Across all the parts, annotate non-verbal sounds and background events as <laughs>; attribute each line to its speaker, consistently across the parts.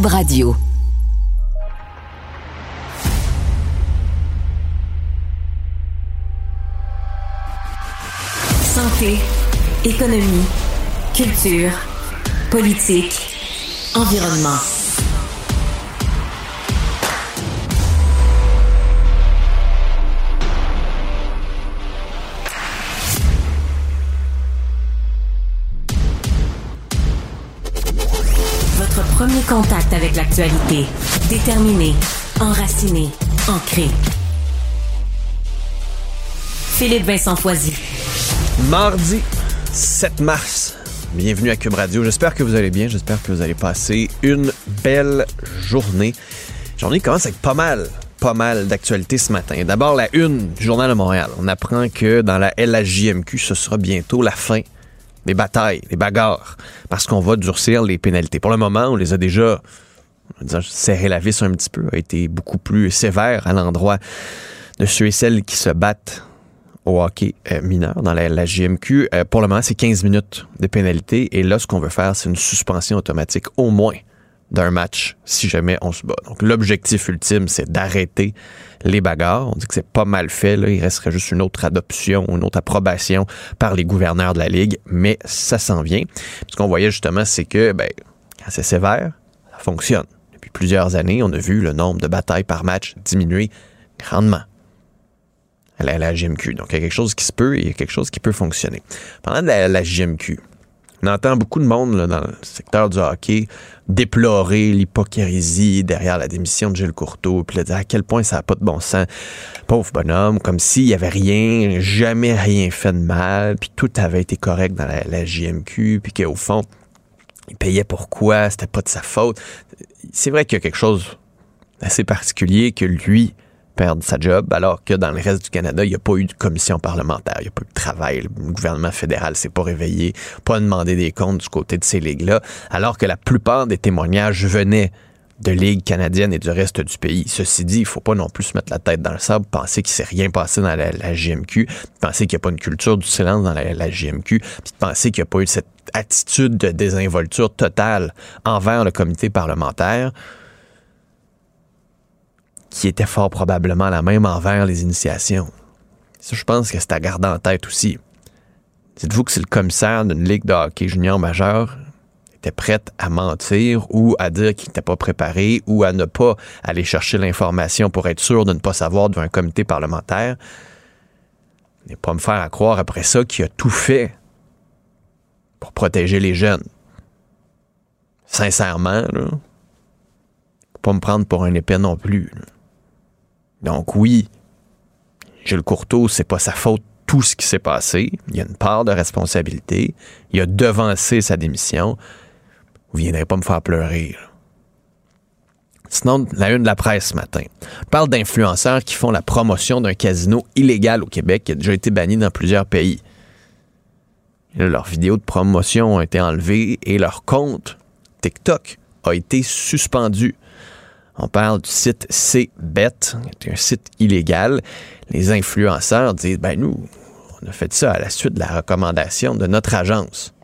Speaker 1: Radio. Santé, économie, culture, politique, environnement. Contact avec l'actualité. Déterminé, enraciné, ancré. Philippe Vincent Foisy.
Speaker 2: Mardi 7 mars. Bienvenue à Cube Radio. J'espère que vous allez bien. J'espère que vous allez passer une belle journée. Journée commence avec pas mal, pas mal d'actualités ce matin. D'abord, la une du Journal de Montréal. On apprend que dans la LHJMQ, ce sera bientôt la fin des batailles, des bagarres, parce qu'on va durcir les pénalités. Pour le moment, on les a déjà serré la vis un petit peu, a été beaucoup plus sévère à l'endroit de ceux et celles qui se battent au hockey euh, mineur dans la, JMQ. Euh, pour le moment, c'est 15 minutes de pénalité. Et là, ce qu'on veut faire, c'est une suspension automatique au moins d'un match si jamais on se bat. Donc, l'objectif ultime, c'est d'arrêter les bagarres. On dit que c'est pas mal fait. Là. Il resterait juste une autre adoption, une autre approbation par les gouverneurs de la Ligue, mais ça s'en vient. Ce qu'on voyait justement, c'est que ben, quand c'est sévère, ça fonctionne. Depuis plusieurs années, on a vu le nombre de batailles par match diminuer grandement à la, la GMQ. Donc, il y a quelque chose qui se peut et il y a quelque chose qui peut fonctionner. Pendant la, la GMQ, on entend beaucoup de monde dans le secteur du hockey déplorer l'hypocrisie derrière la démission de Gilles Courteau, puis dire à quel point ça n'a pas de bon sens. Pauvre bonhomme, comme s'il n'y avait rien, jamais rien fait de mal, puis tout avait été correct dans la, la JMQ, puis qu'au fond, il payait pourquoi, c'était pas de sa faute. C'est vrai qu'il y a quelque chose d'assez particulier que lui perdre sa job, alors que dans le reste du Canada, il n'y a pas eu de commission parlementaire, il n'y a pas eu de travail. Le gouvernement fédéral s'est pas réveillé, pas demandé des comptes du côté de ces ligues-là, alors que la plupart des témoignages venaient de ligues canadiennes et du reste du pays. Ceci dit, il faut pas non plus se mettre la tête dans le sable, penser qu'il s'est rien passé dans la, GMQ, penser qu'il n'y a pas une culture du silence dans la, la GMQ, puis penser qu'il n'y a pas eu cette attitude de désinvolture totale envers le comité parlementaire qui était fort probablement la même envers les initiations. Ça, je pense que c'est à garder en tête aussi. Dites-vous que c'est le commissaire d'une ligue de hockey junior majeur était prête à mentir ou à dire qu'il n'était pas préparé ou à ne pas aller chercher l'information pour être sûr de ne pas savoir devant un comité parlementaire. Et pas me faire à croire après ça qu'il a tout fait pour protéger les jeunes. Sincèrement, là, pas me prendre pour un épais non plus. Donc oui, Gilles Courteau, c'est pas sa faute tout ce qui s'est passé. Il y a une part de responsabilité. Il a devancé sa démission. Vous viendrez pas me faire pleurer. Sinon, la une de la presse ce matin parle d'influenceurs qui font la promotion d'un casino illégal au Québec qui a déjà été banni dans plusieurs pays. Leurs vidéos de promotion ont été enlevées et leur compte TikTok a été suspendu. On parle du site CBet, qui est un site illégal. Les influenceurs disent, ben nous, on a fait ça à la suite de la recommandation de notre agence.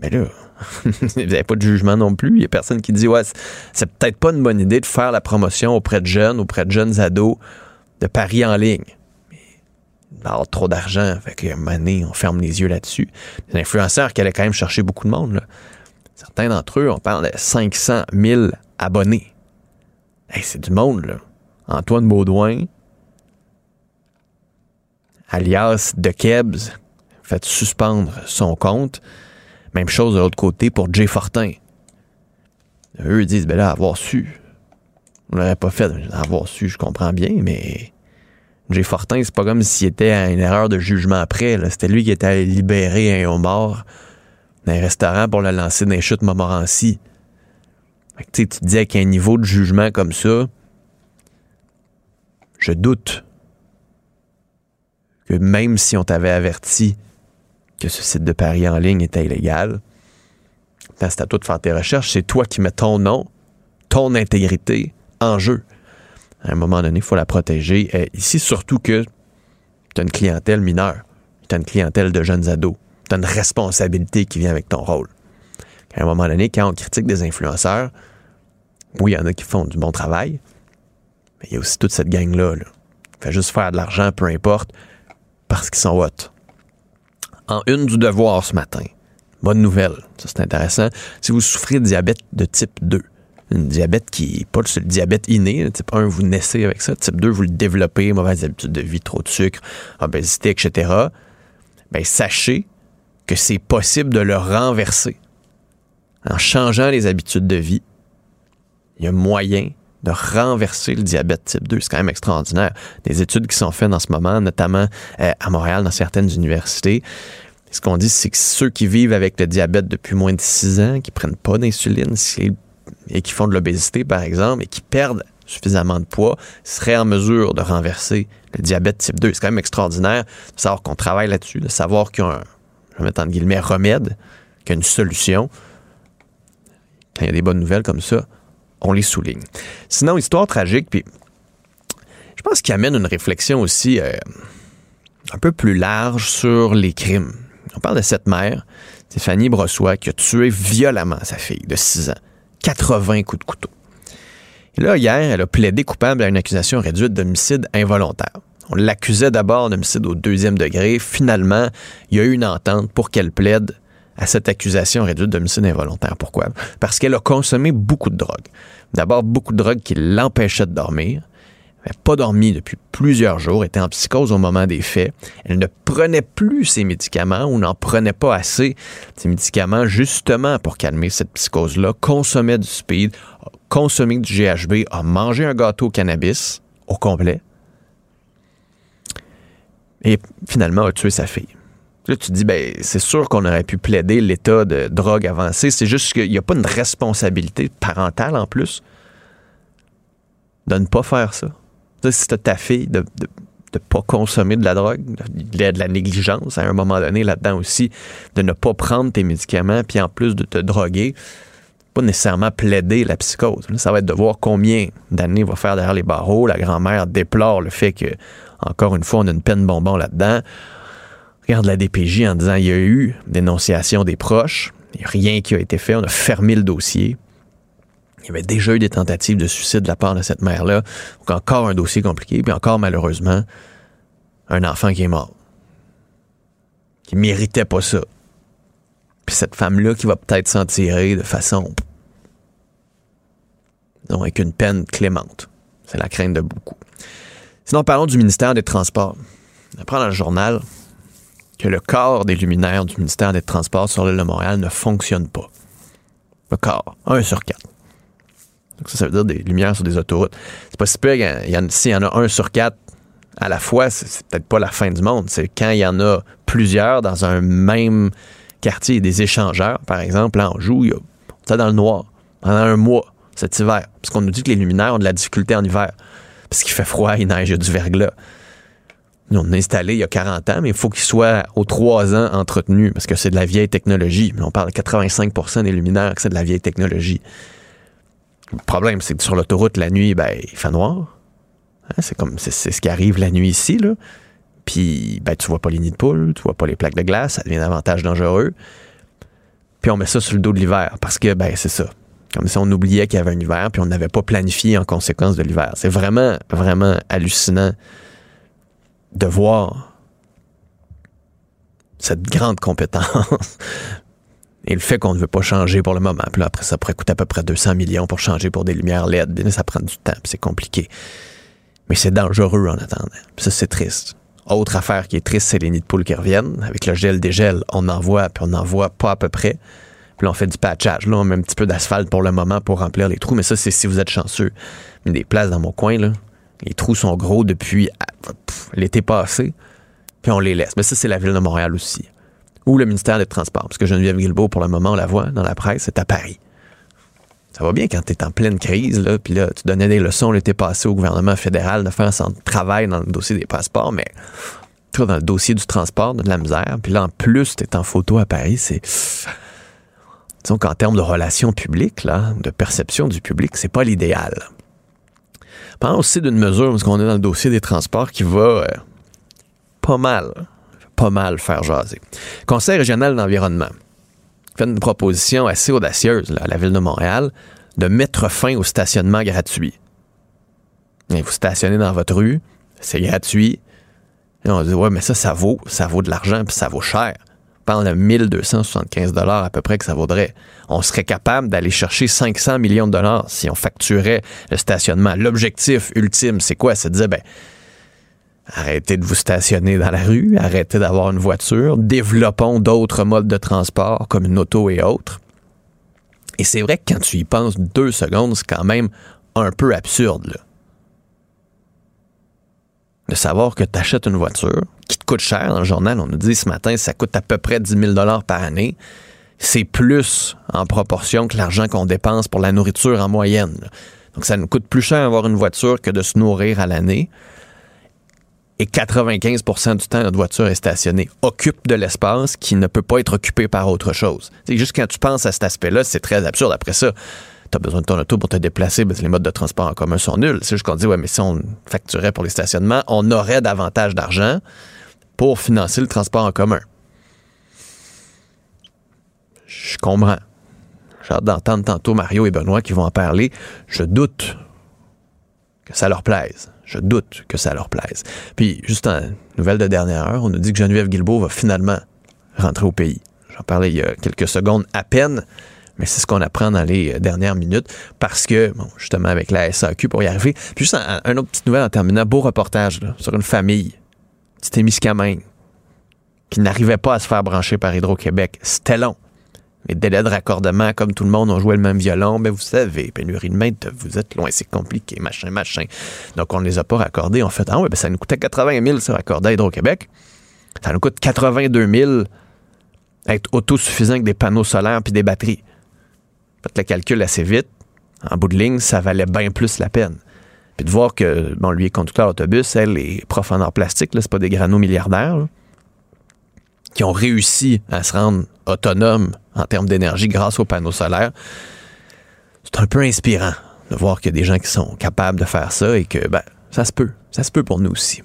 Speaker 2: Mais là, <laughs> vous n'avez pas de jugement non plus. Il n'y a personne qui dit, ouais, c'est peut-être pas une bonne idée de faire la promotion auprès de jeunes, auprès de jeunes ados, de paris en ligne. Il va avoir trop d'argent, fait qu'à un moment donné, on ferme les yeux là-dessus. Les influenceurs qui allaient quand même chercher beaucoup de monde. Certains d'entre eux, on parle de 500 000 abonnés. C'est du monde, là. Antoine Baudouin, alias De Kebs, fait suspendre son compte. Même chose de l'autre côté pour Jay Fortin. Eux disent, ben là, avoir su. On l'aurait pas fait. Avoir su, je comprends bien, mais Jay Fortin, c'est pas comme s'il était à une erreur de jugement après. C'était lui qui était allé libérer un homard dans un restaurant pour le lancer dans les chutes Montmorency. Tu te dis avec un niveau de jugement comme ça, je doute que même si on t'avait averti que ce site de paris en ligne était illégal, c'est à toi de faire tes recherches. C'est toi qui mets ton nom, ton intégrité en jeu. À un moment donné, il faut la protéger. Et ici, surtout que tu as une clientèle mineure, tu as une clientèle de jeunes ados, tu as une responsabilité qui vient avec ton rôle. À un moment donné, quand on critique des influenceurs, oui, il y en a qui font du bon travail, mais il y a aussi toute cette gang-là. Là. Fait juste faire de l'argent, peu importe, parce qu'ils sont hot. En une du devoir ce matin, bonne nouvelle, ça c'est intéressant, si vous souffrez de diabète de type 2, un diabète qui n'est pas le diabète inné, type 1, vous naissez avec ça, type 2, vous le développez, mauvaises habitudes de vie, trop de sucre, obésité, etc., ben sachez que c'est possible de le renverser. En changeant les habitudes de vie, il y a moyen de renverser le diabète type 2. C'est quand même extraordinaire. Des études qui sont faites en ce moment, notamment euh, à Montréal, dans certaines universités. Ce qu'on dit, c'est que ceux qui vivent avec le diabète depuis moins de 6 ans, qui prennent pas d'insuline et qui font de l'obésité, par exemple, et qui perdent suffisamment de poids, seraient en mesure de renverser le diabète type 2. C'est quand même extraordinaire de savoir qu'on travaille là-dessus, de savoir qu'il y a un, guillemets, remède, qu'il y a une solution. Il y a des bonnes nouvelles comme ça, on les souligne. Sinon, histoire tragique, puis je pense qu'il amène une réflexion aussi euh, un peu plus large sur les crimes. On parle de cette mère, Stéphanie Brossois, qui a tué violemment sa fille de 6 ans. 80 coups de couteau. Et là, hier, elle a plaidé coupable à une accusation réduite d'homicide involontaire. On l'accusait d'abord d'homicide au deuxième degré. Finalement, il y a eu une entente pour qu'elle plaide à cette accusation réduite d'homicide involontaire. Pourquoi? Parce qu'elle a consommé beaucoup de drogue. D'abord, beaucoup de drogue qui l'empêchait de dormir. Elle n'avait pas dormi depuis plusieurs jours, était en psychose au moment des faits. Elle ne prenait plus ses médicaments ou n'en prenait pas assez, ses médicaments, justement pour calmer cette psychose-là, consommait du speed, consommait du GHB, a mangé un gâteau au cannabis au complet et finalement a tué sa fille. Là, tu te dis, ben, c'est sûr qu'on aurait pu plaider l'état de drogue avancée. C'est juste qu'il n'y a pas une responsabilité parentale en plus de ne pas faire ça. si tu ta fille, de ne pas consommer de la drogue, a de la négligence à un moment donné là-dedans aussi, de ne pas prendre tes médicaments, puis en plus de te droguer, pas nécessairement plaider la psychose. Ça va être de voir combien d'années va faire derrière les barreaux. La grand-mère déplore le fait que, encore une fois, on a une peine bonbon là-dedans regarde la DPJ en disant il y a eu dénonciation des proches, il n'y a rien qui a été fait, on a fermé le dossier. Il y avait déjà eu des tentatives de suicide de la part de cette mère-là. Donc encore un dossier compliqué, puis encore malheureusement, un enfant qui est mort. Qui méritait pas ça. Puis cette femme-là qui va peut-être s'en tirer de façon. Non, avec une peine clémente. C'est la crainte de beaucoup. Sinon, parlons du ministère des Transports. On apprend dans le journal que le corps des luminaires du ministère des Transports sur l'île de Montréal ne fonctionne pas. Le corps, un sur quatre. Donc ça, ça veut dire des lumières sur des autoroutes. C'est pas si s'il y en a un sur quatre à la fois, c'est peut-être pas la fin du monde. C'est quand il y en a plusieurs dans un même quartier, des échangeurs, par exemple, là, on joue, a, ça dans le noir, pendant un mois, cet hiver. Parce qu'on nous dit que les luminaires ont de la difficulté en hiver. Parce qu'il fait froid, il neige, il y a du verglas. On a installé il y a 40 ans, mais il faut qu'il soit aux trois ans entretenu parce que c'est de la vieille technologie. On parle de 85% des luminaires c'est de la vieille technologie. Le problème, c'est que sur l'autoroute, la nuit, ben, il fait noir. Hein, c'est comme c'est, ce qui arrive la nuit ici, là. Puis ben, tu vois pas les nids de poules, tu vois pas les plaques de glace, ça devient davantage dangereux. Puis on met ça sur le dos de l'hiver parce que ben c'est ça. Comme si on oubliait qu'il y avait un hiver, puis on n'avait pas planifié en conséquence de l'hiver. C'est vraiment, vraiment hallucinant de voir cette grande compétence <laughs> et le fait qu'on ne veut pas changer pour le moment. Puis là, après, ça pourrait coûter à peu près 200 millions pour changer pour des lumières LED. Bien, ça prend du temps, c'est compliqué. Mais c'est dangereux en attendant. Puis ça, c'est triste. Autre affaire qui est triste, c'est les nids de poules qui reviennent. Avec le gel des gels, on en voit, puis on en voit pas à peu près. Puis là, on fait du patchage. Là, on met un petit peu d'asphalte pour le moment pour remplir les trous. Mais ça, c'est si vous êtes chanceux. Mais des places dans mon coin, là, les trous sont gros depuis l'été passé, puis on les laisse. Mais ça, c'est la ville de Montréal aussi. Ou le ministère des Transports. Parce que Geneviève Guilbeault, pour le moment, on la voit dans la presse, c'est à Paris. Ça va bien quand tu es en pleine crise, là, puis là, tu donnais des leçons l'été passé au gouvernement fédéral de faire son travail dans le dossier des passeports, mais toi, dans le dossier du transport, de la misère, puis là, en plus, tu es en photo à Paris, c'est. Disons qu'en termes de relations publiques, de perception du public, c'est pas l'idéal. Parlons aussi d'une mesure, parce qu'on est dans le dossier des transports qui va euh, pas mal, pas mal faire jaser. Conseil régional d'environnement fait une proposition assez audacieuse à la ville de Montréal de mettre fin au stationnement gratuit. vous stationnez dans votre rue, c'est gratuit. Et on dit, ouais, mais ça, ça vaut, ça vaut de l'argent, puis ça vaut cher. Parle de 1275 dollars à peu près que ça vaudrait. On serait capable d'aller chercher 500 millions de dollars si on facturait le stationnement. L'objectif ultime, c'est quoi? C'est de dire, ben, Arrêtez de vous stationner dans la rue, arrêtez d'avoir une voiture, développons d'autres modes de transport comme une auto et autres. Et c'est vrai que quand tu y penses deux secondes, c'est quand même un peu absurde. De savoir que tu achètes une voiture qui te coûte cher dans le journal, on nous dit ce matin, ça coûte à peu près 10 000 par année. C'est plus en proportion que l'argent qu'on dépense pour la nourriture en moyenne. Donc ça nous coûte plus cher d'avoir une voiture que de se nourrir à l'année et 95% du temps, notre voiture est stationnée, occupe de l'espace qui ne peut pas être occupé par autre chose. C'est juste quand tu penses à cet aspect-là, c'est très absurde. Après ça, tu as besoin de ton auto pour te déplacer, ben, les modes de transport en commun sont nuls. C'est juste qu'on dit, ouais, mais si on facturait pour les stationnements, on aurait davantage d'argent pour financer le transport en commun. Je comprends. J'ai hâte d'entendre tantôt Mario et Benoît qui vont en parler. Je doute que ça leur plaise. Je doute que ça leur plaise. Puis, juste en nouvelle de dernière heure, on nous dit que Geneviève Guilbeault va finalement rentrer au pays. J'en parlais il y a quelques secondes à peine, mais c'est ce qu'on apprend dans les euh, dernières minutes parce que, bon, justement, avec la SAQ pour y arriver. Puis, juste un, autre petite nouvelle en terminant, beau reportage sur une famille, petite Témiscamingue, qui n'arrivait pas à se faire brancher par Hydro-Québec. C'était long les délais de raccordement, comme tout le monde, on joué le même violon. Mais vous savez, pénurie de main, vous êtes loin, c'est compliqué, machin, machin. Donc, on ne les a pas raccordés. On fait, ah ouais, ben, ça nous coûtait 80 000 se raccorder à Hydro-Québec. Ça nous coûte 82 000 être autosuffisant avec des panneaux solaires puis des batteries. Faites le calcul assez vite. En bout de ligne, ça valait bien plus la peine. Puis de voir que, bon, lui est conducteur d'autobus, elle est prof en plastique, c'est pas des granos milliardaires, qui ont réussi à se rendre autonomes en termes d'énergie grâce aux panneaux solaires. C'est un peu inspirant de voir qu'il y a des gens qui sont capables de faire ça et que ben, ça se peut. Ça se peut pour nous aussi.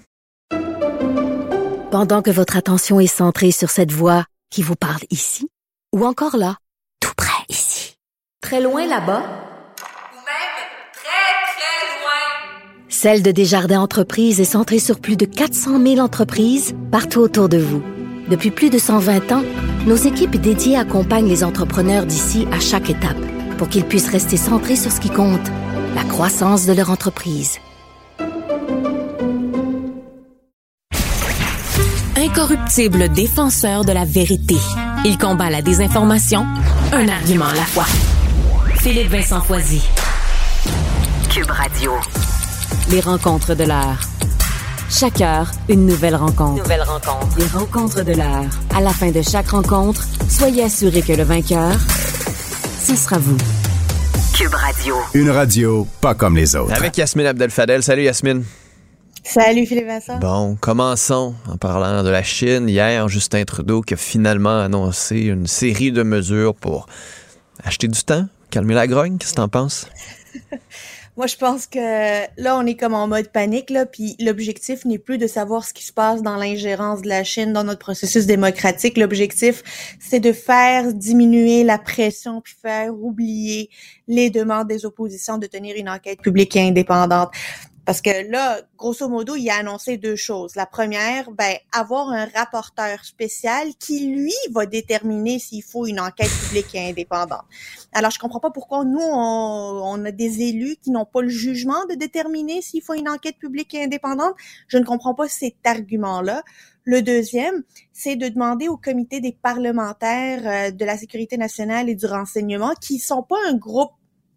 Speaker 3: Pendant que votre attention est centrée sur cette voix qui vous parle ici ou encore là, tout près ici, très loin là-bas,
Speaker 4: ou même très, très loin,
Speaker 3: Celle de Desjardins Entreprises est centrée sur plus de 400 000 entreprises partout autour de vous. Depuis plus de 120 ans, nos équipes dédiées accompagnent les entrepreneurs d'ici à chaque étape pour qu'ils puissent rester centrés sur ce qui compte, la croissance de leur entreprise.
Speaker 1: Incorruptible défenseur de la vérité. Il combat la désinformation, un argument à la fois. Philippe Vincent Foisy. Cube Radio. Les rencontres de l'heure. Chaque heure, une nouvelle rencontre. Nouvelle rencontre. Les rencontres de l'heure. À la fin de chaque rencontre, soyez assurés que le vainqueur, ce sera vous. Cube Radio.
Speaker 5: Une radio pas comme les autres.
Speaker 2: Avec Yasmine Abdel-Fadel. Salut Yasmine.
Speaker 6: Salut Philippe Vincent.
Speaker 2: Bon, commençons en parlant de la Chine. Hier, Justin Trudeau qui a finalement annoncé une série de mesures pour acheter du temps, calmer la grogne. Qu'est-ce que t'en penses? <laughs>
Speaker 6: Moi, je pense que là, on est comme en mode panique, là, puis l'objectif n'est plus de savoir ce qui se passe dans l'ingérence de la Chine dans notre processus démocratique. L'objectif, c'est de faire diminuer la pression puis faire oublier les demandes des oppositions de tenir une enquête publique et indépendante. Parce que là, grosso modo, il a annoncé deux choses. La première, ben, avoir un rapporteur spécial qui, lui, va déterminer s'il faut une enquête publique et indépendante. Alors, je comprends pas pourquoi nous, on, on a des élus qui n'ont pas le jugement de déterminer s'il faut une enquête publique et indépendante. Je ne comprends pas cet argument-là. Le deuxième, c'est de demander au comité des parlementaires euh, de la sécurité nationale et du renseignement, qui sont pas un groupe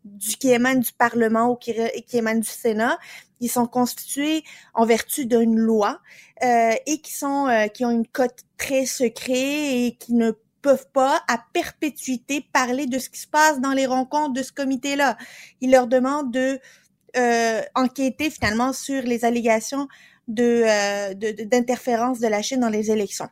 Speaker 6: du qui émanent du Parlement ou qui, qui émanent du Sénat. Ils sont constitués en vertu d'une loi euh, et qui sont euh, qui ont une cote très secret et qui ne peuvent pas à perpétuité parler de ce qui se passe dans les rencontres de ce comité-là. Ils leur demandent de euh, enquêter finalement sur les allégations de d'interférence de, de la Chine dans les élections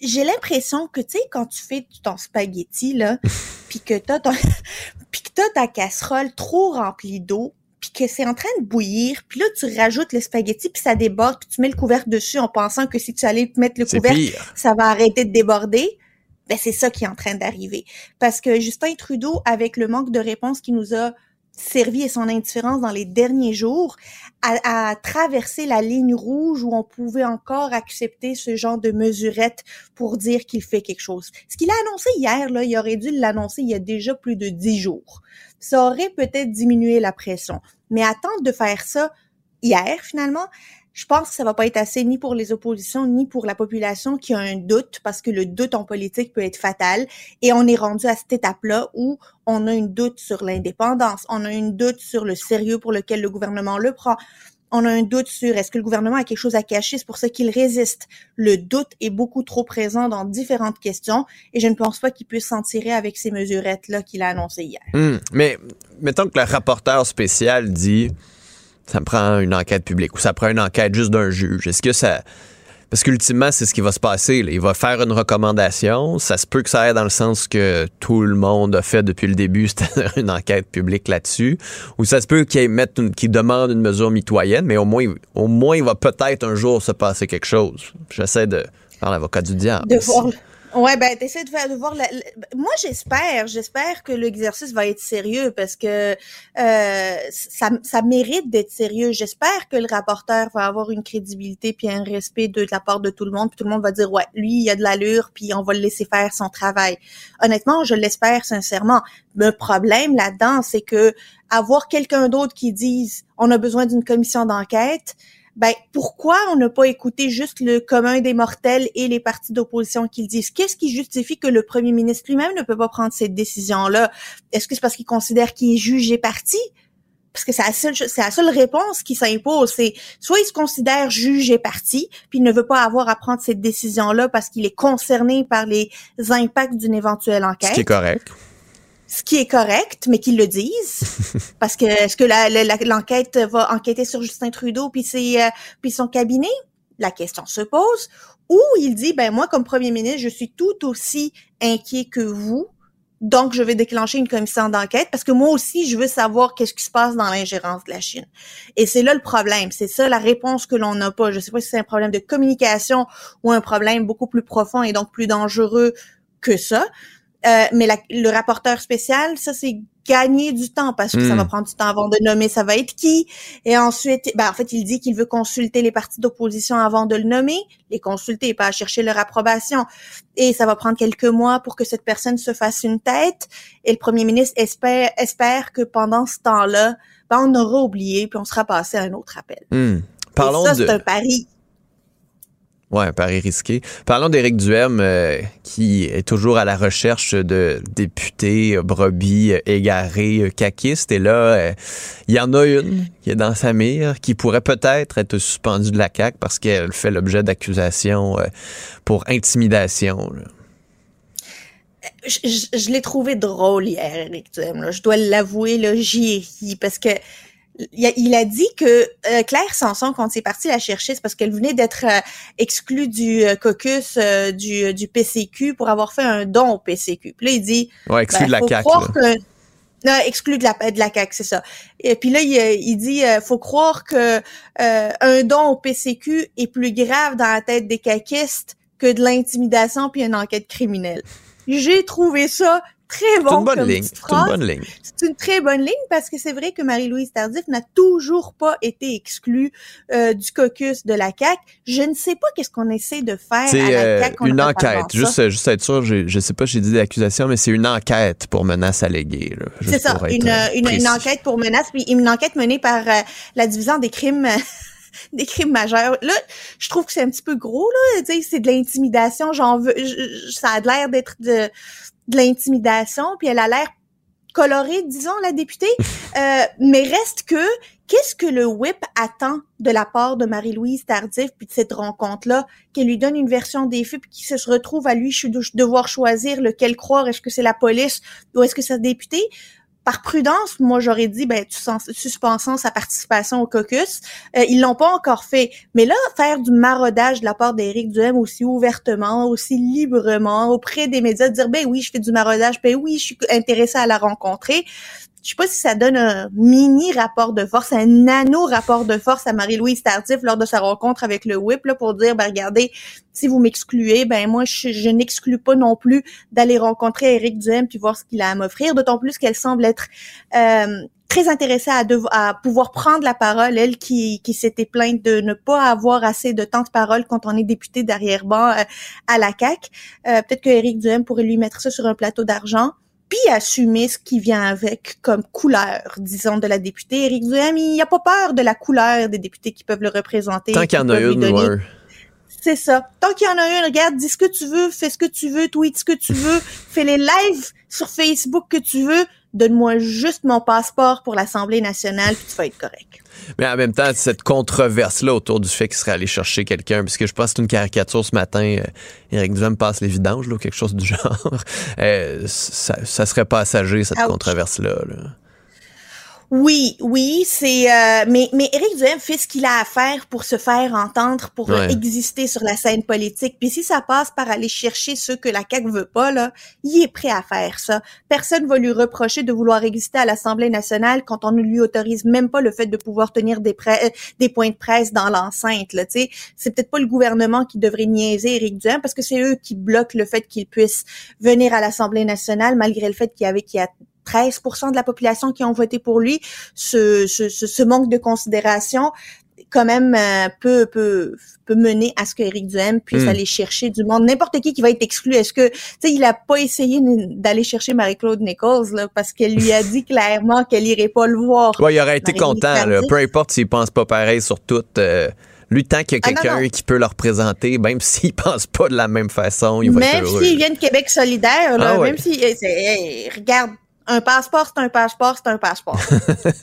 Speaker 6: j'ai l'impression que tu sais quand tu fais ton spaghetti là, <laughs> puis que t'as ton <laughs> puis que t'as ta casserole trop remplie d'eau, puis que c'est en train de bouillir, puis là tu rajoutes le spaghetti puis ça déborde, puis tu mets le couvercle dessus en pensant que si tu allais mettre le couvercle, ça va arrêter de déborder. Ben c'est ça qui est en train d'arriver parce que Justin Trudeau avec le manque de réponse qui nous a servi et son indifférence dans les derniers jours à, traverser la ligne rouge où on pouvait encore accepter ce genre de mesurette pour dire qu'il fait quelque chose. Ce qu'il a annoncé hier, il aurait dû l'annoncer il y a déjà plus de dix jours. Ça aurait peut-être diminué la pression. Mais attendre de faire ça hier, finalement, je pense que ça va pas être assez ni pour les oppositions ni pour la population qui a un doute parce que le doute en politique peut être fatal et on est rendu à cette étape-là où on a une doute sur l'indépendance, on a une doute sur le sérieux pour lequel le gouvernement le prend. On a un doute sur est-ce que le gouvernement a quelque chose à cacher, c'est pour ça qu'il résiste. Le doute est beaucoup trop présent dans différentes questions et je ne pense pas qu'il puisse s'en tirer avec ces mesurettes-là qu'il a annoncées hier.
Speaker 2: Hmm. mais mettons que le rapporteur spécial dit ça me prend une enquête publique ou ça prend une enquête juste d'un juge. Est-ce que ça. Parce qu'ultimement, c'est ce qui va se passer. Il va faire une recommandation. Ça se peut que ça aille dans le sens que tout le monde a fait depuis le début, <laughs> c'est-à-dire une enquête publique là-dessus. Ou ça se peut qu'il qu demande une mesure mitoyenne, mais au moins, au moins, il va peut-être un jour se passer quelque chose. J'essaie de faire l'avocat du diable.
Speaker 6: De voir, Ouais, ben t'essaies de faire de voir. La, Moi, j'espère, j'espère que l'exercice va être sérieux parce que euh, ça, ça mérite d'être sérieux. J'espère que le rapporteur va avoir une crédibilité puis un respect de, la part de tout le monde. Puis tout le monde va dire ouais, lui, il a de l'allure, puis on va le laisser faire son travail. Honnêtement, je l'espère sincèrement. Le problème là-dedans, c'est que avoir quelqu'un d'autre qui dise on a besoin d'une commission d'enquête ben pourquoi on n'a pas écouté juste le commun des mortels et les partis d'opposition qui le disent? Qu'est-ce qui justifie que le premier ministre lui-même ne peut pas prendre cette décision-là? Est-ce que c'est parce qu'il considère qu'il est jugé parti? Parce que c'est la seule, c'est la seule réponse qui s'impose. C'est soit il se considère juge et parti, puis il ne veut pas avoir à prendre cette décision-là parce qu'il est concerné par les impacts d'une éventuelle enquête. Ce
Speaker 2: qui est correct
Speaker 6: ce qui est correct, mais qu'ils le disent, <laughs> parce que est-ce que l'enquête va enquêter sur Justin Trudeau puis ses, euh, puis son cabinet La question se pose. Ou il dit ben moi comme premier ministre, je suis tout aussi inquiet que vous, donc je vais déclencher une commission d'enquête parce que moi aussi je veux savoir qu'est-ce qui se passe dans l'ingérence de la Chine. Et c'est là le problème, c'est ça la réponse que l'on n'a pas. Je sais pas si c'est un problème de communication ou un problème beaucoup plus profond et donc plus dangereux que ça. Euh, mais le rapporteur spécial, ça c'est gagner du temps parce que ça va hmm. prendre du temps avant de nommer ça va être qui. Et ensuite, ben, en fait, il dit qu'il veut consulter les partis d'opposition avant de le nommer, les consulter, pas chercher leur approbation. Et ça va prendre quelques mois pour que cette personne se fasse une tête. Et le premier ministre espère, espère que pendant ce temps-là, ben, on aura oublié puis on sera passé à un autre appel.
Speaker 2: Hmm. Parlons
Speaker 6: ça, c'est un pari
Speaker 2: Ouais, un pari risqué. Parlons d'Éric Duhem, euh, qui est toujours à la recherche de députés euh, brebis euh, égarés, caquistes. Et là, il y en a une qui est dans sa mire, qui pourrait peut-être être suspendue de la CAQ parce qu'elle fait l'objet d'accusations pour intimidation.
Speaker 6: Je, l'ai trouvé drôle hier, Éric Duhem. Je dois l'avouer, j'y ai parce que il a, dit que euh, Claire Sanson, quand c'est parti la chercher, c'est parce qu'elle venait d'être euh, exclue du euh, caucus du, du PCQ pour avoir fait un don au PCQ. Puis là, il dit...
Speaker 2: Ouais, exclu de la CAQ.
Speaker 6: Non, exclu de la de la CAQ, c'est ça. Et puis là, il, il dit, faut croire que un don au PCQ est plus grave dans la tête des caquistes que de l'intimidation puis une enquête criminelle. J'ai trouvé ça très bon.
Speaker 2: C'est une bonne ligne. C'est une bonne ligne.
Speaker 6: C'est une très bonne ligne parce que c'est vrai que Marie-Louise Tardif n'a toujours pas été exclue euh, du caucus de la CAC. Je ne sais pas qu'est-ce qu'on essaie de faire à la CAQ.
Speaker 2: C'est une enquête. Juste, juste être sûr, je, je sais pas, j'ai dit l'accusation, mais c'est une enquête pour menace alléguée.
Speaker 6: C'est ça, une, euh, une, une, enquête pour menace, puis une enquête menée par euh, la division des crimes. <laughs> des crimes majeurs. Là, je trouve que c'est un petit peu gros là, c'est de l'intimidation, j'en veux ça a l'air d'être de de l'intimidation, puis elle a l'air colorée, disons, la députée. <laughs> Euh, mais reste que, qu'est-ce que le whip attend de la part de Marie-Louise Tardif, puis de cette rencontre-là, qu'elle lui donne une version des faits, puis qu'il se retrouve à lui devoir choisir lequel croire, est-ce que c'est la police ou est-ce que c'est la députée? Par prudence, moi j'aurais dit ben tu suspensant sa participation au caucus. Euh, ils l'ont pas encore fait, mais là faire du maraudage de la part d'Éric Duhem aussi ouvertement, aussi librement auprès des médias, dire ben oui je fais du maraudage, ben oui je suis intéressé à la rencontrer je sais pas si ça donne un mini rapport de force, un nano rapport de force à Marie-Louise Tardif lors de sa rencontre avec le whip là, pour dire ben regardez si vous m'excluez ben moi je, n'exclus pas non plus d'aller rencontrer Éric Duhem puis voir ce qu'il a à m'offrir d'autant plus qu'elle semble être euh, très intéressée à, pouvoir prendre la parole, elle qui, s'était plainte de ne pas avoir assez de temps de parole quand on est député derrière-ban euh, à la CAC. Euh, peut-être que Éric Duhem pourrait lui mettre ça sur un plateau d'argent puis assumer ce qui vient avec comme couleur, disons, de la députée. Éric Duhem, il n'a pas peur de la couleur des députés qui peuvent le représenter.
Speaker 2: Tant qu'il y en a une, ouais.
Speaker 6: C'est ça. Tant qu'il y en a une, regarde, dis ce que tu veux, fais ce que tu veux, tweet ce que tu veux, <laughs> fais les lives sur Facebook que tu veux, donne-moi juste mon passeport pour l'Assemblée nationale, puis tu vas être correct.
Speaker 2: Mais en même temps, cette controverse-là autour du fait qu'il serait allé chercher quelqu'un, puisque je pense que c'est une caricature ce matin, euh, Éric Duhem passe les vidanges, là, ou quelque chose du <laughs> genre, euh, ça, ça, serait passager, cette controverse-là. là
Speaker 6: oui, oui, c'est euh, mais mais Éric Duhem fait ce qu'il a à faire pour se faire entendre, pour exister sur la scène politique. Puis si ça passe par aller chercher ceux que la CAQ veut pas là, il est prêt à faire ça. Personne va lui reprocher de vouloir exister à l'Assemblée nationale quand on ne lui autorise même pas le fait de pouvoir tenir des euh, des points de presse dans l'enceinte là, tu sais. C'est peut-être pas le gouvernement qui devrait niaiser Éric Duhem parce que c'est eux qui bloquent le fait qu'il puisse venir à l'Assemblée nationale malgré le fait qu'il y avait qu'il y a 13% de la population qui ont voté pour lui, ce, ce, ce manque de considération quand même euh, peut, peut, peut mener à ce que Éric Duhem puisse hmm. aller chercher du monde. N'importe qui qui va être exclu. Est-ce que, tu sais, il a pas essayé d'aller chercher Marie-Claude Nichols, là, parce qu'elle lui a <laughs> dit clairement qu'elle irait pas le voir.
Speaker 2: Ouais, il aurait été content, là. Peu importe s'il pense pas pareil sur tout. Euh, lui, tant qu'il y a ah, quelqu'un qui peut le représenter, même <laughs> s'il pense pas de la même façon, il va
Speaker 6: même
Speaker 2: être heureux.
Speaker 6: Même s'il vient de Québec solidaire, là, ah même si, regarde, un passeport, c'est un passeport, c'est un passeport.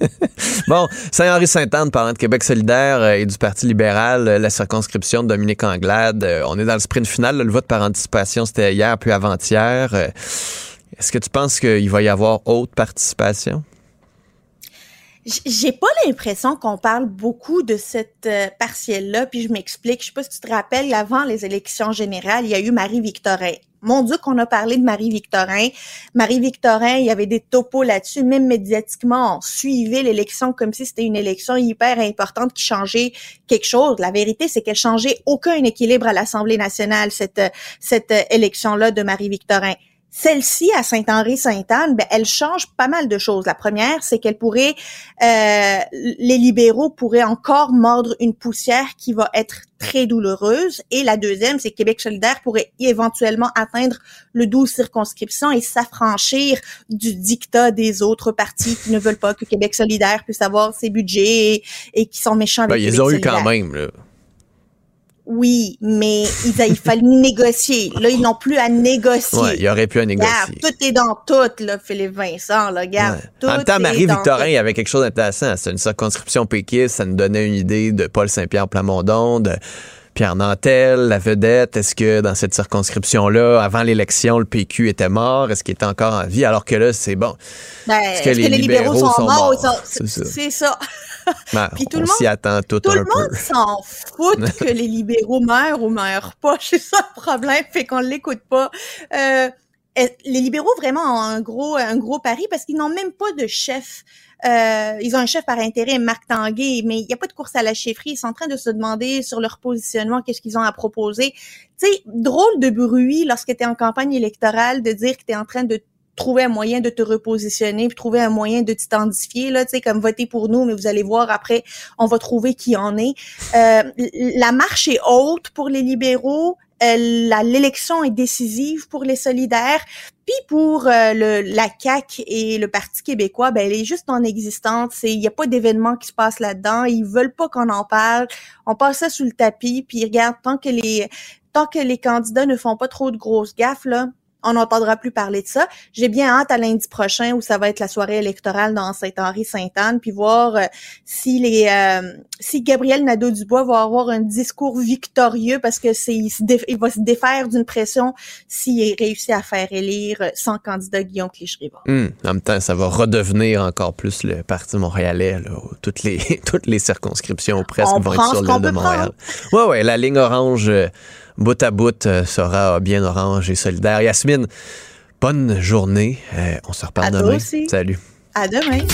Speaker 6: <laughs>
Speaker 2: bon, Saint-Henri-Sainte-Anne, parlant de Québec solidaire euh, et du Parti libéral, euh, la circonscription de Dominique Anglade, euh, on est dans le sprint final. le vote par anticipation, c'était hier puis avant-hier. Est-ce que tu penses qu'il va y avoir haute participation?
Speaker 6: J'ai pas l'impression qu'on parle beaucoup de cette partielle-là, puis je m'explique. Je sais pas si tu te rappelles, avant les élections générales, il y a eu Marie-Victorin mon Dieu, qu'on a parlé de Marie-Victorin. Marie-Victorin, il y avait des topos là-dessus, même médiatiquement, on suivait l'élection comme si c'était une élection hyper importante qui changeait quelque chose. La vérité, c'est qu'elle changeait aucun équilibre à l'Assemblée nationale, cette, cette élection-là de Marie-Victorin. Celle-ci à Saint-Henri-Sainte-Anne, ben, elle change pas mal de choses. La première, c'est qu'elle pourrait, euh, les libéraux pourraient encore mordre une poussière qui va être très douloureuse. Et la deuxième, c'est que Québec solidaire pourrait éventuellement atteindre le 12 circonscriptions et s'affranchir du dictat des autres partis qui ne veulent pas que Québec solidaire puisse avoir ses budgets et, qui sont méchants avec ben,
Speaker 2: Ils ont eu quand même, là.
Speaker 6: Oui, mais il, a, il fallait négocier. Là, ils n'ont plus à négocier.
Speaker 2: Ouais, il aurait pu à négocier.
Speaker 6: tout est dans tout, là, Philippe Vincent. Là, regarde,
Speaker 2: En même temps, Marie-Victorin, il y avait quelque chose d'intéressant. C'est une circonscription péquiste. Ça nous donnait une idée de Paul Saint-Pierre Plamondon, de Pierre Nantel, la vedette. Est-ce que dans cette circonscription-là, avant l'élection, le PQ était mort? Est-ce qu'il était encore en vie? Alors que là, c'est bon.
Speaker 6: Ben, est-ce que, les, libéraux, sont, morts? C'est ça. <laughs>
Speaker 2: Ben, Puis tout le monde, attend tout,
Speaker 6: tout le monde s'en fout <laughs> que les libéraux meurent ou meurent pas. <laughs> C'est ça le problème, fait qu'on l'écoute pas. Euh, les libéraux vraiment ont un gros un gros pari parce qu'ils n'ont même pas de chef. Euh, ils ont un chef par intérêt, Marc Tanguay, mais il n'y a pas de course à la chefferie. Ils sont en train de se demander sur leur positionnement, qu'est-ce qu'ils ont à proposer. Tu sais, drôle de bruit lorsque tu es en campagne électorale de dire que tu es en train de trouver un moyen de te repositionner, puis trouver un moyen de t'identifier, là, tu sais, comme voter pour nous, mais vous allez voir après, on va trouver qui en est. Euh, la marche est haute pour les libéraux. Euh, l'élection est décisive pour les solidaires. Puis pour euh, le, la CAC et le Parti québécois, ben elle est juste en existence. Il n'y a pas d'événement qui se passe là-dedans. Ils veulent pas qu'on en parle. On passe ça sous le tapis. Puis regarde, tant que les tant que les candidats ne font pas trop de grosses gaffes là, on n'entendra plus parler de ça. J'ai bien hâte à lundi prochain où ça va être la soirée électorale dans Saint-Henri-Sainte-Anne, puis voir euh, si les euh, si Gabriel Nadeau-Dubois va avoir un discours victorieux parce que c'est il, va se défaire d'une pression s'il réussit à faire élire sans candidat Guillaume Clichy-Rivard.
Speaker 2: Hum, en même temps, ça va redevenir encore plus le Parti montréalais, là, où toutes les <laughs> toutes les circonscriptions presque
Speaker 6: On
Speaker 2: vont être sur l'île de Montréal. Ouais, ouais, la ligne orange, euh, bout à bout, euh, sera bien orange et solidaire. Yasmine, bonne journée. Euh, on se reparle
Speaker 6: À toi
Speaker 2: demain.
Speaker 6: aussi.
Speaker 2: Salut.
Speaker 6: À demain.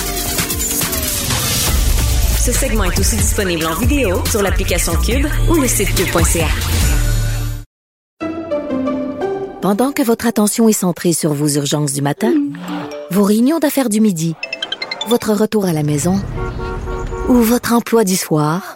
Speaker 1: Ce segment est aussi disponible en vidéo sur l'application Cube ou le site cube.ca.
Speaker 3: Pendant que votre attention est centrée sur vos urgences du matin, vos réunions d'affaires du midi, votre retour à la maison ou votre emploi du soir,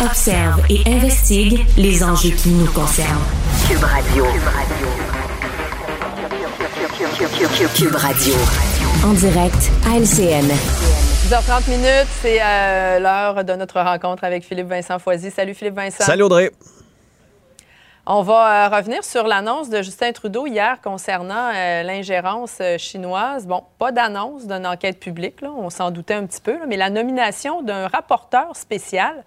Speaker 1: Observe et investigue les enjeux qui nous concernent. Cube Radio. Cube Radio. En direct à LCN.
Speaker 7: 10h30 minutes, c'est euh, l'heure de notre rencontre avec Philippe Vincent Foisy. Salut Philippe Vincent.
Speaker 2: Salut Audrey.
Speaker 7: On va euh, revenir sur l'annonce de Justin Trudeau hier concernant euh, l'ingérence chinoise. Bon, pas d'annonce d'une enquête publique, là, on s'en doutait un petit peu, là, mais la nomination d'un rapporteur spécial.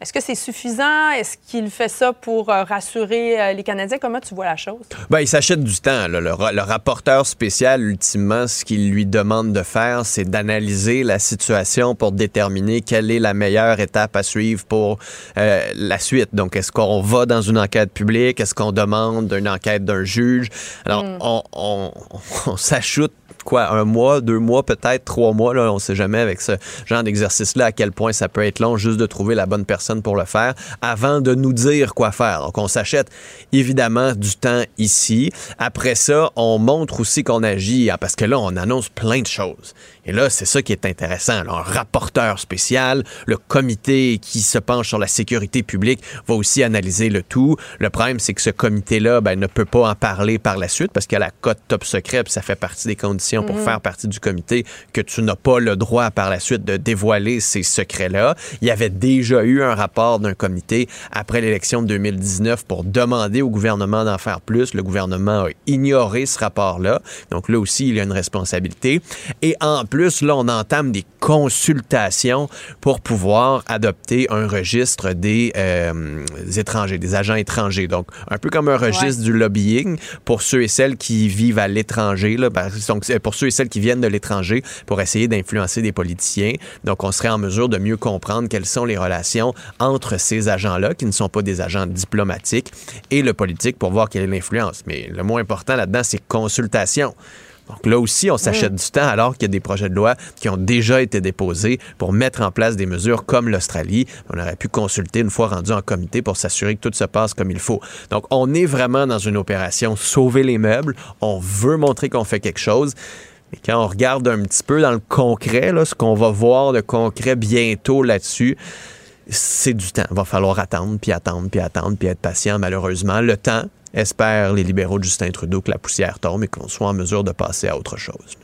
Speaker 7: Est-ce que c'est suffisant? Est-ce qu'il fait ça pour euh, rassurer euh, les Canadiens? Comment tu vois la chose?
Speaker 2: Ben, il s'achète du temps. là. Le, ra- le rapporteur spécial, ultimement, ce qu'il lui demande de faire, c'est d'analyser la situation pour déterminer quelle est la meilleure étape à suivre pour euh, la suite. Donc, est-ce qu'on va dans une enquête publique? Est-ce qu'on demande une enquête d'un juge? Alors, on, on, <laughs> on s'achoute quoi, un mois, deux mois, peut-être trois mois, là, on sait jamais avec ce genre d'exercice-là à quel point ça peut être long juste de trouver la bonne personne pour le faire avant de nous dire quoi faire. Donc, on s'achète évidemment du temps ici. Après ça, on montre aussi qu'on agit, hein, parce que là, on annonce plein de choses. Et là, c'est ça qui est intéressant. là. un rapporteur spécial, le comité qui se penche sur la sécurité publique va aussi analyser le tout. Le problème, c'est que ce comité-là ben, ne peut pas en parler par la suite parce qu'il a la cote top secret, puis ça fait partie des conditions pour faire partie du comité que tu n'as pas le droit par la suite de dévoiler ces secrets-là. Il y avait déjà eu un rapport d'un comité après l'élection de 2019 pour demander au gouvernement d'en faire plus. Le gouvernement a ignoré ce rapport-là. Donc là aussi, il y a une responsabilité. Et en plus, là, on entame des consultations pour pouvoir adopter un registre des, euh, des étrangers, des agents étrangers. Donc, un peu comme un registre du lobbying pour ceux et celles qui vivent à l'étranger, là, par- donc, c'est pour ceux et celles qui viennent de l'étranger pour essayer d'influencer des politiciens. Donc, on serait en mesure de mieux comprendre quelles sont les relations entre ces agents-là, qui ne sont pas des agents diplomatiques, et le politique pour voir quelle est l'influence. Mais le mot important là-dedans, c'est consultation. Donc là aussi, on s'achète du temps alors qu'il y a des projets de loi qui ont déjà été déposés pour mettre en place des mesures comme l'Australie. On aurait pu consulter une fois rendu en comité pour s'assurer que tout se passe comme il faut. Donc on est vraiment dans une opération sauver les meubles. On veut montrer qu'on fait quelque chose. Mais quand on regarde un petit peu dans le concret, là, ce qu'on va voir de concret bientôt là-dessus, c'est du temps. Il va falloir attendre, puis attendre, puis attendre, puis être patient, malheureusement. Le temps, espère les libéraux de Justin Trudeau que la poussière tombe et qu'on soit en mesure de passer à autre chose.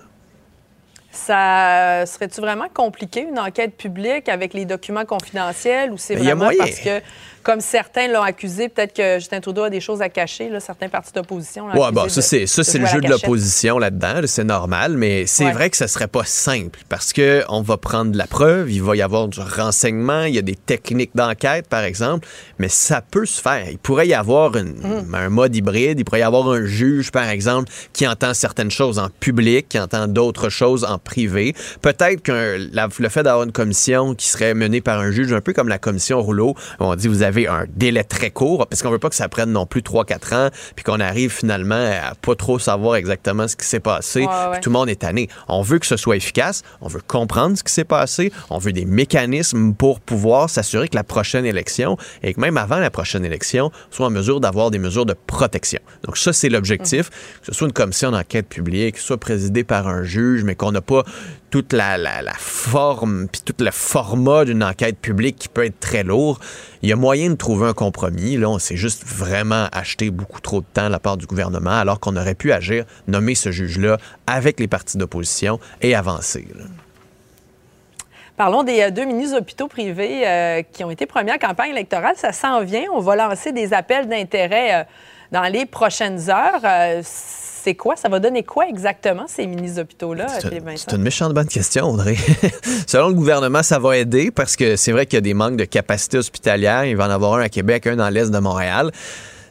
Speaker 7: Ça serait-tu vraiment compliqué, une enquête publique avec les documents confidentiels ou c'est
Speaker 2: Ben, il y a
Speaker 7: vraiment
Speaker 2: moyen.
Speaker 7: parce que, comme certains l'ont accusé, peut-être que Justin Trudeau a des choses à cacher, là, certains partis d'opposition accusé
Speaker 2: bon,
Speaker 7: de-
Speaker 2: ça, c'est, ça,
Speaker 7: de
Speaker 2: c'est le jeu de l'opposition là-dedans, là, c'est normal, mais c'est
Speaker 7: Ouais.
Speaker 2: vrai que ça serait pas simple parce que on va prendre de la preuve, il va y avoir du renseignement, il y a des techniques d'enquête, par exemple, mais ça peut se faire. Il pourrait y avoir une-
Speaker 7: Mm.
Speaker 2: un mode hybride, il pourrait y avoir un juge, par exemple, qui entend certaines choses en public, qui entend d'autres choses en privé. Peut-être que le fait d'avoir une commission qui serait menée par un juge, un peu comme la commission Rouleau, on dit vous avez un délai très court, parce qu'on veut pas que ça prenne non plus 3-4 ans, puis qu'on arrive finalement à pas trop savoir exactement ce qui s'est passé,
Speaker 7: Ouais, ouais.
Speaker 2: puis tout le monde est tanné. On veut que ce soit efficace, on veut comprendre ce qui s'est passé, on veut des mécanismes pour pouvoir s'assurer que la prochaine élection, et que même avant la prochaine élection, soit en mesure d'avoir des mesures de protection. Donc ça, c'est l'objectif, que ce soit une commission d'enquête publique, que ce soit présidée par un juge, mais qu'on n'a pas toute la, forme puis tout le format d'une enquête publique qui peut être très lourd. Il y a moyen de trouver un compromis. Là, on s'est juste vraiment acheté beaucoup trop de temps de la part du gouvernement, alors qu'on aurait pu agir, nommer ce juge-là avec les partis d'opposition et avancer.
Speaker 7: Parlons des euh, deux mini-hôpitaux privés euh, qui ont été premiers en campagne électorale. Ça s'en vient. On va lancer des appels d'intérêt euh, dans les prochaines heures. C'est quoi? Ça va donner quoi exactement, ces mini-hôpitaux-là,
Speaker 2: C'est une méchante bonne question, Audrey. <laughs> Selon le gouvernement, ça va aider parce que c'est vrai qu'il y a des manques de capacité hospitalière. Il va en avoir un à Québec, un dans l'est de Montréal.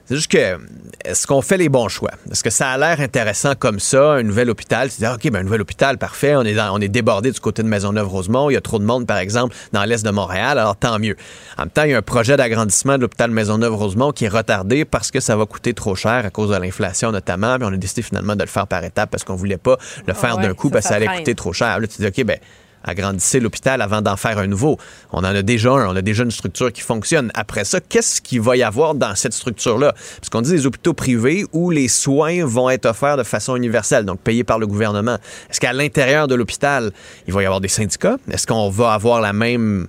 Speaker 2: C'est juste que, est-ce qu'on fait les bons choix? Est-ce que ça a l'air intéressant comme ça, un nouvel hôpital? C'est dire, OK, ben, un nouvel hôpital, parfait. On est, dans- on est débordé du côté de Maisonneuve-Rosemont. Il y a trop de monde, par exemple, dans l'est de Montréal. Alors, tant mieux. En même temps, il y a un projet d'agrandissement de l'hôpital Maisonneuve-Rosemont qui est retardé parce que ça va coûter trop cher à cause de l'inflation, notamment. Puis on a décidé finalement de le faire par étapes parce qu'on voulait pas le faire
Speaker 7: ouais,
Speaker 2: d'un coup
Speaker 7: ça,
Speaker 2: parce que
Speaker 7: ça
Speaker 2: allait coûter trop cher. Là, tu dis, OK, ben, agrandissez l'hôpital avant d'en faire un nouveau. On en a déjà un, on a déjà une structure qui fonctionne. Après ça, qu'est-ce qu'il va y avoir dans cette structure-là? Parce qu'on dit des hôpitaux privés où les soins vont être offerts de façon universelle, donc payés par le gouvernement. Est-ce qu'à l'intérieur de l'hôpital, il va y avoir des syndicats? Est-ce qu'on va avoir la même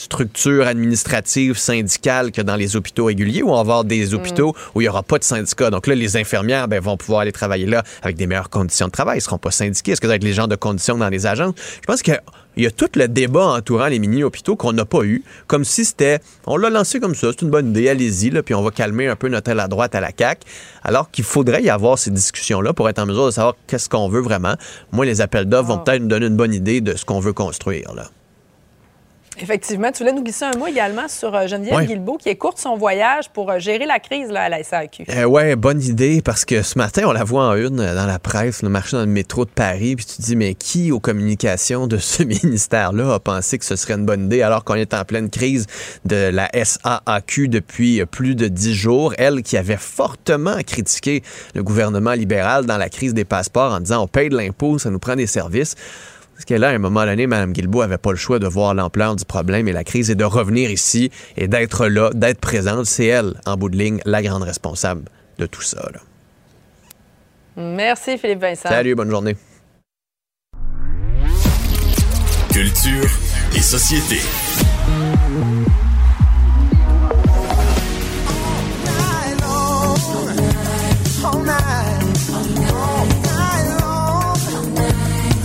Speaker 2: structure administrative syndicale que dans les hôpitaux réguliers ou on va avoir des hôpitaux où il n'y aura pas de syndicats. Donc là, les infirmières ben, vont pouvoir aller travailler là avec des meilleures conditions de travail. Ils ne seront pas syndiqués. Est-ce que ça va être les gens de conditions dans les agences? Je pense qu'il y a tout le débat entourant les mini-hôpitaux qu'on n'a pas eu, comme si c'était, on l'a lancé comme ça, c'est une bonne idée, allez-y, là, puis on va calmer un peu notre aile à droite à la CAQ, alors qu'il faudrait y avoir ces discussions-là pour être en mesure de savoir qu'est-ce qu'on veut vraiment. Moi, les appels d'offres vont peut-être nous donner une bonne idée de ce qu'on veut construire. Là.
Speaker 7: Effectivement. Tu voulais nous glisser un mot également sur euh, Geneviève
Speaker 2: Ouais.
Speaker 7: Guilbeault qui écoute son voyage pour euh, gérer la crise là, à la SAQ.
Speaker 2: Euh, ouais, bonne idée parce que ce matin, on la voit en une euh, dans la presse, le marché dans le métro de Paris, puis tu te dis, mais qui aux communications de ce <laughs> ministère-là a pensé que ce serait une bonne idée alors qu'on est en pleine crise de la SAAQ depuis plus de dix jours? Elle qui avait fortement critiqué le gouvernement libéral dans la crise des passeports en disant, on paye de l'impôt, ça nous prend des services. Parce que là, à un moment donné, Mme Guilbeault avait pas le choix de voir l'ampleur du problème et la crise et de revenir ici et d'être là, d'être présente. C'est elle, en bout de ligne, la grande responsable de tout ça. là.
Speaker 7: Merci, Philippe Vincent.
Speaker 2: Salut, bonne journée.
Speaker 5: Culture et société.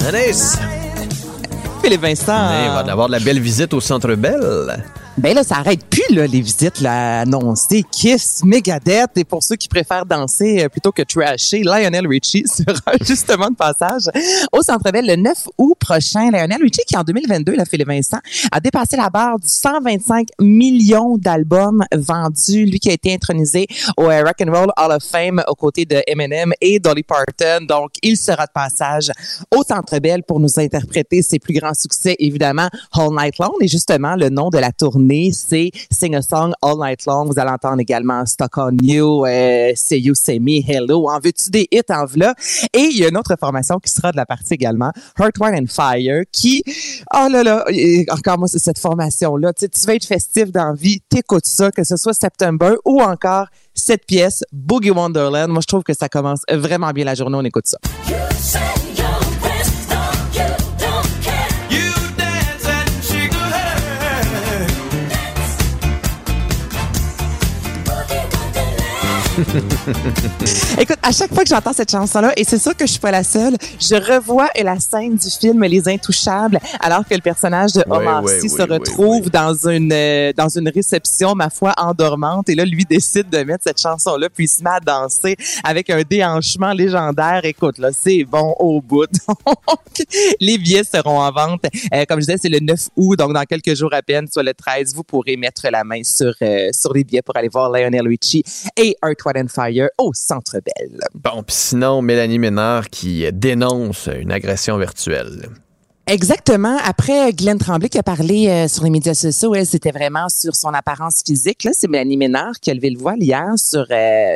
Speaker 2: Anaïs,
Speaker 8: Philippe Vincent.
Speaker 2: il va avoir de la belle visite au Centre Bell.
Speaker 8: Ben là, ça arrête plus, là, les visites là, annoncées. Kiss, Megadeth, et pour ceux qui préfèrent danser euh, plutôt que trasher, Lionel Richie <laughs> sera justement de passage au Centre Bell le 9 août prochain. Lionel Richie, qui en 2022, là, Philippe Vincent, a dépassé la barre du 125 millions d'albums vendus. Lui qui a été intronisé au euh, Rock and Roll Hall of Fame aux côtés de Eminem et Dolly Parton. Donc, il sera de passage au Centre Bell pour nous interpréter ses plus grands succès, évidemment, All Night Long. Et justement, le nom de la tournée, c'est Sing a Song All Night Long. Vous allez entendre également Stuck on You, euh, Say You, Say Me, Hello. En veux-tu des hits? En v'là? Et il y a une autre formation qui sera de la partie également, Heart, Wine and Fire, qui, oh là là, encore moi, c'est cette formation-là. Tu sais, veux être festif dans vie, t'écoutes ça, que ce soit September ou encore cette pièce, Boogie Wonderland. Moi, je trouve que ça commence vraiment bien la journée. On écoute ça. <laughs> Écoute, à chaque fois que j'entends cette chanson-là, et c'est sûr que je suis pas la seule, je revois la scène du film Les Intouchables, alors que le personnage de Omar
Speaker 2: oui,
Speaker 8: Sy
Speaker 2: oui,
Speaker 8: se
Speaker 2: oui,
Speaker 8: retrouve dans une euh, dans une réception, ma foi, endormante, et là, lui décide de mettre cette chanson-là, puis il se met à danser avec un déhanchement légendaire. Écoute, là, c'est bon au bout. <laughs> Donc, les billets seront en vente. Euh, comme je disais, c'est le 9 août, donc dans quelques jours à peine, soit le 13, vous pourrez mettre la main sur euh, sur les billets pour aller voir Lionel Richie et Earth, Au Centre Bell.
Speaker 2: Bon, puis sinon, Mélanie Ménard qui dénonce une agression virtuelle.
Speaker 8: Exactement. Après, Glenn Tremblay qui a parlé euh, sur les médias sociaux, elle, c'était vraiment sur son apparence physique. Là, c'est Mélanie Ménard qui a levé le voile hier sur, euh,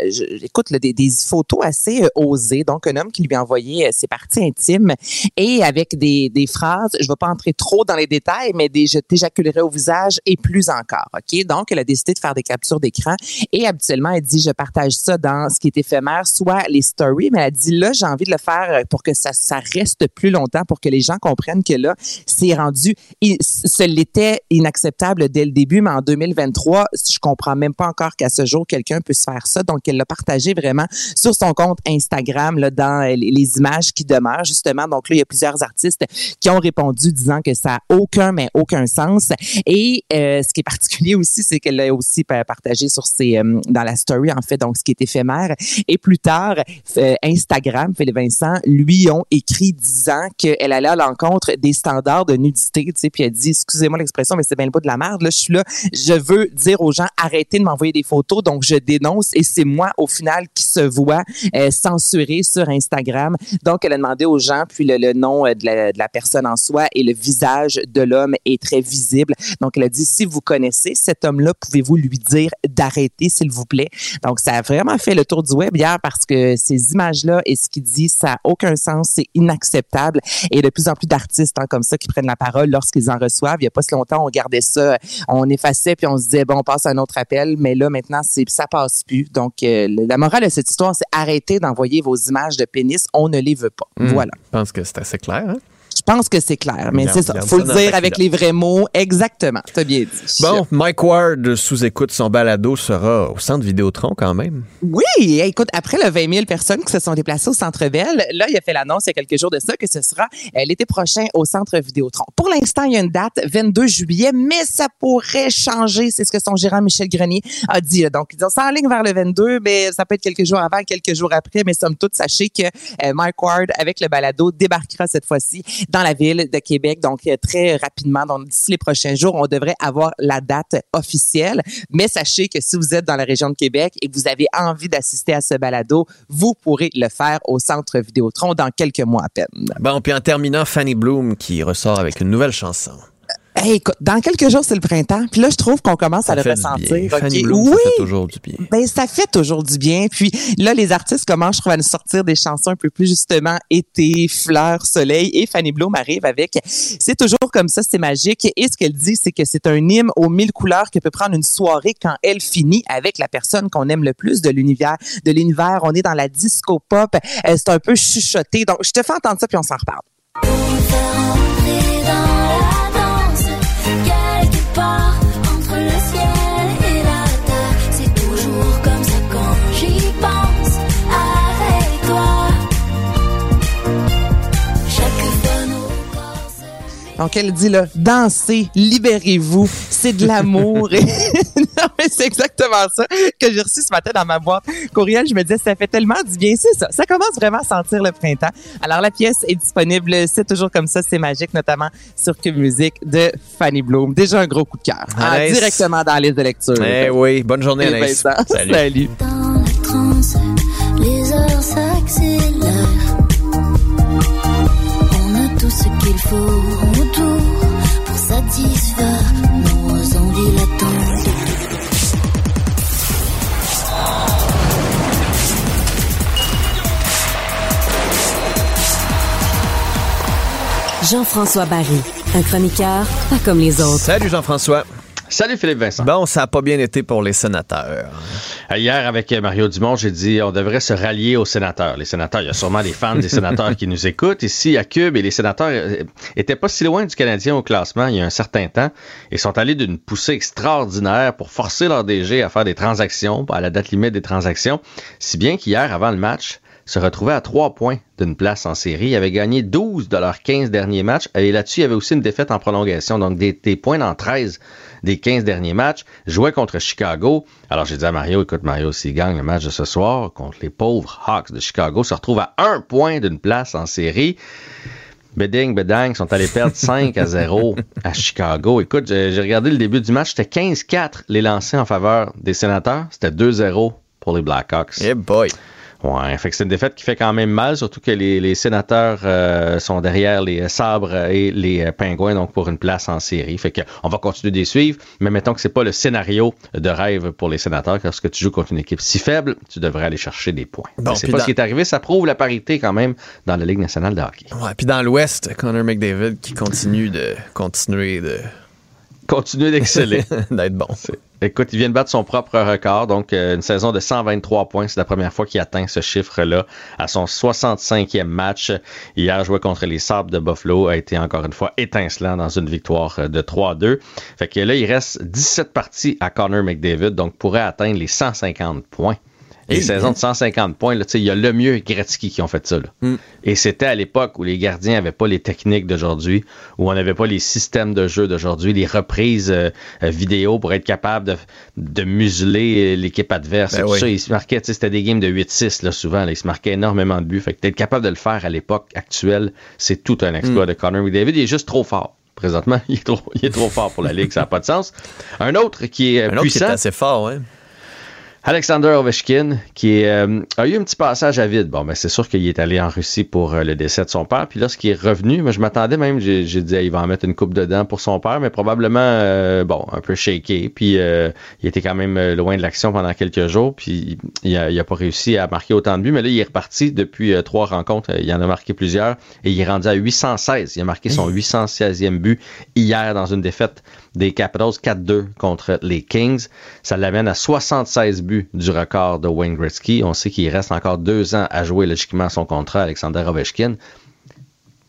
Speaker 8: je- là, des, des photos assez euh, osées. Donc, un homme qui lui a envoyé euh, ses parties intimes et avec des, des phrases, je ne vais pas entrer trop dans les détails, mais des je t'éjaculerai au visage et plus encore. OK? Donc, elle a décidé de faire des captures d'écran et habituellement, elle dit, je partage ça dans ce qui est éphémère, soit les stories, mais elle dit, là, j'ai envie de le faire pour que ça, ça reste plus longtemps, pour que les gens comprennent que là, c'est rendu, ce l'était inacceptable dès le début, mais en 2023, je comprends même pas encore qu'à ce jour, quelqu'un puisse faire ça. Donc, elle l'a partagé vraiment sur son compte Instagram, là, dans euh, les, images qui demeurent, justement. Donc, là, il y a plusieurs artistes qui ont répondu disant que ça a aucun, mais aucun sens. Et euh, ce qui est particulier aussi, c'est qu'elle l'a aussi pa- partagé sur ses, euh, dans la story, en fait, donc ce qui est éphémère. Et plus tard, euh, Instagram, Philippe Vincent, lui ont écrit disant qu'elle allait à l'encontre des standards de nudité, tu sais, puis elle dit, excusez-moi l'expression, mais c'est bien le bout de la merde, là, je suis là, je veux dire aux gens, arrêtez de m'envoyer des photos, donc je dénonce, et c'est moi, au final, qui se voit euh, censuré sur Instagram. Donc, elle a demandé aux gens, puis le, le nom euh, de la, de la personne en soi et le visage de l'homme est très visible. Donc, elle a dit, si vous connaissez cet homme-là, pouvez-vous lui dire d'arrêter, s'il vous plaît? Donc, ça a vraiment fait le tour du web hier parce que ces images-là et ce qu'il dit, ça n'a aucun sens, c'est inacceptable. Et de plus en plus d'artistes hein, comme ça qui prennent la parole lorsqu'ils en reçoivent. Il n'y a pas si longtemps, on gardait ça, on effaçait puis on se disait, bon, on passe à un autre appel. Mais là, maintenant, c'est ça passe plus. Donc, euh, la morale de cette histoire, c'est arrêtez d'envoyer vos images de pénis. On ne les veut pas.
Speaker 2: Hmm.
Speaker 8: Voilà.
Speaker 2: Je pense que c'est assez clair. hein?
Speaker 8: Je pense que c'est clair, mais c'est ça.
Speaker 2: garde
Speaker 8: faut
Speaker 2: ça
Speaker 8: le dire avec les vrais mots. Exactement. T'as bien dit.
Speaker 2: Bon, Mike Ward sous-écoute son balado sera au centre Vidéotron quand même.
Speaker 8: Oui, écoute, après le 20 000 personnes qui se sont déplacées au Centre Bell, là, il a fait l'annonce il y a quelques jours de ça que ce sera euh, l'été prochain au Centre Vidéotron. Pour l'instant, il y a une date, 22 juillet, mais ça pourrait changer. C'est ce que son gérant Michel Grenier a dit. là. Donc, ils ont ça en ligne vers le 22, mais ça peut être quelques jours avant, quelques jours après. Mais somme toute, sachez que euh, Mike Ward, avec le balado, débarquera cette fois-ci dans la ville de Québec. Donc, euh, très rapidement, donc d'ici les prochains jours, on devrait avoir la date officielle. Mais sachez que si vous êtes dans la région de Québec et vous avez envie d'assister à ce balado, vous pourrez le faire au Centre Vidéotron dans quelques mois à peine.
Speaker 2: Bon, puis en terminant, Fanny Bloom qui ressort avec une nouvelle chanson.
Speaker 8: Hey, écoute, dans quelques jours, c'est le printemps. Puis là, je trouve qu'on commence à le ressentir.
Speaker 2: bien.
Speaker 8: OK?
Speaker 2: Fanny Bloom,
Speaker 8: oui,
Speaker 2: ça fait toujours du bien.
Speaker 8: Ben, ça fait toujours du bien. Puis là, les artistes commencent, je trouve, à nous sortir des chansons un peu plus justement été, fleurs, soleil. Et Fanny Bloom arrive avec C'est toujours comme ça, c'est magique. Et ce qu'elle dit, c'est que c'est un hymne aux mille couleurs qui peut prendre une soirée quand elle finit avec la personne qu'on aime le plus de l'univers. De l'univers, on est dans la disco pop. Euh, c'est un peu chuchoté. Donc, je te fais entendre ça puis on s'en reparle. Donc, elle dit là, dansez, libérez-vous, c'est de l'amour. <laughs> Et- <laughs> non, mais c'est exactement ça que j'ai reçu ce matin dans ma boîte courriel. Je me disais, ça fait tellement du bien. C'est ça. Ça commence vraiment à sentir le printemps. Alors, la pièce est disponible. C'est toujours comme ça. C'est magique, notamment sur Cube Musique de Fanny Bloom. Déjà un gros coup de cœur. hein,
Speaker 2: Anaïs.
Speaker 8: directement dans la liste de lecture.
Speaker 2: Eh oui, bonne journée, Anaïs. Salut.
Speaker 8: Salut.
Speaker 9: dans la transe, les heures ce qu'il faut autour pour satisfaire nos envies latentes.
Speaker 1: Jean-François Barry, un chroniqueur pas comme les autres.
Speaker 2: Salut Jean-François.
Speaker 10: Salut Philippe Vincent.
Speaker 2: Bon, ça n'a pas bien été pour les sénateurs.
Speaker 10: Euh, Hier, avec euh, Mario Dumont, j'ai dit on devrait se rallier aux sénateurs. Les sénateurs, il y a sûrement des fans des sénateurs <laughs> qui nous écoutent ici à Cube et les sénateurs euh, étaient pas si loin du Canadien au classement il y a un certain temps et sont allés d'une poussée extraordinaire pour forcer leur DG à faire des transactions à la date limite des transactions, si bien qu'hier, avant le match, se retrouvaient à trois points d'une place en série. Ils avaient gagné 12 de leurs 15 derniers matchs. Et là-dessus, il y avait aussi une défaite en prolongation. Donc, des, des points dans 13 des 15 derniers matchs. Jouaient contre Chicago. Alors, j'ai dit à Mario, écoute, Mario, s'il gagne le match de ce soir contre les pauvres Hawks de Chicago, se retrouve à un point d'une place en série. Beding, Bedang sont allés perdre <laughs> 5 à 0 à Chicago. Écoute, j'ai j'ai regardé le début du match. C'était 15-4 les lancés en faveur des sénateurs. C'était 2-0 pour les Blackhawks.
Speaker 2: Eh boy.
Speaker 10: Ouais, fait que c'est une défaite qui fait quand même mal, surtout que les, les sénateurs euh, sont derrière les sabres et les euh, pingouins, donc pour une place en série. Fait que on va continuer de les suivre, mais mettons que c'est pas le scénario de rêve pour les sénateurs, parce que tu joues contre une équipe si faible, tu devrais aller chercher des points.
Speaker 2: Bon,
Speaker 10: c'est pas
Speaker 2: dans-
Speaker 10: ce qui est arrivé, ça prouve la parité quand même dans la Ligue nationale de hockey.
Speaker 2: Ouais, puis dans l'Ouest, Connor McDavid qui continue de continuer de
Speaker 10: Continuez d'exceller. <laughs>
Speaker 2: d'être bon.
Speaker 10: Écoute, il vient de battre son propre record, donc euh, une saison de 123 points. C'est la première fois qu'il atteint ce chiffre-là à son 65e match. Hier, joué contre les Sabres de Buffalo, a été encore une fois étincelant dans une victoire euh, de 3-2. Fait que là, il reste 17 parties à Connor McDavid, donc pourrait atteindre les 150 points. Les
Speaker 2: Hey,
Speaker 10: saisons
Speaker 2: hein.
Speaker 10: de 150 points, là, tu sais, il y a le mieux Gretzky qui ont fait ça. là.
Speaker 2: Mm.
Speaker 10: Et c'était à l'époque où les gardiens n'avaient pas les techniques d'aujourd'hui, où on n'avait pas les systèmes de jeu d'aujourd'hui, les reprises euh, vidéo pour être capable de, de museler euh, l'équipe adverse.
Speaker 2: Ben
Speaker 10: et tout
Speaker 2: oui.
Speaker 10: ça, ils se marquaient, tu sais, c'était des games de 8-6 là, souvent. là. ils se marquaient énormément de buts. Fait que d'être capable de le faire à l'époque actuelle, c'est tout un
Speaker 2: Mm.
Speaker 10: exploit de Connor McDavid. Il est juste trop fort. Présentement, <laughs> il est trop, il est trop fort pour la Ligue, ça n'a pas de sens. Un autre qui est
Speaker 2: Un autre qui
Speaker 10: puissant.
Speaker 2: est assez fort, ouais.
Speaker 10: Alexander Ovechkin, qui euh, a eu un petit passage à vide. Bon, ben c'est sûr qu'il est allé en Russie pour euh, le décès de son père. Puis lorsqu'il est revenu, moi, je m'attendais même, j'ai dit, il va en mettre une coupe dedans pour son père, mais probablement, euh, bon, un peu shaké. Puis euh, il était quand même loin de l'action pendant quelques jours. Puis il a, il a pas réussi à marquer autant de buts. Mais là, il est reparti depuis trois rencontres. Il en a marqué plusieurs. Et il est rendu à 816. Il a marqué son 816e but hier dans une défaite des Capitals 4-2 contre les Kings. Ça l'amène à 76 buts du record de Wayne Gretzky. On sait qu'il reste encore deux ans à jouer logiquement son contrat, Alexander Ovechkin.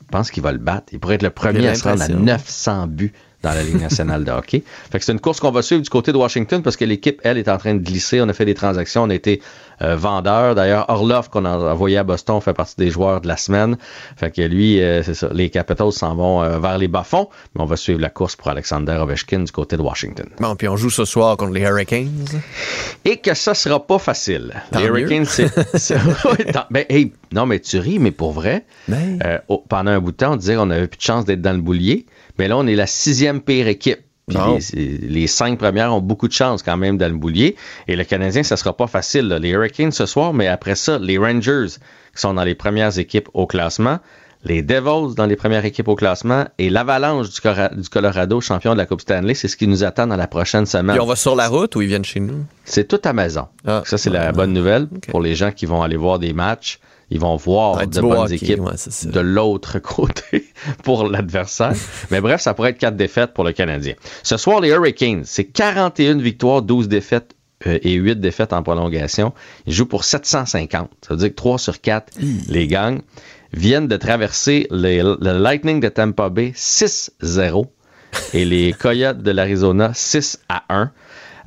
Speaker 10: Je pense qu'il va le battre. Il pourrait être le premier à se rendre à
Speaker 2: l'impression.
Speaker 10: 900 buts dans la Ligue nationale de hockey. Fait que c'est une course qu'on va suivre du côté de Washington parce que l'équipe, elle, est en train de glisser. On a fait des transactions, on a été euh, vendeur. D'ailleurs, Orlov, qu'on a envoyé à Boston, fait partie des joueurs de la semaine. Fait que lui, euh, c'est ça. Les Capitals s'en vont euh, vers les bas-fonds, mais on va suivre la course pour Alexander Ovechkin du côté de Washington.
Speaker 2: Bon, puis on joue ce soir contre les Hurricanes.
Speaker 10: Et que ça sera pas facile.
Speaker 2: Tant
Speaker 10: les
Speaker 2: mieux.
Speaker 10: Hurricanes, c'est. <laughs> ben, hey, non, mais tu ris, mais pour vrai,
Speaker 2: Ben.
Speaker 10: euh, pendant un bout de temps, on disait qu'on n'avait plus de chance d'être dans le boulier. Mais là, on est la sixième pire équipe. Puis les, cinq premières ont beaucoup de chance quand même dans le boulier. Et le Canadien, ça sera pas facile. là. Les Hurricanes ce soir, mais après ça, les Rangers qui sont dans les premières équipes au classement. Les Devils dans les premières équipes au classement et l'Avalanche du, Colorado, champion de la Coupe Stanley, c'est ce qui nous attend dans la prochaine semaine.
Speaker 2: Puis on va sur la route ou ils viennent chez nous?
Speaker 10: C'est tout à maison.
Speaker 2: Ah.
Speaker 10: ça, c'est la bonne nouvelle pour les gens qui vont aller voir des matchs. Ils vont voir
Speaker 2: Ouais,
Speaker 10: de bonnes
Speaker 2: hockey,
Speaker 10: équipes
Speaker 2: ouais,
Speaker 10: de l'autre <laughs> côté pour l'adversaire. Mais bref, ça pourrait être quatre défaites pour le Canadien. Ce soir, les Hurricanes, c'est 41 victoires, 12 défaites euh, et 8 défaites en prolongation. Ils jouent pour 750. Ça veut dire que 3 sur 4 les gagnent. Viennent de traverser les- le Lightning de Tampa Bay 6-0 et les <laughs> Coyotes de l'Arizona 6 à 1.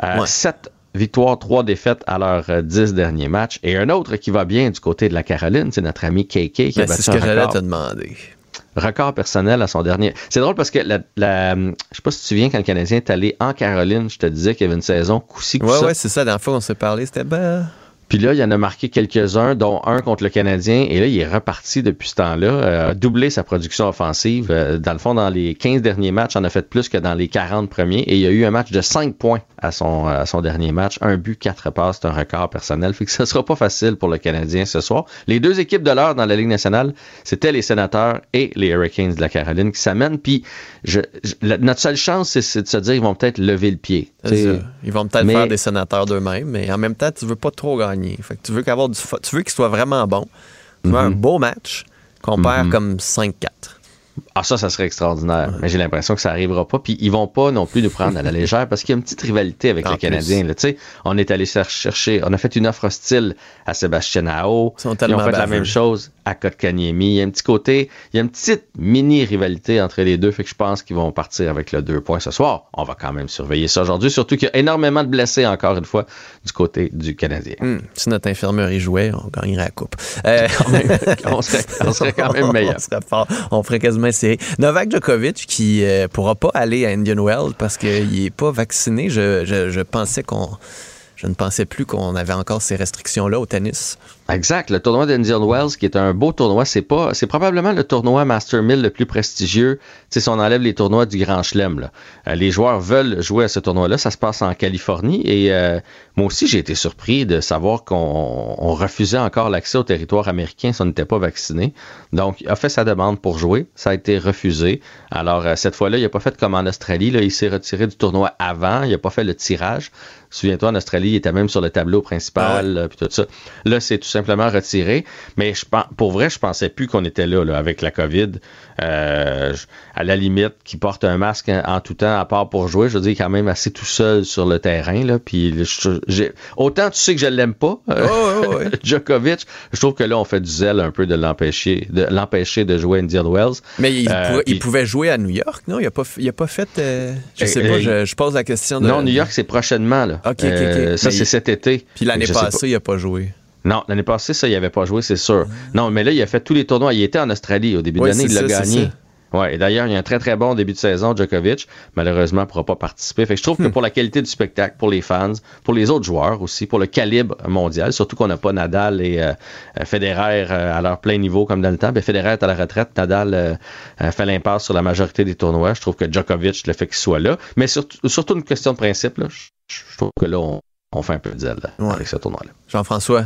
Speaker 10: Euh,
Speaker 2: Ouais.
Speaker 10: 7 victoires, 3 défaites à leurs euh, 10 derniers matchs. Et un autre qui va bien du côté de la Caroline, c'est notre ami KK qui a
Speaker 2: Ben,
Speaker 10: battu
Speaker 2: c'est ce que j'allais
Speaker 10: record,
Speaker 2: te demander.
Speaker 10: record personnel à son dernier. C'est drôle parce que la, la- je sais pas si tu te souviens quand le Canadien est allé en Caroline, je te disais qu'il y avait une saison coup-ci,
Speaker 2: Ouais, ouais, c'est ça. La dernière fois qu'on s'est parlé, c'était ben.
Speaker 10: Puis là, il y en a marqué quelques-uns, dont un contre le Canadien. Et là, il est reparti depuis ce temps-là, euh, a doublé sa production offensive. Euh, dans le fond, dans les 15 derniers matchs, on a fait plus que dans les 40 premiers. Et il y a eu un match de 5 points à son, à son dernier match. Un but, quatre passes, c'est un record personnel. Fait que ça sera pas facile pour le Canadien ce soir. Les deux équipes de l'heure dans la Ligue nationale, c'était les Sénateurs et les Hurricanes de la Caroline qui s'amènent. Puis je, je- la- notre seule chance, c'est- c'est de se dire ils vont peut-être lever le pied.
Speaker 2: C'est
Speaker 10: T'sais,
Speaker 2: ça. Ils vont peut-être
Speaker 10: mais-
Speaker 2: faire des sénateurs d'eux-mêmes, mais en même temps, tu veux pas trop gagner. Fait que tu veux qu'avoir du fa- tu veux qu'ils soient vraiment bons. Tu veux un beau match qu'on perd comme 5-4.
Speaker 10: Ah, ça, ça serait extraordinaire. Mais j'ai l'impression que ça arrivera pas. Puis ils vont pas non plus nous prendre à la légère parce qu'il y a une petite rivalité avec
Speaker 2: En
Speaker 10: les
Speaker 2: plus.
Speaker 10: Canadiens. là. On est allé cher- chercher, on a fait une offre hostile à Sébastien Ao.
Speaker 2: Ils sont
Speaker 10: Ils ont fait la même chose à Kotkaniemi. Il y a un petit côté, il y a une petite mini rivalité entre les deux. Fait que je pense qu'ils vont partir avec le deux points ce soir. On va quand même surveiller ça aujourd'hui. Surtout qu'il y a énormément de blessés encore une fois du côté du Canadien.
Speaker 2: Hum, Si notre infirmerie jouait, on gagnerait la coupe. Euh, <laughs>
Speaker 10: on, serait, on serait quand même <laughs> meilleur.
Speaker 2: on serait fort. On ferait quasiment Novak Djokovic qui euh, pourra pas aller à Indian Wells parce qu'il est pas vacciné. Je, ne pensais plus qu'on avait encore ces restrictions-là au tennis.
Speaker 10: Exact. Le tournoi d'Indian Wells, qui est un beau tournoi, c'est pas, c'est probablement le tournoi Master 1000 le plus prestigieux. Tu sais, si on enlève les tournois du Grand Chelem, là. Euh, les joueurs veulent jouer à ce tournoi-là. Ça se passe en Californie. Et euh, moi aussi, j'ai été surpris de savoir qu'on on refusait encore l'accès au territoire américain si on n'était pas vacciné. Donc, il a fait sa demande pour jouer. Ça a été refusé. Alors, euh, cette fois-là, il n'a pas fait comme en Australie. Là. Il s'est retiré du tournoi avant. Il n'a pas fait le tirage. Souviens-toi, en Australie, il était même sur le tableau principal, puis tout ça. Là, c'est tout simplement retiré. Mais je pour vrai, je pensais plus qu'on était là, là, avec la COVID. Euh, à la limite, qui porte un masque en, en tout temps, à part pour jouer, je veux dire, quand même assez tout seul sur le terrain. Là, puis je- autant tu sais que je l'aime pas, euh,
Speaker 2: ouais. <laughs>
Speaker 10: Djokovic, je trouve que là, on fait du zèle un peu de l'empêcher de, l'empêcher de jouer à Indian Wells.
Speaker 2: Mais il,
Speaker 10: Euh,
Speaker 2: pouvait, il
Speaker 10: puis-
Speaker 2: pouvait jouer à New York, non? Il n'a pas, il a pas fait. je
Speaker 10: Euh,
Speaker 2: sais pas, je, je pose la question de.
Speaker 10: Non, New York, c'est prochainement. Là.
Speaker 2: Ok, ok, ok.
Speaker 10: Ça, c'est cet été.
Speaker 2: Puis l'année passée, il n'a pas joué.
Speaker 10: Non, l'année passée, ça, il avait pas joué, c'est sûr. Non, mais là, il a fait tous les tournois. Il était en Australie au début
Speaker 2: Ouais,
Speaker 10: de l'année, il l'a gagné. Ouais, et d'ailleurs, il y a un très très bon début de saison, Djokovic. Malheureusement, il ne pourra pas participer. Fait que je trouve que
Speaker 2: Hmm.
Speaker 10: pour la qualité du spectacle, pour les fans, pour les autres joueurs aussi, pour le calibre mondial, surtout qu'on n'a pas Nadal et euh, Federer euh, à leur plein niveau comme dans le temps. Ben, Federer est à la retraite, Nadal euh, euh, fait l'impasse sur la majorité des tournois. Je trouve que Djokovic, le fait qu'il soit là. Mais surtout, surtout une question de principe, là, je, je trouve que là, on, on fait un peu de zèle là,
Speaker 2: Ouais.
Speaker 10: avec ce tournoi-là.
Speaker 2: Jean-François,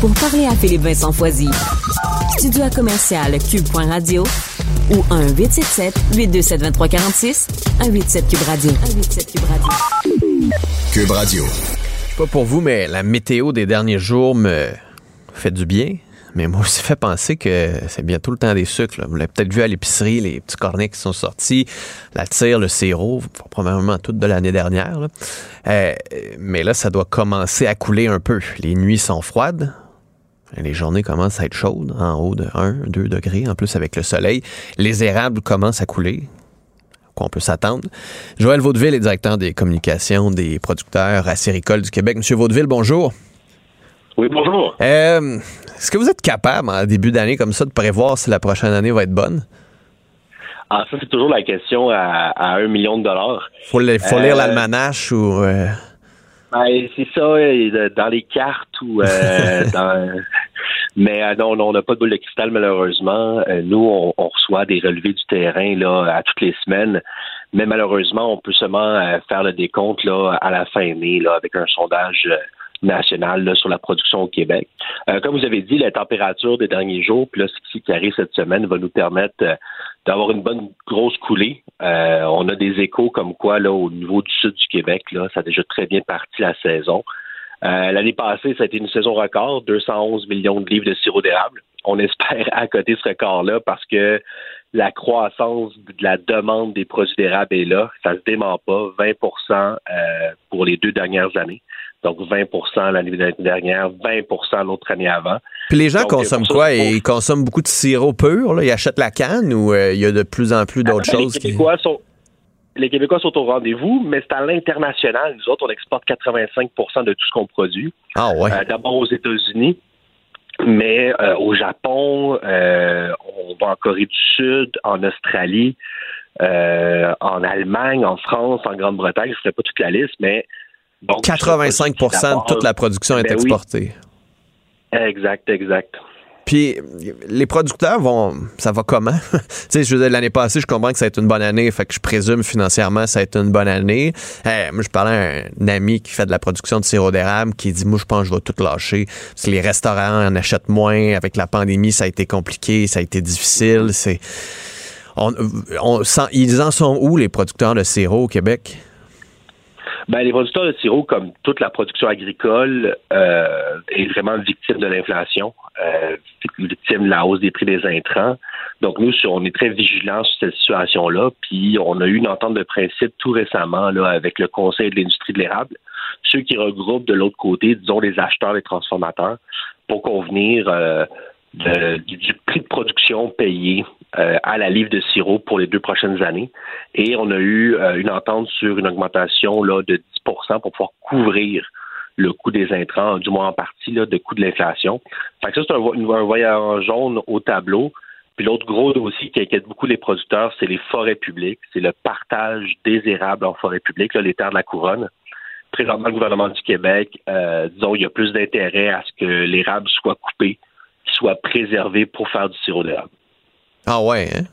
Speaker 1: Pour parler à Philippe Vincent Foisy, studio à commercial cube.radio ou 1 877 827 2346 187 Cube Radio. 187 Cube Radio.
Speaker 5: Cube Radio.
Speaker 2: Je sais pas pour vous, mais la météo des derniers jours me fait du bien. Mais moi aussi <laughs> fait penser que c'est bientôt le temps des sucres. là. Vous l'avez peut-être vu à l'épicerie, les petits cornets qui sont sortis, la tire, le sirop, probablement tout de l'année dernière. là. Euh, mais là, ça doit commencer à couler un peu. Les nuits sont froides. Les journées commencent à être chaudes, en haut de 1, 2 degrés, en plus avec le soleil. Les érables commencent à couler. Quoi on peut s'attendre. Joël Vaudeville est directeur des communications des producteurs acéricoles du Québec. Monsieur Vaudeville, bonjour.
Speaker 11: Oui, bonjour.
Speaker 2: Euh, Est-ce que vous êtes capable, en début d'année comme ça, de prévoir si la prochaine année va être bonne?
Speaker 11: Ah, ça, c'est toujours la question à, à un million de dollars.
Speaker 2: Faut, le- faut
Speaker 11: Euh,
Speaker 2: lire l'almanach ou... euh,
Speaker 11: Ben, c'est ça, dans les cartes ou euh, <laughs> dans... Mais euh, non, non, on n'a pas de boule de cristal, malheureusement. Euh, nous, on, on reçoit des relevés du terrain là, à toutes les semaines. Mais malheureusement, on peut seulement euh, faire le décompte là, à la fin mai là, avec un sondage euh, national là, sur la production au Québec. Euh, comme vous avez dit, la température des derniers jours, puis là, ce qui arrive cette semaine, va nous permettre euh, d'avoir une bonne grosse coulée. Euh, on a des échos comme quoi, là, au niveau du sud du Québec, là, ça a déjà très bien parti la saison. Euh, L'année passée, ça a été une saison record, 211 millions de livres de sirop d'érable. On espère à côté ce record-là parce que la croissance de la demande des produits d'érable est là. Ça se dément pas. 20% euh, pour les deux dernières années. Donc 20% l'année dernière, 20% l'autre année avant.
Speaker 2: Puis les gens
Speaker 11: Donc,
Speaker 2: consomment quoi? Ils consomment beaucoup de sirop pur? Là? Ils achètent la canne ou euh, il y a de plus en plus d'autres choses?
Speaker 11: Les
Speaker 2: qui-
Speaker 11: Québécois, sont, les Québécois sont au rendez-vous, mais c'est à l'international. Nous autres, on exporte 85% de tout ce qu'on produit.
Speaker 2: Ah ouais.
Speaker 11: Euh, D'abord aux États-Unis, mais euh, au Japon, on va en Corée du Sud, en Australie, en Allemagne, en France, en Grande-Bretagne. Je ne ferai pas toute la liste, mais... donc,
Speaker 2: 85% de toute la production est
Speaker 11: Ben oui.
Speaker 2: exportée.
Speaker 11: Exact, exact.
Speaker 2: Puis les producteurs vont. Ça va comment? <laughs> tu sais, je l'année passée, je comprends que ça a été une bonne année, fait que je présume financièrement ça a été une bonne année. Moi, je parlais à un ami qui fait de la production de sirop d'érable qui dit Moi, je pense que je vais tout lâcher. Parce que les restaurants en achètent moins. Avec la pandémie, ça a été compliqué, ça a été difficile. C'est. On, on sent- ils en sont où, les producteurs de sirop au Québec?
Speaker 11: Ben, les producteurs de sirop, comme toute la production agricole, euh, est vraiment victime de l'inflation, euh, victime de la hausse des prix des intrants. Donc, nous, on est très vigilants sur cette situation-là. Puis, on a eu une entente de principe tout récemment là, avec le Conseil de l'industrie de l'érable, ceux qui regroupent de l'autre côté, disons, les acheteurs et transformateurs, pour convenir euh, du, du prix de production payé euh, à la livre de sirop pour les deux prochaines années. Et on a eu euh, une entente sur une augmentation là, de 10% pour pouvoir couvrir le coût des intrants, du moins en partie, là, de coût de l'inflation. Fait que ça, c'est un, un voyant jaune au tableau. Puis l'autre gros dossier qui inquiète beaucoup les producteurs, c'est les forêts publiques. C'est le partage des érables en forêt publique, là, les terres de la couronne. Présentement, le gouvernement du Québec, euh, disons, il y a plus d'intérêt à ce que l'érable soit coupé, soit préservé pour faire du sirop d'érable.
Speaker 2: Ah ouais, hein?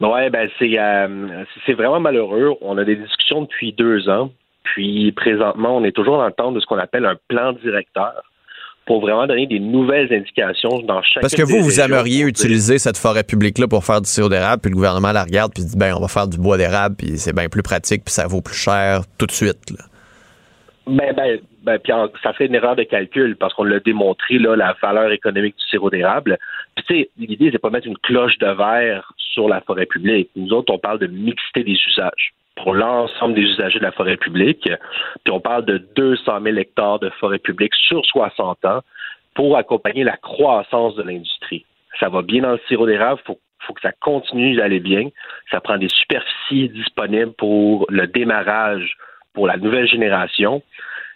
Speaker 11: Ouais, ben c'est euh, c'est vraiment malheureux. On a des discussions depuis deux ans, puis présentement, on est toujours dans le temps de ce qu'on appelle un plan directeur pour vraiment donner des nouvelles indications dans chaque
Speaker 2: Parce que vous, vous aimeriez utiliser cette forêt publique-là pour faire du sirop d'érable, puis le gouvernement la regarde, puis dit, ben, on va faire du bois d'érable, puis c'est bien plus pratique, puis ça vaut plus cher tout de suite. là.
Speaker 11: Ben, ben, ben, puis en- ça fait une erreur de calcul parce qu'on l'a démontré, là, la valeur économique du sirop d'érable. Puis, tu sais, l'idée, c'est pas mettre une cloche de verre sur la forêt publique. Nous autres, on parle de mixité des usages pour l'ensemble des usagers de la forêt publique. Puis, on parle de 200 000 hectares de forêt publique sur 60 ans pour accompagner la croissance de l'industrie. Ça va bien dans le sirop d'érable, faut faut que ça continue d'aller bien. Ça prend des superficies disponibles pour le démarrage pour la nouvelle génération.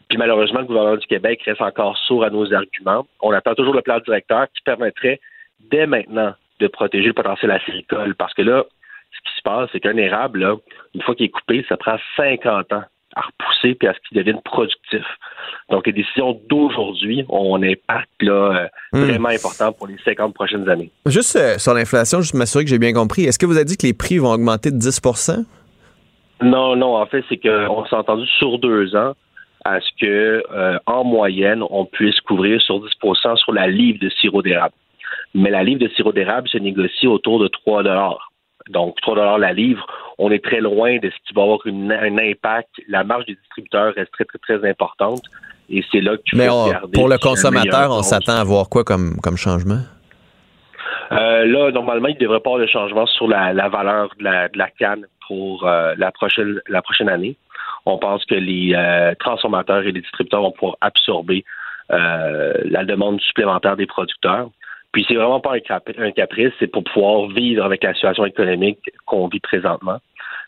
Speaker 11: Puis malheureusement, le gouvernement du Québec reste encore sourd à nos arguments. On attend toujours le plan directeur qui permettrait dès maintenant de protéger le potentiel acéricole. Parce que là, ce qui se passe, c'est qu'un érable, là, une fois qu'il est coupé, ça prend 50 ans à repousser puis à ce qu'il devienne productif. Donc, les décisions d'aujourd'hui ont un impact là, euh,
Speaker 2: Hmm.
Speaker 11: vraiment important pour les 50 prochaines années.
Speaker 2: Juste euh, sur l'inflation, juste m'assurer que j'ai bien compris. Est-ce que vous avez dit que les prix vont augmenter de 10%
Speaker 11: Non, non, en fait, c'est qu'on s'est entendu sur deux ans à ce que, euh, en moyenne, on puisse couvrir sur 10% sur la livre de sirop d'érable. Mais la livre de sirop d'érable se négocie autour de 3 Donc, 3 la livre, on est très loin de ce qui va avoir une- un impact. La marge des distributeurs reste très, très, très importante. Et c'est là qu'il faut
Speaker 2: Mais on-
Speaker 11: regarder
Speaker 2: pour le consommateur, on s'attend à voir quoi comme, comme changement?
Speaker 11: Euh, là, normalement, il devrait pas avoir de changement sur la, la valeur de la, de la canne pour euh, la, prochaine, la prochaine année. On pense que les euh, transformateurs et les distributeurs vont pouvoir absorber euh, la demande supplémentaire des producteurs. Puis c'est vraiment pas un, cap- un caprice, c'est pour pouvoir vivre avec la situation économique qu'on vit présentement.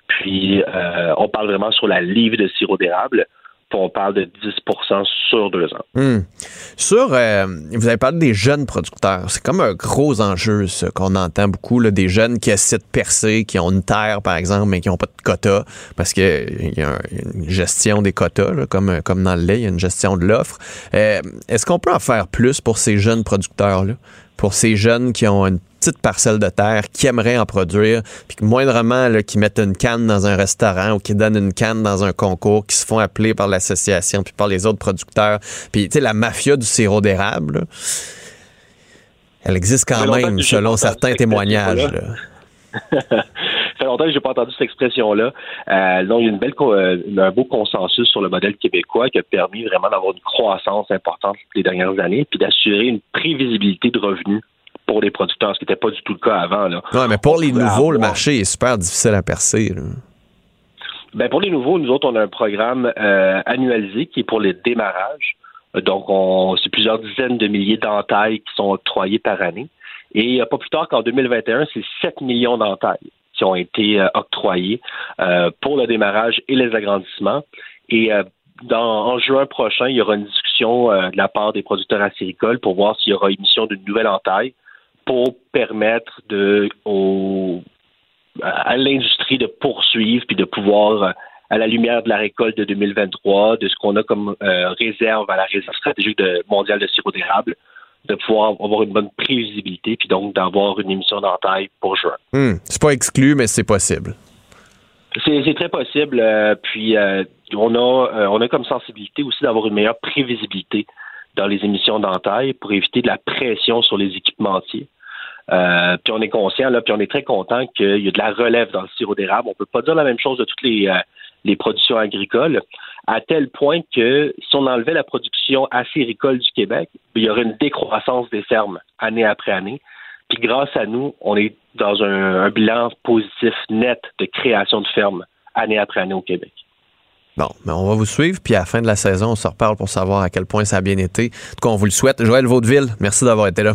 Speaker 11: Puis euh, on parle vraiment sur la livre de sirop d'érable, on parle de 10% sur deux ans.
Speaker 2: Hmm. Sur, euh, vous avez parlé des jeunes producteurs. C'est comme un gros enjeu, ça, qu'on entend beaucoup, là, des jeunes qui essaient de percer, qui ont une terre, par exemple, mais qui n'ont pas de quota, parce qu'il y a un- une gestion des quotas, comme, comme dans le lait, il y a une gestion de l'offre. Euh, Est-ce qu'on peut en faire plus pour ces jeunes producteurs-là? Pour ces jeunes qui ont une petite parcelle de terre, qui aimeraient en produire, puis que moindrement, là, qui mettent une canne dans un restaurant ou qui donnent une canne dans un concours, qui se font appeler par l'association puis par les autres producteurs. Puis, tu sais, la mafia du sirop d'érable, elle existe quand même, selon certains témoignages. <laughs>
Speaker 11: ça fait longtemps que j'ai pas entendu cette expression-là. Euh, donc, il y a une belle, euh, un beau consensus sur le modèle québécois qui a permis vraiment d'avoir une croissance importante les dernières années, puis d'assurer une prévisibilité de revenus pour les producteurs, ce qui n'était pas du tout le cas avant. Là.
Speaker 2: Ouais, mais pour les nouveaux, le marché est super difficile à percer. là.
Speaker 11: Ben pour les nouveaux, nous autres, on a un programme euh, annualisé qui est pour les démarrages. Donc, on, c'est plusieurs dizaines de milliers d'entailles qui sont octroyées par année. Et euh, pas plus tard qu'en 2021, c'est 7 millions d'entailles qui ont été euh, octroyées pour le démarrage et les agrandissements. Et dans, en juin prochain, il y aura une discussion de la part des producteurs acéricoles pour voir s'il y aura émission d'une nouvelle entaille pour permettre de, à l'industrie de poursuivre puis de pouvoir, euh, à la lumière de la récolte de 2023, de ce qu'on a comme euh, réserve à la réserve stratégique de, mondiale de sirop d'érable, de pouvoir avoir une bonne prévisibilité puis donc d'avoir une émission d'entaille pour juin.
Speaker 2: Hmm, C'est pas exclu, mais c'est possible.
Speaker 11: C'est très possible. euh, puis euh, on a on a comme sensibilité aussi d'avoir une meilleure prévisibilité dans les émissions d'entaille pour éviter de la pression sur les équipementiers. Euh, puis on est conscient puis on est très content qu'il y a de la relève dans le sirop d'érable. On peut pas dire la même chose de toutes les euh, les productions agricoles, à tel point que si on enlevait la production acéricole du Québec, il y aurait une décroissance des fermes année après année. Puis grâce à nous, on est dans un, un bilan positif net de création de fermes année après année au Québec.
Speaker 2: Bon, mais on va vous suivre, puis à la fin de la saison, on se reparle pour savoir à quel point ça a bien été. En tout cas, on vous le souhaite. Joël Vaudeville, merci d'avoir été là.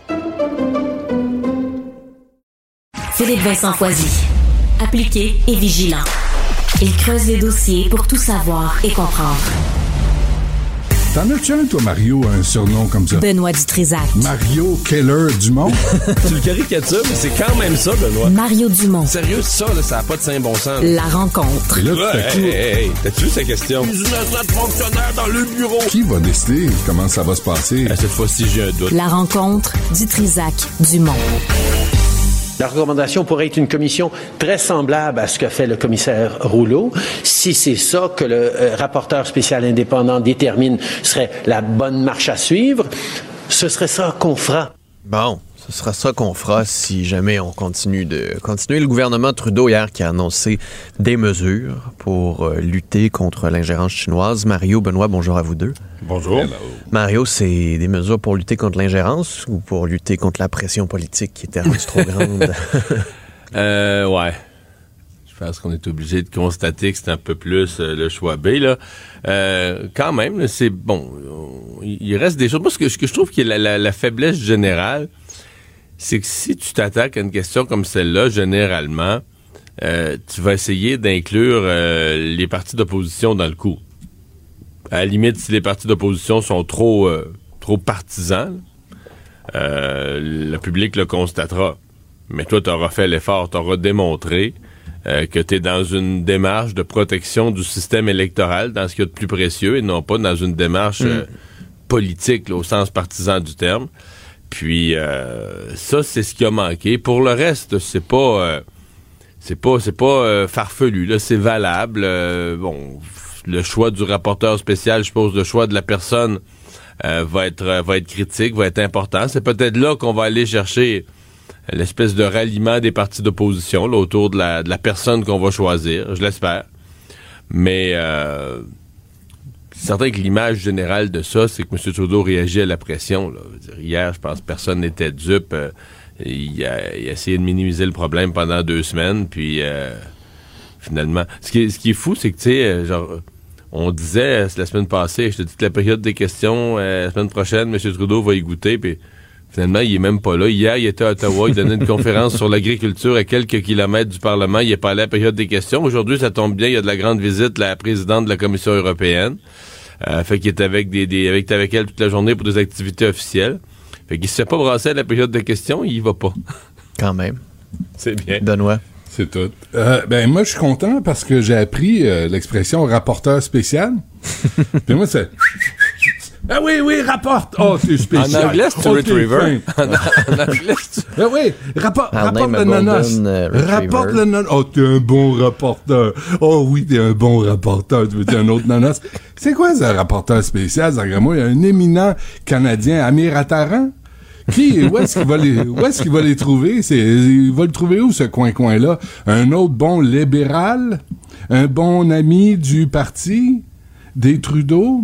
Speaker 1: Philippe Vincent Foisy. Appliqué et vigilant. Il creuse les dossiers pour tout savoir et comprendre.
Speaker 12: T'en as-tu un, toi, Mario, un surnom comme ça?
Speaker 1: Benoît Dutrisac.
Speaker 12: Mario Keller Dumont? <laughs>
Speaker 13: tu le caricatures, mais c'est quand même ça, Benoît.
Speaker 1: Mario Dumont.
Speaker 13: Sérieux, ça, là, ça n'a pas de saint bon sens.
Speaker 1: La rencontre.
Speaker 12: Et là, tout à
Speaker 13: Ouais,
Speaker 12: coup,
Speaker 13: hey, hey, hey, t'as-tu vu sa question? Fonctionnaire dans le bureau.
Speaker 12: qui va décider comment ça va se passer?
Speaker 13: cette fois-ci, j'ai un doute.
Speaker 1: La rencontre Dutrisac Dumont.
Speaker 14: La recommandation pourrait être une commission très semblable à ce que fait le commissaire Rouleau. Si c'est ça que le euh, rapporteur spécial indépendant détermine serait la bonne marche à suivre, ce serait ça qu'on fera.
Speaker 2: Bon, ce sera ça qu'on fera si jamais on continue de continuer. Le gouvernement Trudeau hier qui a annoncé des mesures pour euh, lutter contre l'ingérence chinoise. Mario, Benoît, bonjour à vous deux.
Speaker 13: Bonjour.
Speaker 2: Mario, c'est des mesures pour lutter contre l'ingérence ou pour lutter contre la pression politique qui était rendue trop grande?
Speaker 13: Euh, ouais. Je pense qu'on est obligé de constater que c'est un peu plus euh, le choix B, là. Euh, quand même, c'est bon. on- Il reste des choses. Moi, ce que, ce que je trouve qui est la, la- la faiblesse générale, c'est que si tu t'attaques à une question comme celle-là, généralement, euh, tu vas essayer d'inclure euh, les partis d'opposition dans le coup. À la limite, si les partis d'opposition sont trop, euh, trop partisans, le public le constatera. Mais toi, tu auras fait l'effort, tu auras démontré que tu es dans une démarche de protection du système électoral, dans ce qu'il y a de plus précieux, et non pas dans une démarche euh, politique, là, au sens partisan du terme. Puis euh, ça, c'est ce qui a manqué. Pour le reste, c'est pas euh, c'est pas c'est pas euh, farfelu. Là, c'est valable. Bon, le choix du rapporteur spécial, je suppose, le choix de la personne va être va être critique, va être important. C'est peut-être là qu'on va aller chercher l'espèce de ralliement des partis d'opposition autour de la, de la personne qu'on va choisir, je l'espère. Mais c'est certain que l'image générale de ça, c'est que M. Trudeau réagit à la pression. hier, je pense que personne n'était dupe. Euh, il, a, essayé de minimiser le problème pendant deux semaines, puis euh, finalement... Ce qui ce qui est fou, c'est que, tu sais, euh, genre... On disait la semaine passée, je te dis que la période des questions, la semaine prochaine, M. Trudeau va y goûter, puis Finalement, il est même pas là. Hier, il était à Ottawa, il donnait une conférence sur l'agriculture à quelques kilomètres du Parlement. Il est pas allé à la période des questions. Aujourd'hui, ça tombe bien, il y a de la grande visite, la présidente de la Commission européenne. Euh, fait qu'il est avec des, des avec, avec elle toute la journée pour des activités officielles. Fait qu'il se fait pas brasser à la période de questions, il y va pas. <laughs>
Speaker 2: Quand même.
Speaker 13: C'est bien.
Speaker 2: Benoît.
Speaker 12: C'est tout. Euh, ben moi, je suis content parce que j'ai appris euh, l'expression rapporteur spécial. <laughs> Puis moi, c'est... Ah oui, oui, rapporte. Oh, c'est spécial. <laughs>
Speaker 13: En anglais, c'est
Speaker 12: oh,
Speaker 13: retriever. En, en anglais,
Speaker 12: Ah oui, rapport,
Speaker 2: I'll
Speaker 12: rapporte le
Speaker 2: uh, retriever.
Speaker 12: rapporte le nanas. Oh, t'es un bon rapporteur. Oh oui, t'es un bon rapporteur. Tu veux dire un autre nanas? C'est quoi ce rapporteur spécial, Zagramo? Il y a un éminent Canadien, Amir Attaran. Qui, où est-ce qu'il va les, où est-ce qu'il va les trouver? C'est, il va le trouver où, ce coin-coin-là? Un autre bon libéral? Un bon ami du parti? Des Trudeau?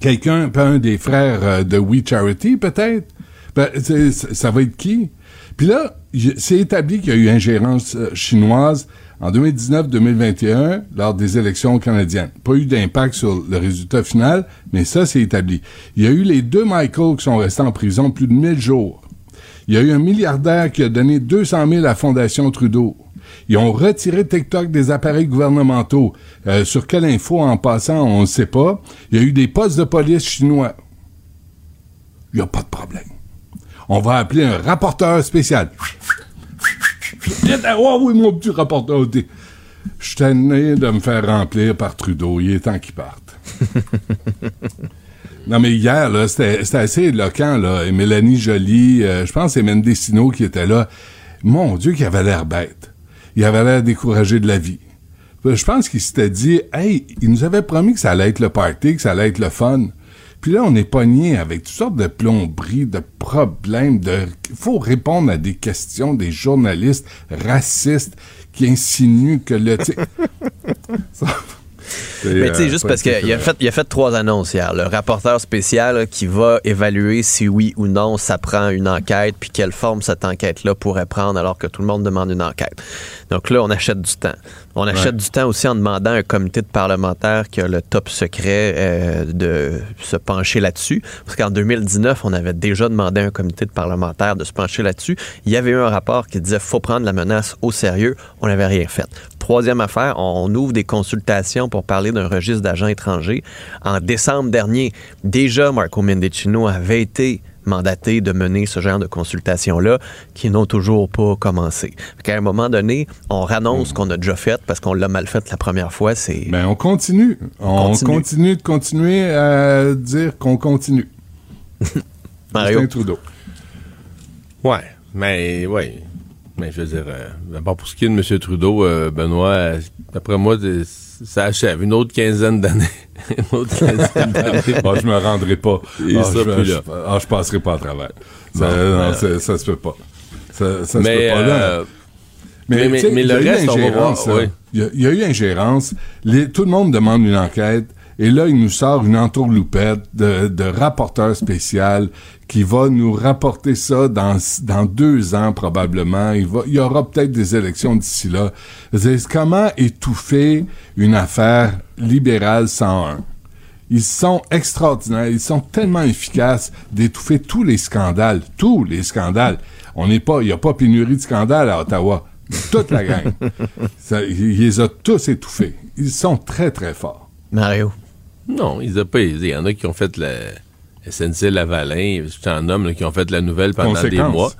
Speaker 12: Quelqu'un, un des frères euh, de We Charity, peut-être? Ben, ça va être qui? Puis là, c'est établi qu'il y a eu ingérence euh, chinoise en 2019-2021 lors des élections canadiennes. Pas eu d'impact sur le résultat final, mais ça, c'est établi. Il y a eu les deux Michael qui sont restés en prison plus de 1000 jours. Il y a eu un milliardaire qui a donné 200 000 à Fondation Trudeau. Ils ont retiré TikTok des appareils gouvernementaux. Euh, sur quelle info, en passant, on ne sait pas. Il y a eu des postes de police chinois. Il n'y a pas de problème. On va appeler un rapporteur spécial. Oh oui, mon petit rapporteur. Je suis tanné de me faire remplir par Trudeau. Il est temps qu'il parte. <laughs> non, mais hier, là, c'était assez éloquent, là. Et Mélanie Joly, euh, je pense que c'est Mendicino qui était là. Mon Dieu, qu'il avait l'air bête. Il avait l'air découragé de la vie. Je pense qu'il s'était dit, hey, il nous avait promis que ça allait être le party, que ça allait être le fun. Puis là, on est pogné avec toutes sortes de plomberies, de problèmes, de... Il faut répondre à des questions des journalistes racistes qui insinuent que le... <laughs>
Speaker 2: Mais tu sais,
Speaker 12: euh,
Speaker 2: juste parce qu'il a fait, il a fait trois annonces hier. Le rapporteur spécial là, qui va évaluer si oui ou non ça prend une enquête, puis quelle forme cette enquête-là pourrait prendre alors que tout le monde demande une enquête. Donc là, on achète du temps. On achète
Speaker 12: Ouais.
Speaker 2: du temps aussi en demandant à un comité de parlementaires qui a le top secret euh, de se pencher là-dessus. Parce qu'en 2019, on avait déjà demandé à un comité de parlementaires de se pencher là-dessus. Il y avait eu un rapport qui disait faut prendre la menace au sérieux. On n'avait rien fait. Troisième affaire, on ouvre des consultations pour parler d'un registre d'agents étrangers. En décembre dernier, déjà Marco Mendicino avait été mandaté de mener ce genre de consultations-là qui n'ont toujours pas commencé. Fait à un moment donné, on rannonce qu'on a déjà fait parce qu'on l'a mal fait la première fois. C'est
Speaker 12: Ben, on continue. On
Speaker 2: Continue.
Speaker 12: continue. de continuer à dire qu'on continue. <laughs>
Speaker 2: Mario.
Speaker 12: Justin Trudeau.
Speaker 13: Ouais, mais ouais. Mais je veux dire, euh, d'abord pour ce qui est de M. Trudeau, euh, Benoît, euh, d'après moi, ça achève une autre quinzaine d'années. <laughs> une autre quinzaine d'années. <laughs>
Speaker 12: Ah, je me rendrai pas. Ah, je, je- ah, je passerai pas à travers. Ça,
Speaker 13: Bon,
Speaker 12: non,
Speaker 13: ben,
Speaker 12: ça, se peut pas. Ça, ça se
Speaker 13: Mais,
Speaker 12: peut pas. là.
Speaker 13: euh, mais- mais- mais le reste, on va voir, oui.
Speaker 12: Il y, a, il y a eu ingérence. Les- tout le monde demande une enquête. Et là, il nous sort une entourloupette de, de rapporteur spécial qui va nous rapporter ça dans, dans deux ans probablement. Il, va, il y aura peut-être des élections d'ici là. Comment étouffer une affaire libérale 101? Ils sont extraordinaires, ils sont tellement efficaces d'étouffer tous les scandales, tous les scandales. On n'est pas, il n'y a pas pénurie de scandales à Ottawa. Toute la gang. <laughs> Ça, il les a tous étouffés. Ils sont très, très forts.
Speaker 2: Mario.
Speaker 13: Non, ils ont pas aidé. Il y en a qui ont fait la SNC Lavalin, je t'en nomme, là, qui ont fait la nouvelle pendant des mois.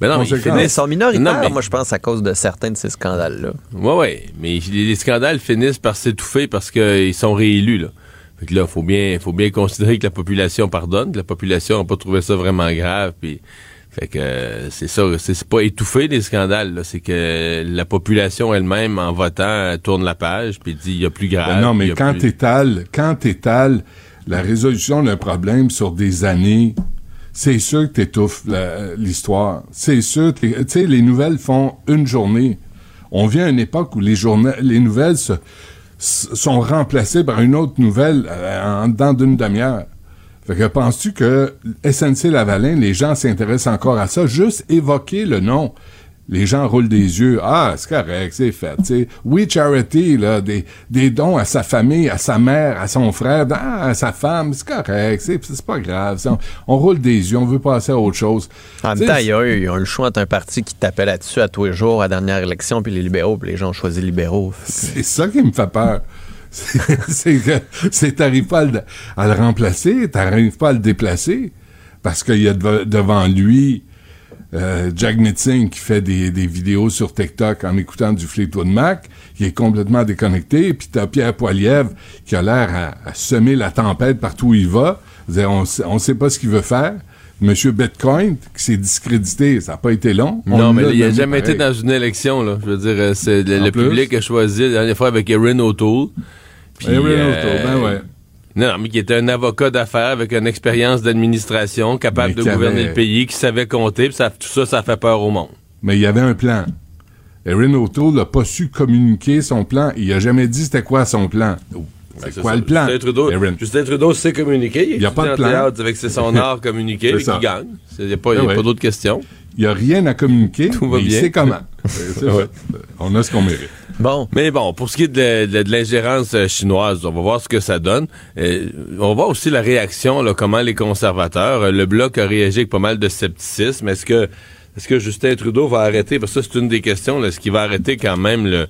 Speaker 13: Mais non, mais ils
Speaker 2: Mais
Speaker 13: finissent.
Speaker 2: ils sont minoritaires,
Speaker 13: Non, mais-
Speaker 2: moi, je pense, à cause de certains de ces scandales-là.
Speaker 13: Ouais, ouais. Mais les, les scandales finissent par s'étouffer parce qu'ils sont réélus, là. Fait que là, faut bien, faut bien considérer que la population pardonne, que la population n'a pas trouvé ça vraiment grave, puis fait que euh, c'est ça, c'est pas étouffer les scandales, c'est que la population elle-même, en votant, tourne la page, puis dit il y a plus grave.
Speaker 12: Ben non, mais quand
Speaker 13: plus-
Speaker 12: t'étales, quand t'étales la résolution d'un problème sur des années, c'est sûr que t'étouffes l'histoire. C'est sûr, tu sais, les nouvelles font une journée. On vient à une époque où les, nouvelles sont remplacées par une autre nouvelle euh, en dedans d'une demi-heure. Fait que penses-tu que SNC Lavalin, les gens s'intéressent encore à ça? Juste évoquer le nom. Les gens roulent des yeux. Ah, c'est correct, c'est fait. Oui, charity, là, des, des dons à sa famille, à sa mère, à son frère, à sa femme, c'est correct, c'est c'est pas grave. On, on roule des yeux, on veut passer à autre chose.
Speaker 2: En même temps, il y, a eu, il y a eu le choix entre un parti qui tapait là-dessus à tous les jours à la dernière élection, puis les libéraux, puis les gens ont choisi les libéraux.
Speaker 12: C'est ça qui me fait peur. C'est <laughs> c'est que c'est t'arrives pas à le, à le remplacer, t'arrives pas à le déplacer, parce qu'il y a devant lui euh, Jack Mitzing qui fait des, des vidéos sur TikTok en écoutant du Fleetwood Mac, qui est complètement déconnecté, puis t'as Pierre Poilievre qui a l'air à, à semer la tempête partout où il va. On on sait pas ce qu'il veut faire. Monsieur Bitcoin, qui s'est discrédité, ça n'a pas été long. On
Speaker 13: Non, mais il a
Speaker 12: nommé
Speaker 13: jamais été dans une élection, là. Je veux dire, euh, c'est le, public a choisi la dernière fois avec Erin O'Toole. Puis,
Speaker 12: Erin
Speaker 13: euh,
Speaker 12: O'Toole, ben ouais.
Speaker 13: Non, non, mais qui était un avocat d'affaires avec une expérience d'administration, capable
Speaker 12: Mais
Speaker 13: de gouverner
Speaker 12: avait-
Speaker 13: le pays, qui savait compter, puis ça, tout ça, ça fait peur au monde.
Speaker 12: Mais il y avait un plan. Erin O'Toole n'a pas su communiquer son plan. Il a jamais dit c'était quoi son plan. C'est
Speaker 13: Ben,
Speaker 12: quoi
Speaker 13: ça.
Speaker 12: le plan?
Speaker 13: Justin Trudeau? Justin Trudeau sait communiquer.
Speaker 12: Il y a pas de plan.
Speaker 13: théâtre avec c'est son art
Speaker 12: C'est ça.
Speaker 13: qui gagne. Il n'y a pas,
Speaker 12: Ah ouais.
Speaker 13: d'autres questions.
Speaker 12: Il n'y a rien à communiquer,
Speaker 13: Tout va
Speaker 12: mais il
Speaker 13: bien.
Speaker 12: sait comment. <laughs> C'est- c'est
Speaker 13: Ouais.
Speaker 12: On a ce qu'on mérite.
Speaker 2: Bon.
Speaker 13: Mais bon, pour ce qui est de, de- de l'ingérence euh, chinoise, on va voir ce que ça donne. Euh, on va voir aussi la réaction, là, comment les conservateurs, euh, le bloc a réagi avec pas mal de scepticisme. Est-ce que, est-ce que Justin Trudeau va arrêter, parce que ça c'est une des questions, est-ce qu'il va arrêter quand même le,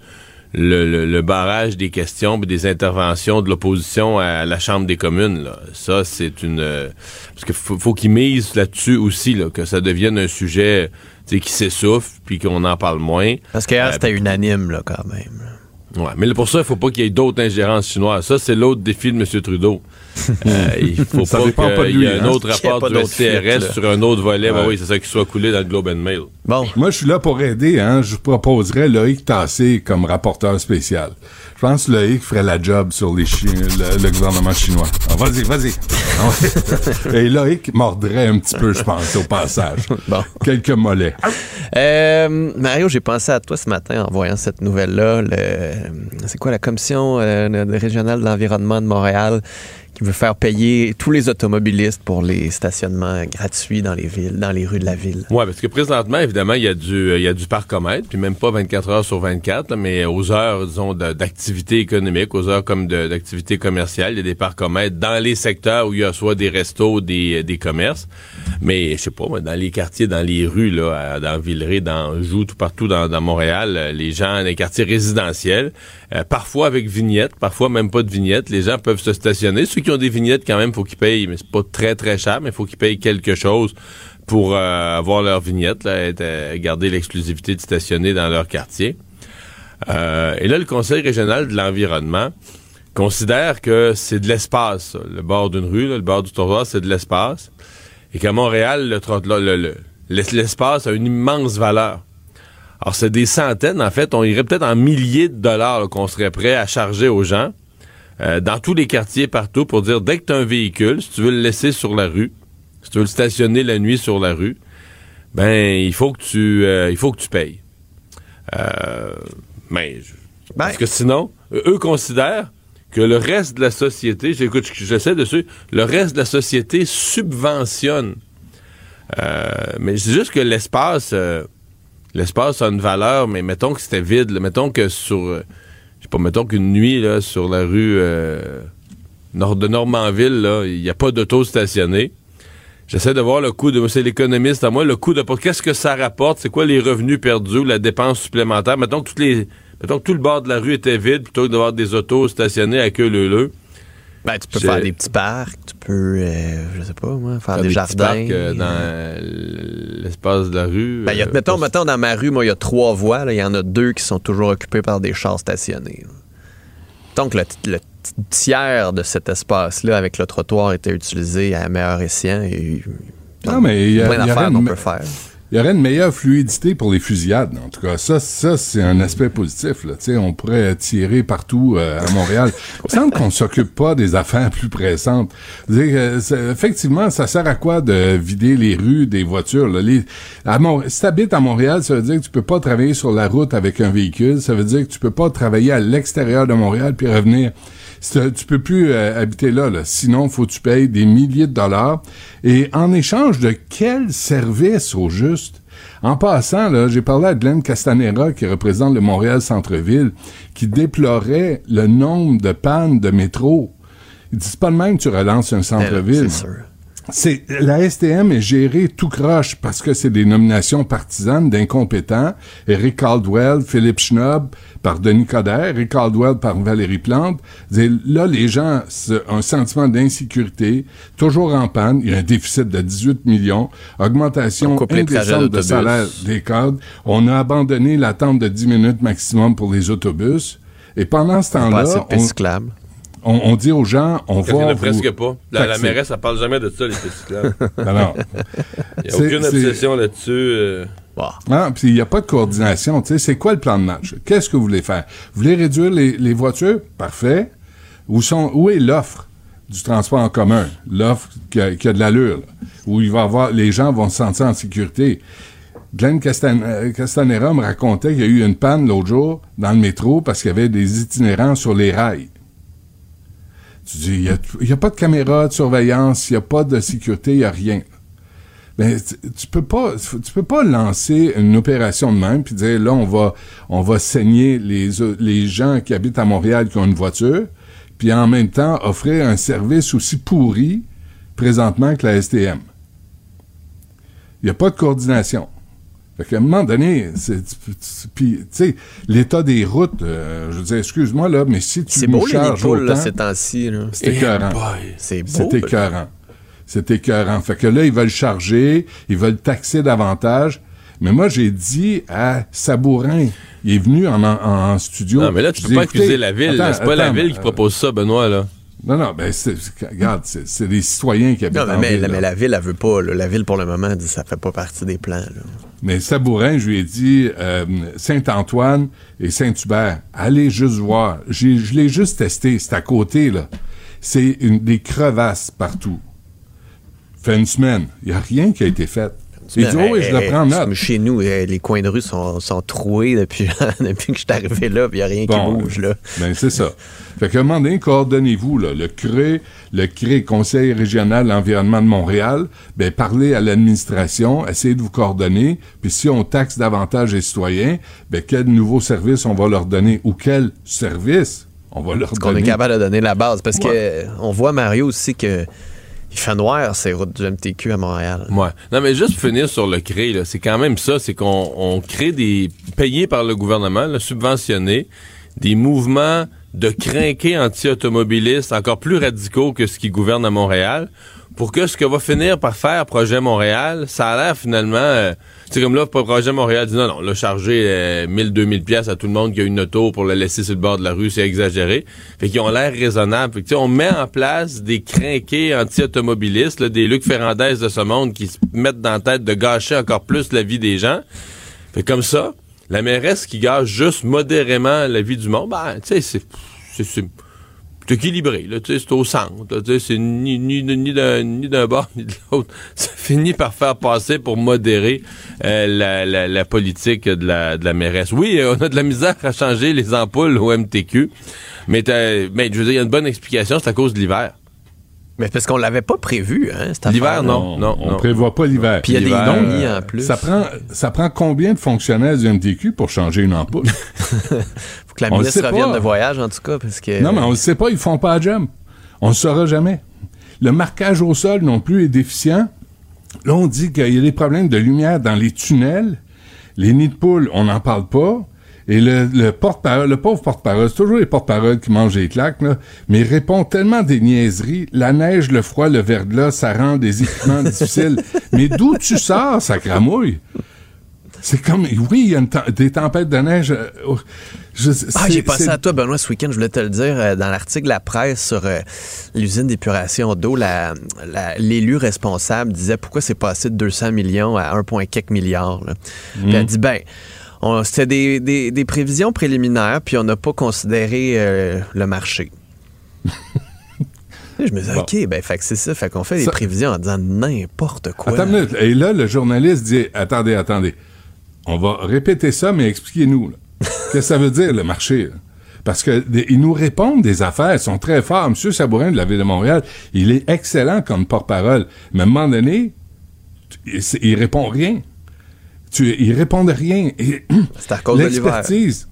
Speaker 13: le, le- barrage des questions et des interventions de l'opposition à la Chambre des communes? Là? Ça, c'est une... parce qu'il faut, faut qu'il mise là-dessus aussi, là, que ça devienne un sujet qui s'essouffle, puis qu'on en parle moins.
Speaker 2: Parce qu'hier,
Speaker 13: Euh,
Speaker 2: c'était unanime, là, quand même.
Speaker 13: Ouais, mais là, pour ça, il faut pas qu'il y ait d'autres ingérences chinoises. Ça, c'est l'autre défi de M. Trudeau. Euh, il faut <laughs>
Speaker 12: Ça
Speaker 13: pas qu'il y ait un
Speaker 12: hein.
Speaker 13: autre rapport du
Speaker 2: là.
Speaker 13: sur un autre volet. Ben oui, c'est ça qui soit coulé dans le Globe and Mail.
Speaker 2: Bon.
Speaker 12: Moi, je suis là pour aider. Hein. Je proposerais Loïc Tassé comme rapporteur spécial. Je pense que Loïc ferait la job sur les Chi- le, le gouvernement chinois. Ah, vas-y, vas-y. Ah, <laughs> Et Loïc mordrait un petit peu, je pense, au passage.
Speaker 2: Bon.
Speaker 12: Quelques mollets.
Speaker 2: Euh, Mario, j'ai pensé à toi ce matin en voyant cette nouvelle-là. Le- C'est quoi la commission euh, régionale de l'environnement de Montréal qui veut faire payer tous les automobilistes pour les stationnements gratuits dans les villes, dans les rues de la ville.
Speaker 13: Ouais, parce que présentement, évidemment, il y a du, il y a du parcomètre, puis même pas 24 heures sur 24, là, mais aux heures, disons, d'activité économique, aux heures comme d'activité commerciale, il y a des parcomètres dans les secteurs où il y a soit des restos, des, des commerces, mais je sais pas, dans les quartiers, dans les rues, là, dans Villeray, dans Joux, tout partout dans, Montréal, euh, les gens, les quartiers résidentiels, euh, parfois avec vignette, parfois même pas de vignette, les gens peuvent se stationner. Qui ont des vignettes, quand même, faut qu'ils payent, mais c'est pas très très cher, mais faut qu'ils payent quelque chose pour euh, avoir leur vignette, être, euh, garder l'exclusivité de stationner dans leur quartier. Euh, et là, le Conseil régional de l'environnement considère que c'est de l'espace, le bord d'une rue, le bord du trottoir, c'est de l'espace, et qu'à Montréal, l'espace a une immense valeur. Alors, c'est des centaines, en fait, on irait peut-être en milliers de dollars qu'on serait prêt à charger aux gens euh, dans tous les quartiers partout pour dire dès que tu as un véhicule, si tu veux le laisser sur la rue, si tu veux le stationner la nuit sur la rue, ben il faut que tu euh, il faut que tu payes. Euh, mais je- parce que sinon, eux considèrent que le reste de la société, j'écoute, j'essaie de suivre, le reste de la société subventionne. Mais c'est juste que l'espace, l'espace a une valeur, mais mettons que c'était vide, là, mettons que sur, sais pas, mettons qu'une nuit là, sur la rue euh, nord de Normanville, il n'y a pas d'auto stationné. J'essaie de voir le coût de, c'est l'économiste à moi, le coût de, qu'est-ce que ça rapporte, c'est quoi les revenus perdus, la dépense supplémentaire? Mettons que tout le bord de la rue était vide plutôt que d'avoir des autos stationnées à queue leu.
Speaker 2: Ben, tu peux faire des petits parcs, tu peux, euh, je sais pas moi, faire
Speaker 13: Faire
Speaker 2: des,
Speaker 13: petits
Speaker 2: jardins.
Speaker 13: parcs, euh, dans
Speaker 2: euh,
Speaker 13: l'espace de la rue.
Speaker 2: Ben, y a- mettons, mettons, dans ma rue, moi, il y a trois voies. Il y en a deux qui sont toujours occupées par des chars stationnés. Donc, le, le tiers de cet espace-là avec le trottoir était utilisé à meilleur escient. Et,
Speaker 12: Non, mais il y, a-
Speaker 2: plein d'affaires qu'on peut faire.
Speaker 12: Il y aurait une meilleure fluidité pour les fusillades. En tout cas, ça, ça c'est un aspect positif. Là. Tu sais, On pourrait tirer partout euh, à Montréal. <laughs> Il semble qu'on s'occupe pas des affaires plus pressantes. Que effectivement, ça sert à quoi de vider les rues des voitures? Là? Les, à Mon- si tu habites à Montréal, ça veut dire que tu peux pas travailler sur la route avec un véhicule. Ça veut dire que tu peux pas travailler à l'extérieur de Montréal puis revenir. Tu peux plus euh, habiter là, là. Sinon, faut que tu payes des milliers de dollars. Et en échange de quel service au juste? En passant, là, j'ai parlé à Glenn Castanera, qui représente le Montréal Centre-Ville, qui déplorait le nombre de pannes de métro. Il dit, c'est pas de même que tu relances un centre-ville.
Speaker 2: C'est sûr.
Speaker 12: C'est la STM est gérée tout croche parce que c'est des nominations partisanes d'incompétents. Eric Caldwell, Philippe Schnob par Denis Coderre, Eric Caldwell par Valérie Plante. Là, les gens ont un sentiment d'insécurité, toujours en panne. Il y a un déficit de 18 millions, augmentation indécente de salaire des cadres. On a abandonné l'attente de 10 minutes maximum pour les autobus. Et pendant ce temps-là, on. On- on dit aux gens, on
Speaker 13: Il y en
Speaker 12: va
Speaker 13: a
Speaker 12: vous
Speaker 13: presque pas. La, la mairesse, elle parle jamais de ça, les pistes cyclables.
Speaker 12: Alors,
Speaker 13: Il n'y a aucune obsession là-dessus. euh.
Speaker 12: Ah, puis il n'y a pas de coordination. C'est quoi le plan de match? Qu'est-ce que vous voulez faire? Vous voulez réduire les, les voitures? Parfait. Où, sont, où est l'offre du transport en commun? L'offre qui a, qui a de l'allure, où il va avoir, les gens vont se sentir en sécurité. Glenn Castan- euh, Castanera me racontait qu'il y a eu une panne l'autre jour dans le métro parce qu'il y avait des itinérants sur les rails. Tu dis, il n'y a, pas de caméra de surveillance, il n'y a pas de sécurité, il n'y a rien. Ben, tu, tu peux pas, tu peux pas lancer une opération de même puis dire là on va, on va saigner les les gens qui habitent à Montréal qui ont une voiture, puis en même temps offrir un service aussi pourri présentement que la STM. Il n'y a pas de coordination. Fait qu'à un moment donné, c'est, puis, tu sais, l'état des routes, euh, je veux dire, excuse-moi, là, mais si tu
Speaker 2: C'est
Speaker 12: nous
Speaker 2: beau, les
Speaker 12: charges
Speaker 2: là, ces temps-ci. là.
Speaker 12: c'est écœurant.
Speaker 2: C'est beau.
Speaker 12: C'est écœurant. C'est écœurant. Fait que là, ils veulent charger, ils veulent taxer davantage. Mais moi, j'ai dit à Sabourin, Il est venu en, en, en studio.
Speaker 13: Non, mais là, tu peux
Speaker 12: dis,
Speaker 13: pas accuser la ville.
Speaker 12: attends,
Speaker 13: C'est pas la ville qui propose ça, Benoît, là.
Speaker 12: Non, non, ben, regarde, c'est, des citoyens qui habitent
Speaker 2: Non, mais,
Speaker 12: en
Speaker 2: mais-
Speaker 12: ville, là.
Speaker 2: mais la ville, elle veut pas. là. La ville, pour le moment, dit ça fait pas partie des plans. là.
Speaker 12: Mais Sabourin, je lui ai dit euh, Saint-Antoine et Saint-Hubert, allez juste voir. J'ai- je l'ai juste testé, c'est à côté, là. C'est des crevasses partout. Fait une semaine, il n'y a rien qui a été fait. Il dit, oui, je le prends en note.
Speaker 2: Chez nous, eh, les coins de rue sont, sont troués depuis, <laughs> depuis que je suis arrivé là, puis il n'y a rien
Speaker 12: Bon,
Speaker 2: qui bouge. Là.
Speaker 12: Ben, c'est ça. Fait qu'à un moment donné, coordonnez-vous, là. Le CRE, le CRE, Conseil régional de l'environnement de Montréal, ben, parlez à l'administration, essayez de vous coordonner, puis si on taxe davantage les citoyens, ben, quel nouveau service on va leur donner, ou quel service on va leur
Speaker 2: Qu'on
Speaker 12: donner?
Speaker 2: est capable de donner la base. Parce que
Speaker 12: Ouais.
Speaker 2: euh, on voit, Mario, aussi que il fait noir MTQ à Montréal.
Speaker 13: Ouais. Non, mais juste pour finir sur le CRE, c'est quand même ça, c'est qu'on on crée des payés par le gouvernement, là, subventionnés, des mouvements de crinqués anti-automobilistes encore plus radicaux que ce qui gouverne à Montréal, pour que ce que va finir par faire Projet Montréal, ça a l'air finalement, euh, c'est comme là, Projet Montréal dit non, non, là, charger euh, 1000, 2000 pièces à tout le monde qui a une auto pour le laisser sur le bord de la rue, c'est exagéré. Fait qu'ils ont l'air raisonnables. Fait que, on met en place des crinqués anti-automobilistes, des Luc Ferrandez de ce monde qui se mettent dans la tête de gâcher encore plus la vie des gens. Fait comme ça, la mairesse qui gâche juste modérément la vie du monde, ben, tu sais, c'est, c'est, équilibré, c'est au centre, c'est ni, ni, ni d'un, bord ni de l'autre. <laughs> Ça finit par faire passer pour modérer euh, la, la, la politique de la, de la mairesse. Oui, on a de la misère à changer les ampoules au MTQ, mais, mais je veux dire, il y a une bonne explication, c'est à cause de l'hiver.
Speaker 2: Mais parce qu'on l'avait pas prévu, hein, cette
Speaker 13: L'hiver, non, non,
Speaker 12: On
Speaker 13: non.
Speaker 12: prévoit pas l'hiver.
Speaker 2: Puis il y a des non-lits
Speaker 12: euh,
Speaker 2: en plus.
Speaker 12: Ça prend, ça prend combien de fonctionnaires du MTQ pour changer une ampoule? <laughs>
Speaker 2: Faut que la
Speaker 12: On
Speaker 2: ministre revienne
Speaker 12: pas.
Speaker 2: de voyage, en tout cas, parce que...
Speaker 12: Non, mais on ne sait pas, ils font pas la job. On ne saura jamais. Le marquage au sol non plus est déficient. Là, on dit qu'il y a des problèmes de lumière dans les tunnels. Les nids de poules, on n'en parle pas. Et le, le porte-parole, le pauvre porte-parole, c'est toujours les porte-paroles qui mangent les claques, là, mais il répond tellement des niaiseries. La neige, le froid, le verglas, ça rend des équipements <laughs> difficiles. Mais d'où tu sors, ça cramouille? C'est comme, oui, il y a une des tempêtes de neige. euh, oh, je-
Speaker 2: Ah, j'ai passé à toi, Benoît, ce week-end, je voulais te le dire, euh, dans l'article de la presse sur euh, l'usine d'épuration d'eau, l'élu responsable disait pourquoi c'est passé de 200 millions à 1,4 quelques milliards. là? Puis
Speaker 12: Mhm.
Speaker 2: elle dit, ben, c'était des, des- des prévisions préliminaires, puis on n'a pas considéré euh, le marché. <laughs> je me disais,
Speaker 12: Bon.
Speaker 2: OK, ben, fait que c'est ça, fait qu'on fait des prévisions en disant n'importe quoi.
Speaker 12: Attends une minute. Et là, le journaliste dit Attendez, attendez. On va répéter ça, mais expliquez-nous. <laughs> Qu'est-ce que ça veut dire, le marché? là? Parce que ils nous répondent des affaires, ils sont très forts. M. Sabourin de la Ville de Montréal, il est excellent comme porte-parole. Mais à un moment donné, il, il répond rien. Tu, il répond de rien. <clears throat>
Speaker 2: C'est à cause de l'hiver.
Speaker 12: L'expertise,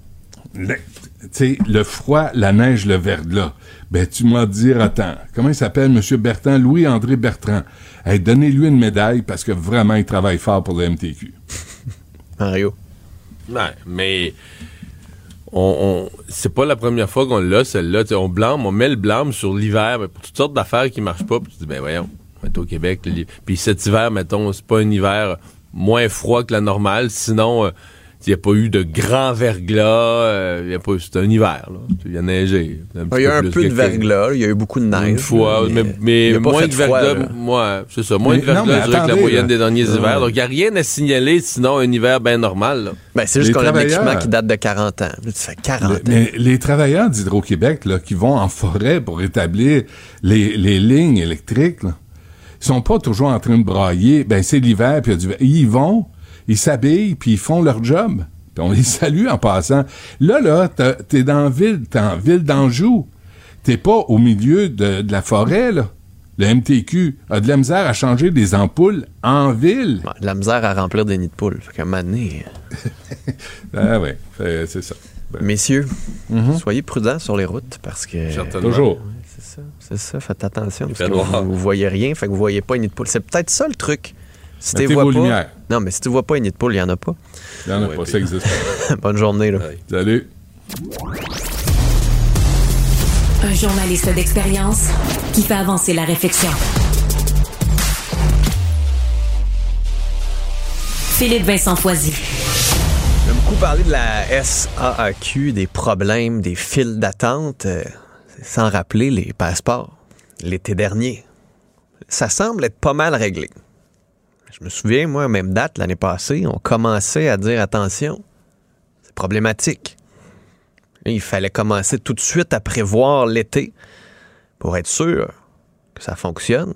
Speaker 12: le, tu sais, le froid, la neige, le verglas. Ben, tu m'as dit, attends, comment il s'appelle, M. Bertrand? Louis-André Bertrand. Hey, donnez-lui une médaille parce que vraiment, il travaille fort pour le MTQ. <laughs>
Speaker 2: Mario.
Speaker 13: Ouais, mais on, on- c'est pas la première fois qu'on l'a, celle-là. On blâme, on met le blâme sur l'hiver ben, pour toutes sortes d'affaires qui marchent pas. Puis tu dis, ben voyons, on est au Québec. Puis cet hiver, mettons, c'est pas un hiver moins froid que la normale. Sinon, euh, il n'y a pas eu de grand verglas. euh, y a pas, c'est un hiver. Là. Il a neigé.
Speaker 2: Il y a eu un peu de verglas, il y a eu beaucoup de neige.
Speaker 13: Une fois, mais, mais
Speaker 2: il a pas
Speaker 13: moins
Speaker 2: fait
Speaker 13: de verglas, moi, c'est ça, moins
Speaker 12: Mais
Speaker 13: de verglas, que la moyenne
Speaker 12: là.
Speaker 13: des derniers
Speaker 12: Euh,
Speaker 13: hivers. Donc, il n'y a rien à signaler, sinon un hiver bien normal.
Speaker 2: Ben, c'est juste qu'on a un équipement qui date de 40 ans. Tu fais 40 ans.
Speaker 12: Mais les travailleurs d'Hydro-Québec, là, qui vont en forêt pour établir les, les lignes électriques, là, sont pas toujours en train de brailler. Ben, c'est l'hiver, puis il y a du ver- Ils y vont, ils s'habillent, puis ils font leur job. On les <laughs> salue en passant. Là, là, t'es dans la ville, t'es en ville d'Anjou. T'es pas au milieu de, de la forêt, là. Le MTQ a de la misère à changer des ampoules en ville.
Speaker 2: Ouais, de la misère à remplir des nids de poules. Fait qu'à un moment donné, <laughs>
Speaker 12: Ah ouais, c'est ça. Ben,
Speaker 2: Messieurs,
Speaker 12: Mhm.
Speaker 2: soyez prudents sur les routes parce que.
Speaker 13: Certainement.
Speaker 12: Toujours.
Speaker 2: C'est ça, faites attention.
Speaker 13: Il
Speaker 2: Parce
Speaker 13: fait
Speaker 2: que
Speaker 13: noir.
Speaker 2: vous, vous voyez rien, fait que vous voyez pas une nid de poule. C'est peut-être ça le truc. Si tu vois pas.
Speaker 12: lumières.
Speaker 2: Non, mais si tu vois pas une nid de poule, il y en a pas.
Speaker 12: Il y en a
Speaker 13: Ouais,
Speaker 12: pas,
Speaker 13: puis-
Speaker 12: ça existe pas. <laughs>
Speaker 2: Bonne journée, là.
Speaker 13: Ouais.
Speaker 12: Salut.
Speaker 1: Un journaliste d'expérience qui fait avancer la réflexion. Philippe Vincent Foisy.
Speaker 12: J'aime
Speaker 2: beaucoup parlé de la SAAQ, des problèmes, des files d'attente, euh, sans rappeler les passeports l'été dernier. Ça semble être pas mal réglé. Je me souviens, moi, même date, l'année passée, on commençait à dire attention, c'est problématique. Il fallait commencer tout de suite à prévoir l'été pour être sûr que ça fonctionne.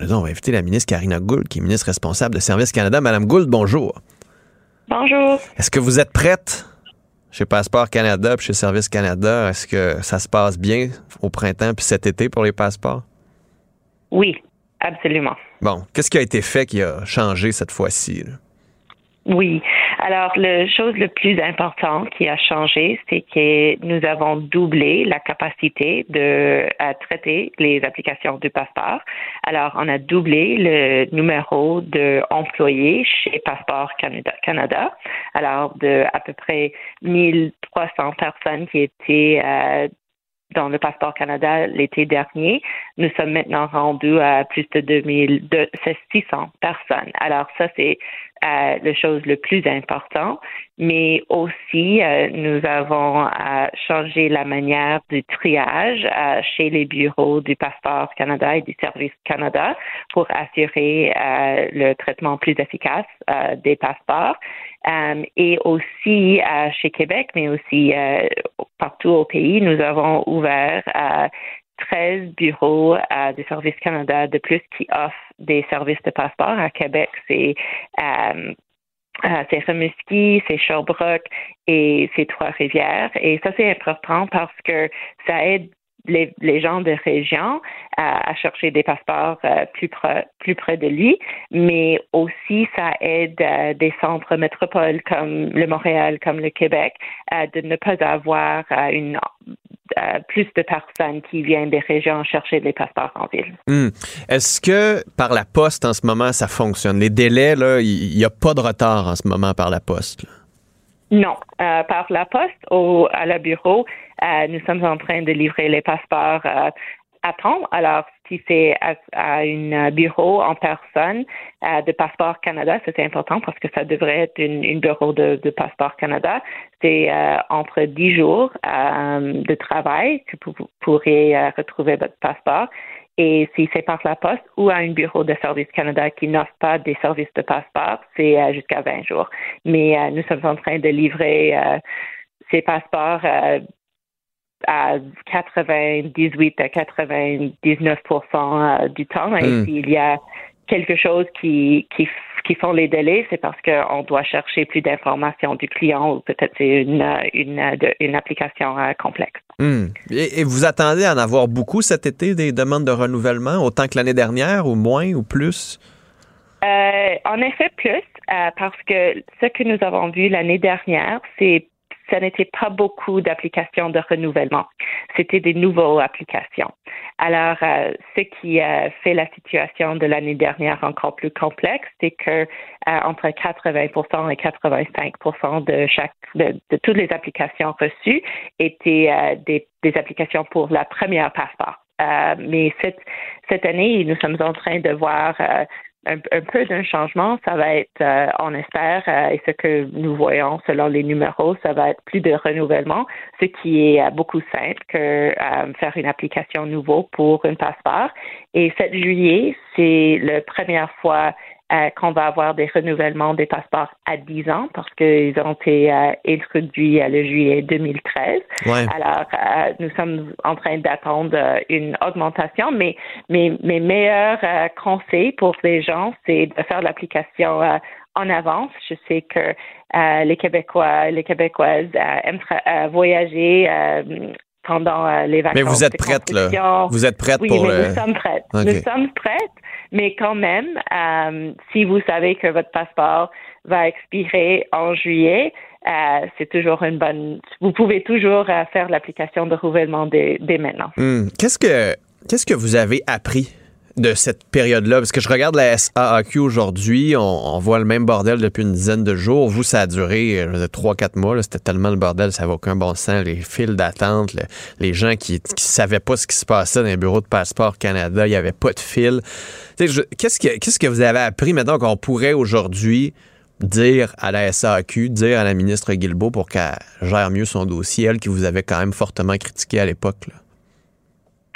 Speaker 2: On va inviter la ministre Karina Gould, qui est ministre responsable de Service Canada. Madame Gould, bonjour.
Speaker 15: Bonjour.
Speaker 2: Est-ce que vous êtes prête? Chez Passeport Canada puis chez Service Canada? Est-ce que ça se passe bien au printemps puis cet été pour les passeports?
Speaker 15: Oui, absolument.
Speaker 2: Bon, qu'est-ce qui a été fait qui a changé cette fois-ci? là?
Speaker 15: Oui. Alors, la chose le plus importante qui a changé, c'est que nous avons doublé la capacité de à traiter les applications du passeport. Alors, on a doublé le numéro d'employés chez Passeport Canada. Canada. Alors, de à peu près 1300 personnes qui étaient dans le passeport Canada l'été dernier. Nous sommes maintenant rendus à plus de 2000, de, c'est 600 personnes. Alors ça, c'est euh, la chose le plus important. Mais aussi, euh, nous avons euh, changé la manière du triage chez les bureaux du passeport Canada et du Service Canada pour assurer le traitement plus efficace des passeports. Euh, et aussi euh, chez Québec, mais aussi euh, partout au pays, nous avons ouvert euh, 13 bureaux du Service Canada de plus qui offrent des services de passeport. À Québec, c'est c'est c'est Sherbrooke et c'est Trois-Rivières. Et ça, c'est important parce que ça aide les, gens de région à, chercher des passeports euh, plus, près, plus près de lui, mais aussi ça aide euh, des centres métropoles comme le Montréal, comme le Québec, euh, de ne pas avoir plus de personnes qui viennent des régions chercher des passeports en ville.
Speaker 2: Hmm. Est-ce que par la poste en ce moment ça fonctionne? Les délais, il n'y a pas de retard en ce moment par la poste.
Speaker 15: Non, Euh, par la poste au à la bureau, euh, nous sommes en train de livrer les passeports euh, à temps. Alors, si c'est à, à un bureau en personne euh, de Passeport Canada, c'est important parce que ça devrait être une, bureau de, de Passeport Canada. C'est entre 10 jours de travail que vous pourrez retrouver votre passeport. Et si c'est par la poste ou à un bureau de Service Canada qui n'offre pas des services de passeport, c'est euh, jusqu'à 20 jours. Mais euh, nous sommes en train de livrer euh, ces passeports à 98 à 99% euh, du temps. Et
Speaker 16: Hmm.
Speaker 15: s'il y a quelque chose qui, qui, qui font les délais, c'est parce qu'on doit chercher plus d'informations du client ou peut-être c'est une, une, application euh, complexe.
Speaker 2: Hmm. Et, et vous attendez à en avoir beaucoup cet été, des demandes de renouvellement, autant que l'année dernière, ou moins, ou plus?
Speaker 15: Euh, en effet, plus, euh, parce que ce que nous avons vu l'année dernière, c'est ce n'était pas beaucoup d'applications de renouvellement. C'était des nouvelles applications. Alors, euh, ce qui a fait la situation de l'année dernière encore plus complexe, c'est que euh, entre 80% et 85 de chaque de toutes les applications reçues étaient euh, des, des applications pour la première passeport. Euh, mais cette, cette année, nous sommes en train de voir euh, un, peu d'un changement. Ça va être, euh, on espère, euh, et ce que nous voyons selon les numéros, ça va être plus de renouvellement, ce qui est euh, beaucoup simple que euh, faire une application nouveau pour un passeport. Et 7 juillet, c'est la première fois euh, qu'on va avoir des renouvellements des passeports à 10 ans parce qu'ils ont été euh, introduits euh, le juillet 2013.
Speaker 2: Ouais.
Speaker 15: Alors, euh, nous sommes en train d'attendre euh, une augmentation, mais mes, mes meilleurs euh, conseils pour les gens, c'est de faire l'application euh, en avance. Je sais que euh, les Québécois, les Québécoises euh, aiment euh, voyager euh, pendant euh, les vacances.
Speaker 2: Mais vous êtes prête, là. Vous êtes prête
Speaker 15: oui,
Speaker 2: pour
Speaker 15: mais
Speaker 2: le-
Speaker 15: nous sommes prêtes. Nous sommes prêtes, mais quand même, euh, si vous savez que votre passeport va expirer en juillet, euh, c'est toujours une bonne. Vous pouvez toujours euh, faire l'application de renouvellement dès, dès maintenant.
Speaker 2: Hmm. Qu'est-ce que qu'est-ce que vous avez appris? De cette période-là? Parce que je regarde la SAAQ aujourd'hui, on, voit le même bordel depuis une dizaine de jours. Vous, ça a duré, euh, trois, quatre mois. C'était tellement le bordel, ça n'avait aucun bon sens. Les files d'attente, le- les gens qui qui savaient pas ce qui se passait dans les bureaux de passeport Canada, il n'y avait pas de fil. Qu'est-ce que, vous avez appris maintenant qu'on pourrait aujourd'hui dire à la SAQ, dire à la ministre Guilbeault pour qu'elle gère mieux son dossier, elle qui vous avait quand même fortement critiqué à l'époque?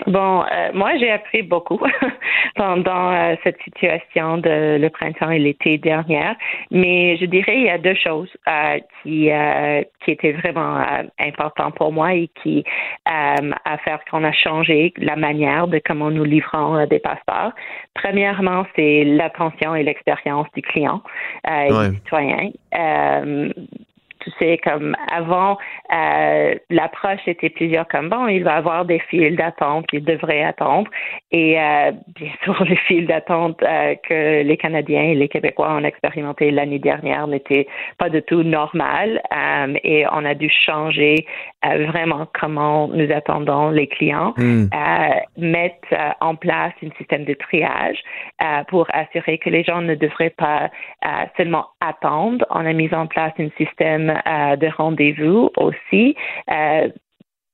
Speaker 15: Bon, euh, moi j'ai appris beaucoup <laughs> pendant euh, cette situation de le printemps et l'été dernière, mais je dirais il y a deux choses euh, qui euh, qui étaient vraiment euh, importantes pour moi et qui euh, a fait qu'on a changé la manière de comment nous livrons des passeports. Premièrement, c'est l'attention et l'expérience du client euh, et
Speaker 16: Ouais.
Speaker 15: du citoyen. Tu sais, comme avant, euh, l'approche était plusieurs comme bon, il va avoir des files d'attente, il devrait attendre. Et euh, bien <laughs> sûr, les files d'attente euh, que les Canadiens et les Québécois ont expérimenté l'année dernière n'étaient pas du tout normales. Euh, et on a dû changer vraiment comment nous attendons les clients,
Speaker 16: Mm.
Speaker 15: euh, mettre euh, en place un système de triage euh, pour assurer que les gens ne devraient pas euh, seulement attendre. On a mis en place un système de rendez-vous aussi. Euh,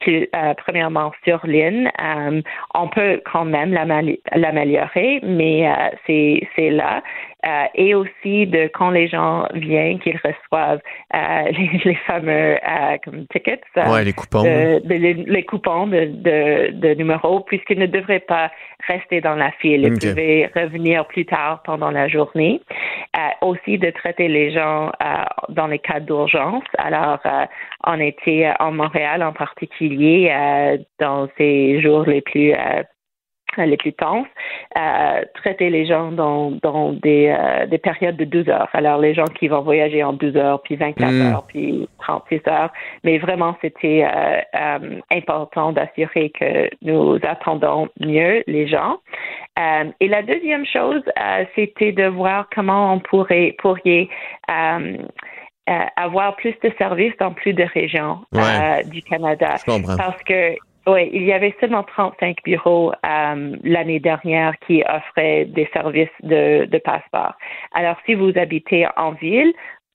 Speaker 15: euh, premièrement sur ligne, euh, on peut quand même l'améliorer, mais euh, c'est c'est là. Euh, et aussi de quand les gens viennent, qu'ils reçoivent euh, <laughs> les, les fameux euh, comme tickets,
Speaker 2: Ouais, les coupons,
Speaker 15: de- de- les, les coupons de, de, de numéros, puisqu'ils ne devraient pas rester dans la file. Ils
Speaker 16: Ok.
Speaker 15: pouvaient revenir plus tard pendant la journée. Aussi de traiter les gens dans les cas d'urgence. Alors, on était en Montréal en particulier dans ces jours les plus les plus tenses, euh, traiter les gens dans, dans des, euh, des périodes de 12 heures. Alors, les gens qui vont voyager en 12 heures, puis 24
Speaker 16: Mm.
Speaker 15: heures, puis 36 heures. Mais vraiment, c'était euh, euh, important d'assurer que nous attendons mieux les gens. Et la deuxième chose, c'était de voir comment on pourrait, avoir plus de services dans plus de régions
Speaker 16: Ouais.
Speaker 15: du Canada.
Speaker 16: Je comprends.
Speaker 15: Parce que oui, il y avait seulement 35 bureaux euh, l'année dernière qui offraient des services de, de passeport. Alors, si vous habitez en ville,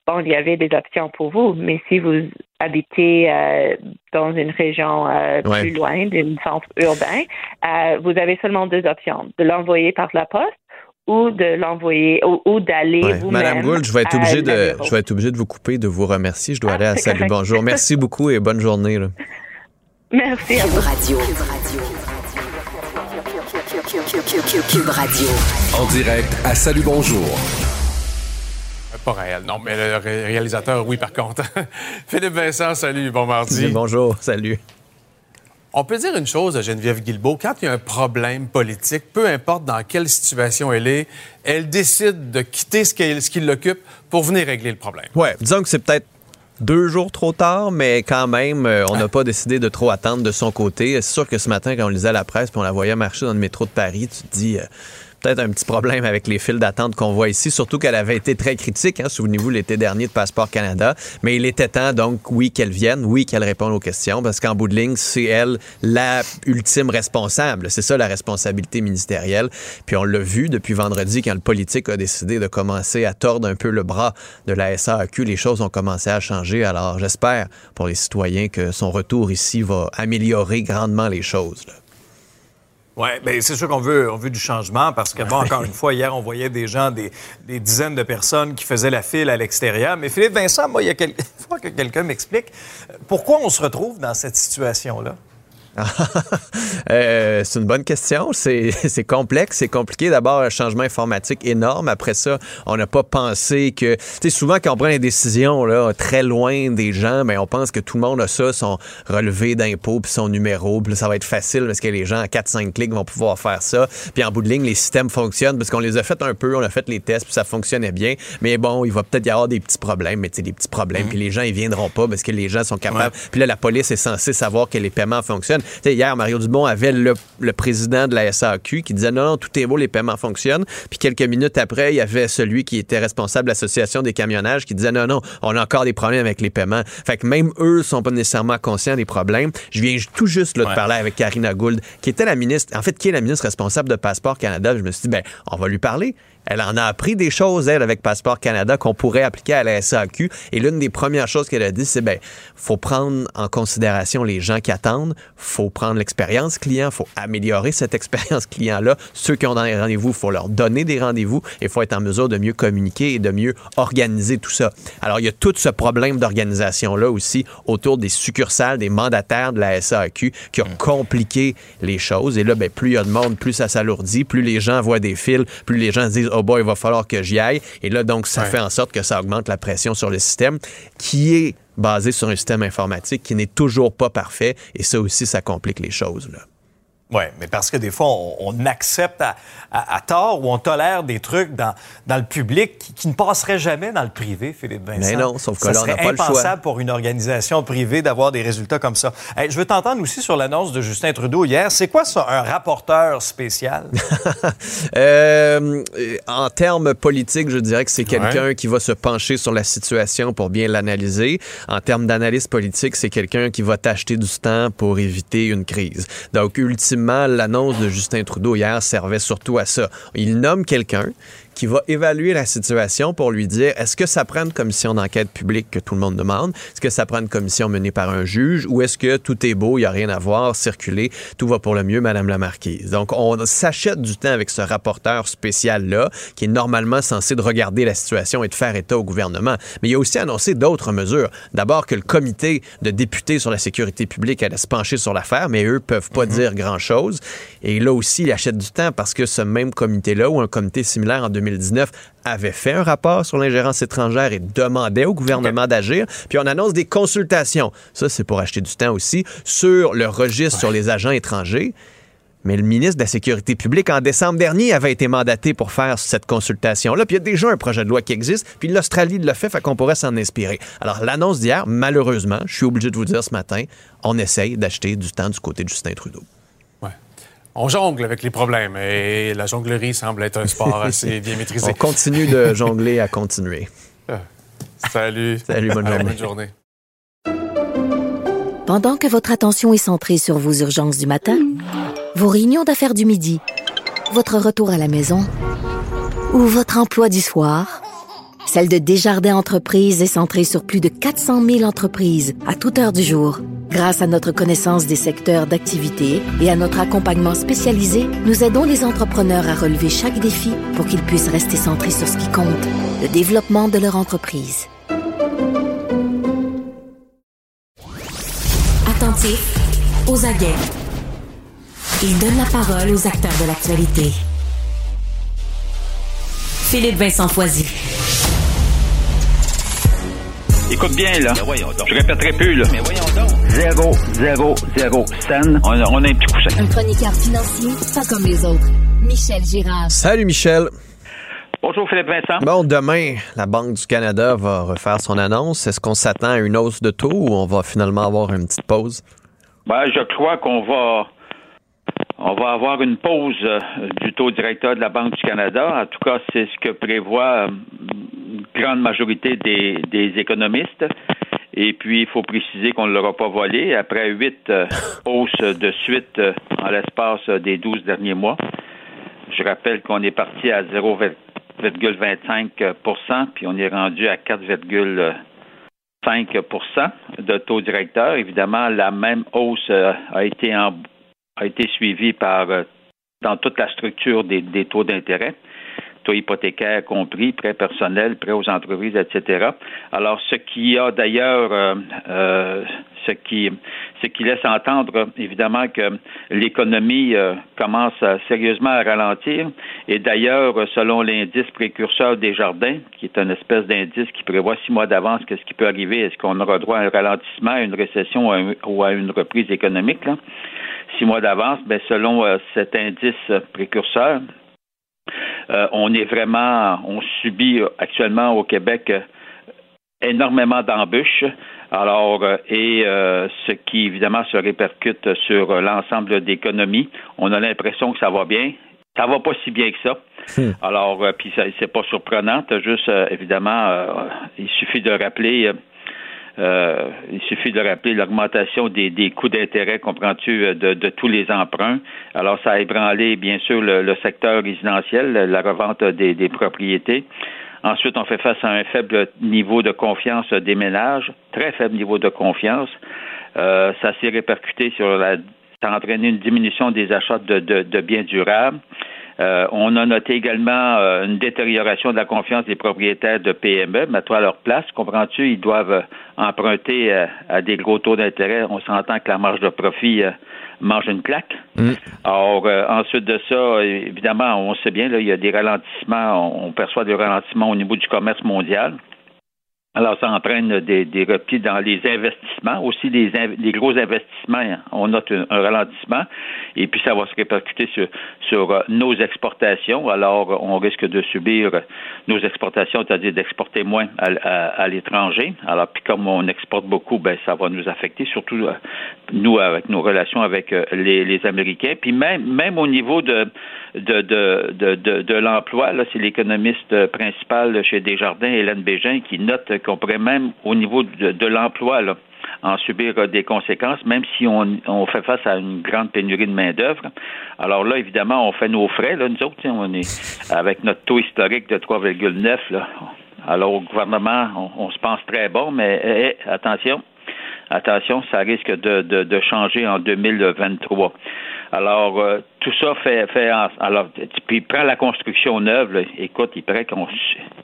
Speaker 15: bon, il y avait des options pour vous, mais si vous habitez euh, dans une région euh,
Speaker 2: Ouais.
Speaker 15: plus loin d'un centre urbain, vous avez seulement deux options de l'envoyer par la poste ou de l'envoyer ou, ou d'aller
Speaker 2: Ouais.
Speaker 15: vous-même.
Speaker 2: Madame Gould, je vais être obligé de, je vais être obligé de vous couper, de vous remercier. Je dois aller à Salut
Speaker 15: correct.
Speaker 2: Bonjour. Merci beaucoup et bonne journée. là. <laughs>
Speaker 15: Merci à vous.
Speaker 1: Radio. Cube Radio.
Speaker 5: En direct à Salut Bonjour.
Speaker 17: Pas réel, non, mais le ré- réalisateur, oui, par contre. <laughs> Philippe Vincent, salut, bon mardi.
Speaker 2: Bonjour, salut.
Speaker 17: On peut dire une chose à Geneviève Guilbeault, quand il y a un problème politique, peu importe dans quelle situation elle est, elle décide de quitter ce qui, ce qui l'occupe pour venir régler le problème.
Speaker 2: Ouais, disons que c'est peut-être deux jours trop tard, mais quand même, euh, on n'a pas décidé de trop attendre de son côté. C'est sûr que ce matin, quand on lisait la presse puis on la voyait marcher dans le métro de Paris, tu te dis... Peut-être un petit problème avec les files d'attente qu'on voit ici, surtout qu'elle avait été très critique, hein, souvenez-vous, l'été dernier de Passeport Canada. Mais il était temps, donc, oui, qu'elle vienne, oui, qu'elle réponde aux questions, parce qu'en bout de ligne, c'est elle la ultime responsable. C'est ça la responsabilité ministérielle. Puis on l'a vu depuis vendredi, quand le politique a décidé de commencer à tordre un peu le bras de la SAQ, les choses ont commencé à changer. Alors j'espère pour les citoyens que son retour ici va améliorer grandement les choses. là.
Speaker 18: Oui, bien, c'est sûr qu'on veut, on veut du changement parce que, bon, encore une fois, hier, on voyait des gens, des, des dizaines de personnes qui faisaient la file à l'extérieur. Mais Philippe Vincent, moi, il y a quel... <laughs> il faut que quelqu'un m'explique euh, pourquoi on se retrouve dans cette situation-là? <laughs>
Speaker 2: Euh, c'est une bonne question. <laughs> C'est complexe, c'est compliqué. D'abord, un changement informatique énorme. Après ça, on n'a pas pensé que... Tu sais, souvent, quand on prend des décisions là, très loin des gens, ben, on pense que tout le monde a ça, son relevé d'impôt puis son numéro. Puis ça va être facile parce que les gens, à 4-5 clics, vont pouvoir faire ça. Puis en bout de ligne, les systèmes fonctionnent parce qu'on les a fait un peu, on a fait les tests, puis ça fonctionnait bien. Mais bon, il va peut-être y avoir des petits problèmes, mais tu sais, des petits problèmes. Puis les gens, ils viendront pas parce que les gens sont capables. Puis là, la police est censée savoir que les paiements fonctionnent. Hier, Mario Dumont avait le, le président de la SAQ qui disait non, non, tout est beau, les paiements fonctionnent. Puis quelques minutes après, il y avait celui qui était responsable de l'association des camionnages qui disait non, non, on a encore des problèmes avec les paiements. Fait que même eux sont pas nécessairement conscients des problèmes. Je viens tout juste là, de parler avec Karina Gould, qui était la ministre, en fait, qui est la ministre responsable de Passeport Canada. Je me suis dit, ben, on va lui parler. Elle en a appris des choses, elle, avec Passeport Canada, qu'on pourrait appliquer à la SAQ. Et l'une des premières choses qu'elle a dit, c'est ben, faut prendre en considération les gens qui attendent, faut prendre l'expérience client, faut améliorer cette expérience client-là. Ceux qui ont des rendez-vous, faut leur donner des rendez-vous et faut être en mesure de mieux communiquer et de mieux organiser tout ça. Alors, il y a tout ce problème d'organisation-là aussi autour des succursales, des mandataires de la SAQ qui ont compliqué les choses. Et là, ben, plus il y a de monde, plus ça s'alourdit, plus les gens voient des fils, plus les gens se disent, oh boy, il va falloir que j'y aille. Et là, donc, ça fait en sorte que ça augmente la pression sur le système qui est basé sur un système informatique qui n'est toujours pas parfait. Et ça aussi, ça complique les choses. Là.
Speaker 18: Oui, mais parce que des fois, on, on accepte à, à- à tort ou on tolère des trucs dans, dans le public qui, qui ne passeraient jamais dans le privé, Philippe Vincent.
Speaker 2: Mais non, sauf que
Speaker 18: ça
Speaker 2: là, on
Speaker 18: serait
Speaker 2: n'a pas le choix.
Speaker 18: impensable pour une organisation privée d'avoir des résultats comme ça. Hey, je veux t'entendre aussi sur l'annonce de Justin Trudeau hier. C'est quoi ça, un rapporteur spécial? <laughs>
Speaker 2: Euh, en termes politiques, je dirais que c'est quelqu'un qui va se pencher sur la situation pour bien l'analyser. En termes d'analyse politique, c'est quelqu'un qui va t'acheter du temps pour éviter une crise. Donc, ultimement, l'annonce de Justin Trudeau hier servait surtout à ça. Il nomme quelqu'un qui va évaluer la situation pour lui dire est-ce que ça prend une commission d'enquête publique que tout le monde demande? Est-ce que ça prend une commission menée par un juge? Ou est-ce que tout est beau, il n'y a rien à voir, circuler, tout va pour le mieux, Madame la Marquise? Donc, on s'achète du temps avec ce rapporteur spécial-là qui est normalement censé de regarder la situation et de faire état au gouvernement. Mais il a aussi annoncé d'autres mesures. D'abord que le comité de députés sur la sécurité publique allait se pencher sur l'affaire, mais eux peuvent pas dire grand-chose. Et là aussi, il achète du temps parce que ce même comité-là ou un comité similaire en 2019 avait fait un rapport sur l'ingérence étrangère et demandait au gouvernement d'agir. Puis on annonce des consultations. Ça, c'est pour acheter du temps aussi sur le registre sur les agents étrangers. Mais le ministre de la Sécurité publique, en décembre dernier, avait été mandaté pour faire cette consultation-là. Puis il y a déjà un projet de loi qui existe, puis l'Australie l'a fait, fait qu'on pourrait s'en inspirer. Alors, l'annonce d'hier, malheureusement, je suis obligé de vous dire ce matin, on essaye d'acheter du temps du côté de Justin Trudeau.
Speaker 17: On jongle avec les problèmes et la jonglerie semble être un sport <laughs> assez bien maîtrisé.
Speaker 2: On continue de jongler à continuer.
Speaker 17: Salut.
Speaker 2: Salut, bonne journée.
Speaker 17: bonne journée.
Speaker 3: Pendant que votre attention est centrée sur vos urgences du matin, vos réunions d'affaires du midi, votre retour à la maison ou votre emploi du soir, celle de Desjardins Entreprises est centrée sur plus de 400 000 entreprises à toute heure du jour. Grâce à notre connaissance des secteurs d'activité et à notre accompagnement spécialisé, nous aidons les entrepreneurs à relever chaque défi pour qu'ils puissent rester centrés sur ce qui compte, le développement de leur entreprise.
Speaker 1: Attentif, aux aguets. Il donne la parole aux acteurs de l'actualité. Philippe Vincent Foisy.
Speaker 16: Écoute bien, là. Je répéterai plus, là. Mais voyons donc. Zéro, zéro, zéro scène. On a, on a un petit coussin.
Speaker 3: Un chroniqueur financier, pas comme les autres. Michel Girard.
Speaker 2: Salut Michel.
Speaker 16: Bonjour Philippe Vincent.
Speaker 2: Bon, demain, la Banque du Canada va refaire son annonce. Est-ce qu'on s'attend à une hausse de taux ou on va finalement avoir une petite pause?
Speaker 16: Ben, je crois qu'on va on va avoir une pause euh, du taux directeur de la Banque du Canada. En tout cas, c'est ce que prévoit euh, grande majorité des, des économistes. Et puis, il faut préciser qu'on ne l'aura pas volé après huit euh, hausses de suite euh, en l'espace des douze derniers mois. Je rappelle qu'on est parti à 0,25% puis on est rendu à 4,5% de taux directeur. Évidemment, la même hausse euh, a été a été suivie par dans toute la structure des taux d'intérêt, taux hypothécaires compris, prêts personnels, prêts aux entreprises, etc. Alors, ce qui a d'ailleurs, euh, euh, ce qui, ce qui laisse entendre évidemment que l'économie euh, commence sérieusement à ralentir. Et d'ailleurs, selon l'indice précurseur des jardins, qui est une espèce d'indice qui prévoit six mois d'avance qu'est-ce qui peut arriver, est-ce qu'on aura droit à un ralentissement, à une récession ou à une reprise économique, là? six mois d'avance, ben, selon euh, cet indice précurseur, euh, on est vraiment, on subit euh, actuellement au Québec euh, énormément d'embûches. Alors, et euh, ce qui évidemment se répercute sur l'ensemble d'économie. On a l'impression que ça va bien. Ça va pas si bien que ça. Alors, euh, puis c'est pas surprenant. Juste, évidemment, il suffit de rappeler euh, il suffit de rappeler l'augmentation des, des coûts d'intérêt, comprends-tu, euh, de, de tous les emprunts. Alors, ça a ébranlé, bien sûr, le, le secteur résidentiel, la revente des, des propriétés. Ensuite, on fait face à un faible niveau de confiance des ménages, très faible niveau de confiance. Euh, ça s'est répercuté sur la. Ça a entraîné une diminution des achats de, de, de biens durables. Euh, on a noté également euh, une détérioration de la confiance des propriétaires de PME. Mets-toi à leur place, comprends-tu? Ils doivent euh, emprunter euh, à des gros taux d'intérêt. On s'entend que la marge de profit mange une claque. Alors, euh, ensuite de ça, évidemment, on sait bien, là, il y a des ralentissements, on, on perçoit des ralentissements au niveau du commerce mondial. Alors, ça entraîne des, des replis dans les investissements, aussi des, in- des gros investissements. On note un, ralentissement et puis ça va se répercuter sur, sur euh, nos exportations. Alors, on risque de subir nos exportations, c'est-à-dire d'exporter moins à, à- à l'étranger. Alors, puis comme on exporte beaucoup, ben ça va nous affecter, surtout euh, nous avec nos relations avec euh, les, les Américains. Puis même, même au niveau de de, de, de, de, l'emploi, là, c'est l'économiste principal chez Desjardins, Hélène Bégin, qui note qu'on pourrait même, au niveau de, l'emploi, en subir euh, des conséquences, même si on, fait face à une grande pénurie de main-d'œuvre. Alors là, évidemment, on fait nos frais, nous autres, on est avec notre taux historique de 3,9, là. Alors, au gouvernement, on, se pense très bon, mais eh, eh, attention, attention, ça risque de changer en 2023. Alors, euh, tout ça fait, fait en- alors, puis prends la construction neuve, là, écoute, il paraît qu'on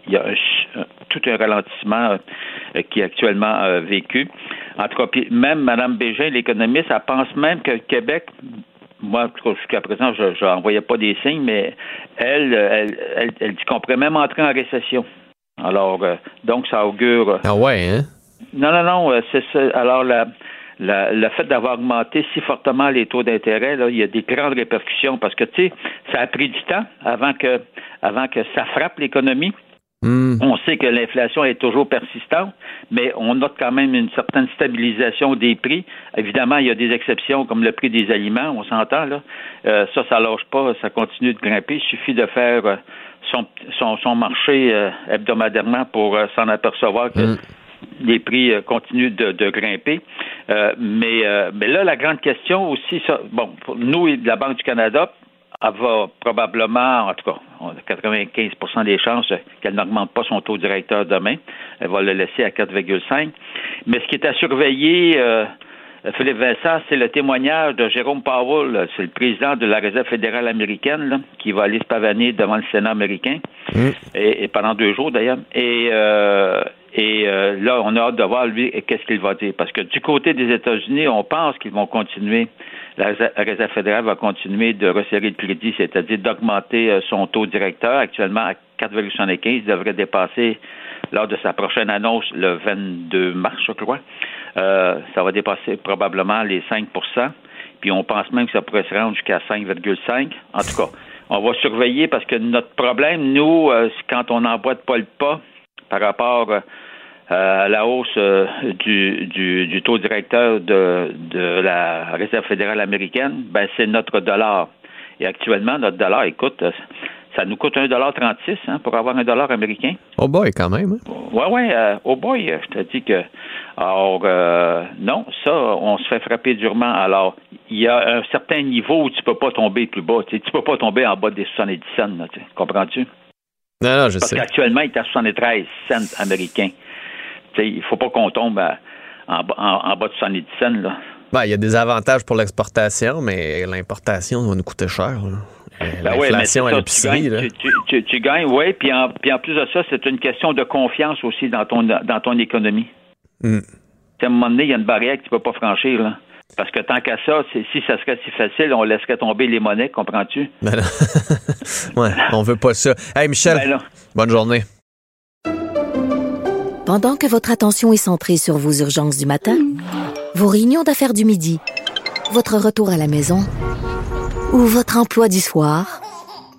Speaker 16: il y a un- tout un ralentissement euh, qui est actuellement euh, vécu. En tout cas, puis même Mme Bégin, l'économiste, elle pense même que le Québec moi, jusqu'à présent, je n'en voyais pas des signes, mais elle, elle, elle, elle dit qu'on pourrait même entrer en récession. Alors, euh, donc, ça augure.
Speaker 2: Ah ouais, hein?
Speaker 16: Non, non, non, c'est ça. Alors, la, la- le fait d'avoir augmenté si fortement les taux d'intérêt, là, il y a des grandes répercussions parce que, tu sais, ça a pris du temps avant que, avant que ça frappe l'économie. On sait que l'inflation est toujours persistante, mais on note quand même une certaine stabilisation des prix. Évidemment, il y a des exceptions comme le prix des aliments, on s'entend là. Euh, ça, ça lâche pas, ça continue de grimper. Il suffit de faire euh, son, son, son marché euh, hebdomadairement pour euh, s'en apercevoir que les prix euh, continuent de, de grimper. Euh, mais, euh, mais là, la grande question aussi, ça, bon, pour nous, la Banque du Canada, elle va probablement, en tout cas, on a 95% des chances qu'elle n'augmente pas son taux directeur demain. Elle va le laisser à 4,5. Mais ce qui est à surveiller, Philippe Vincent, c'est le témoignage de Jérôme Powell, c'est le président de la Réserve fédérale américaine, là, qui va aller se pavaner devant le Sénat américain, et, et pendant deux jours d'ailleurs. Et, euh, et euh, là, on a hâte de voir, lui, qu'est-ce qu'il va dire. Parce que du côté des États-Unis, on pense qu'ils vont continuer, la Réserve- fédérale va continuer de resserrer le crédit, c'est-à-dire d'augmenter euh, son taux directeur, actuellement à 4,75, il devrait dépasser lors de sa prochaine annonce le 22 mars, je crois. Euh, ça va dépasser probablement les 5% puis on pense même que ça pourrait se rendre jusqu'à 5,5. En tout cas, on va surveiller parce que notre problème, nous, euh, quand on n'emboîte pas le pas par rapport euh, à la hausse euh, du, du, du taux directeur de, de la Réserve fédérale américaine, ben c'est notre dollar. Et actuellement, notre dollar, écoute, euh, ça nous coûte 1,36 hein, pour avoir un dollar américain.
Speaker 2: Oh boy, quand même. hein?
Speaker 16: Ouais, ouais, euh, oh boy, je te dis que. Alors, euh, non, ça, on se fait frapper durement. Alors, il y a un certain niveau où tu peux pas tomber plus bas. Tu tu peux pas tomber en bas des 70 cents, comprends-tu?
Speaker 2: Non, non, je
Speaker 16: Parce
Speaker 2: sais.
Speaker 16: qu'actuellement, il est à 73 cents américains. Il faut pas qu'on tombe à- en, bas- en, en bas de 70 cents, là.
Speaker 2: Ben, il y a des avantages pour l'exportation, mais l'importation va nous coûter cher. Euh,
Speaker 16: Ben mais
Speaker 2: L'inflation à l'épicerie,
Speaker 16: tu tu, tu- tu- tu gagnes, oui, puis en, puis en plus de ça, c'est une question de confiance aussi dans ton, dans ton économie.
Speaker 2: Mm.
Speaker 16: Sais, à un moment donné, il y a une barrière que tu peux pas franchir, là. Parce que tant qu'à ça, si ça serait si facile, on laisserait tomber les monnaies, comprends-tu?
Speaker 2: Ben non. <laughs> ouais, on veut pas ça. Hey, Michel,
Speaker 16: Ben
Speaker 2: bonne journée.
Speaker 3: Pendant que votre attention est centrée sur vos urgences du matin, vos réunions d'affaires du midi, votre retour à la maison ou votre emploi du soir,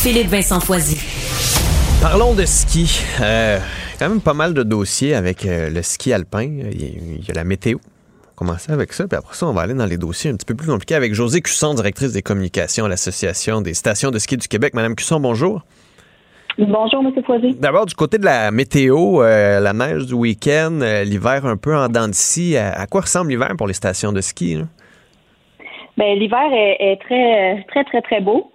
Speaker 1: Philippe Vincent Foisy.
Speaker 2: Parlons de ski. Euh, quand même pas mal de dossiers avec euh, le ski alpin. Il y, a, il y a la météo. On va commencer avec ça, puis après ça, on va aller dans les dossiers un petit peu plus compliqués avec Josée Cusson, directrice des communications à l'Association des stations de ski du Québec. Madame Cusson, bonjour.
Speaker 19: Bonjour, M. Foisy.
Speaker 2: D'abord, du côté de la météo, euh, la neige du week-end, euh, l'hiver un peu en dents de scie, à, à quoi ressemble l'hiver pour les stations de ski?
Speaker 19: Ben, l'hiver est, est très, très, très, très beau.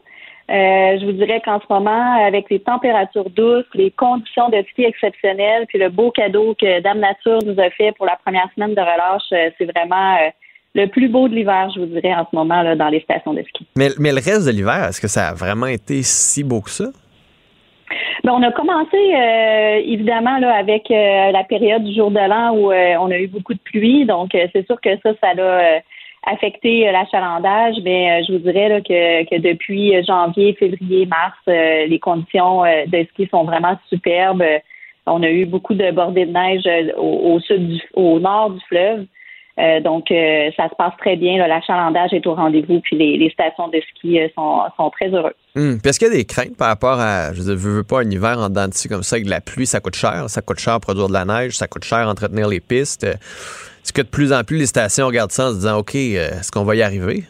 Speaker 19: Euh, je vous dirais qu'en ce moment, avec les températures douces, les conditions de ski exceptionnelles, puis le beau cadeau que Dame Nature nous a fait pour la première semaine de relâche, euh, c'est vraiment euh, le plus beau de l'hiver, je vous dirais, en ce moment, là, dans les stations de ski.
Speaker 2: Mais, mais le reste de l'hiver, est-ce que ça a vraiment été si beau que ça?
Speaker 19: Ben, on a commencé euh, évidemment là avec euh, la période du jour de l'an où euh, on a eu beaucoup de pluie, donc c'est sûr que ça, ça a euh, affecté euh, l'achalandage. Mais euh, je vous dirais que, depuis janvier, février, mars, euh, les conditions euh, de ski sont vraiment superbes. Euh, On a eu beaucoup de bordées de neige euh, au, sud, du, au nord du fleuve. Euh, donc, euh, ça se passe très bien. L'achalandage est au rendez-vous, puis les, stations de ski euh, sont, très heureuses.
Speaker 2: Hum, est-ce qu'il y a des craintes par rapport à, je veux, veux pas un hiver en dents de scie comme ça avec de la pluie, ça coûte cher, ça coûte cher produire de la neige, ça coûte cher entretenir les pistes? Est-ce que de plus en plus les stations regardent ça en se disant, OK, euh, est-ce qu'on va y arriver?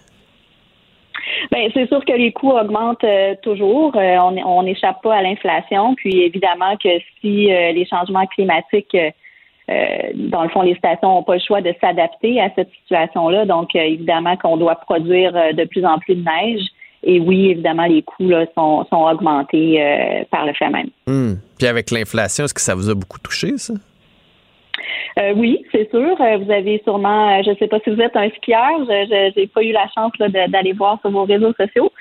Speaker 19: Ben, c'est sûr que les coûts augmentent euh, toujours. Euh, on n'échappe pas à l'inflation. Puis évidemment que si euh, les changements climatiques, dans le fond, les stations n'ont pas le choix de s'adapter à cette situation-là. Donc, évidemment qu'on doit produire de plus en plus de neige. Et oui, évidemment, les coûts là, sont, sont augmentés par le fait même.
Speaker 2: Hum. Puis avec l'inflation, est-ce que ça vous a beaucoup touché, ça?
Speaker 19: Euh, oui, c'est sûr. Euh, Vous avez sûrement, euh, je ne sais pas si vous êtes un skieur, je n'ai pas eu la chance d'aller voir sur vos réseaux sociaux,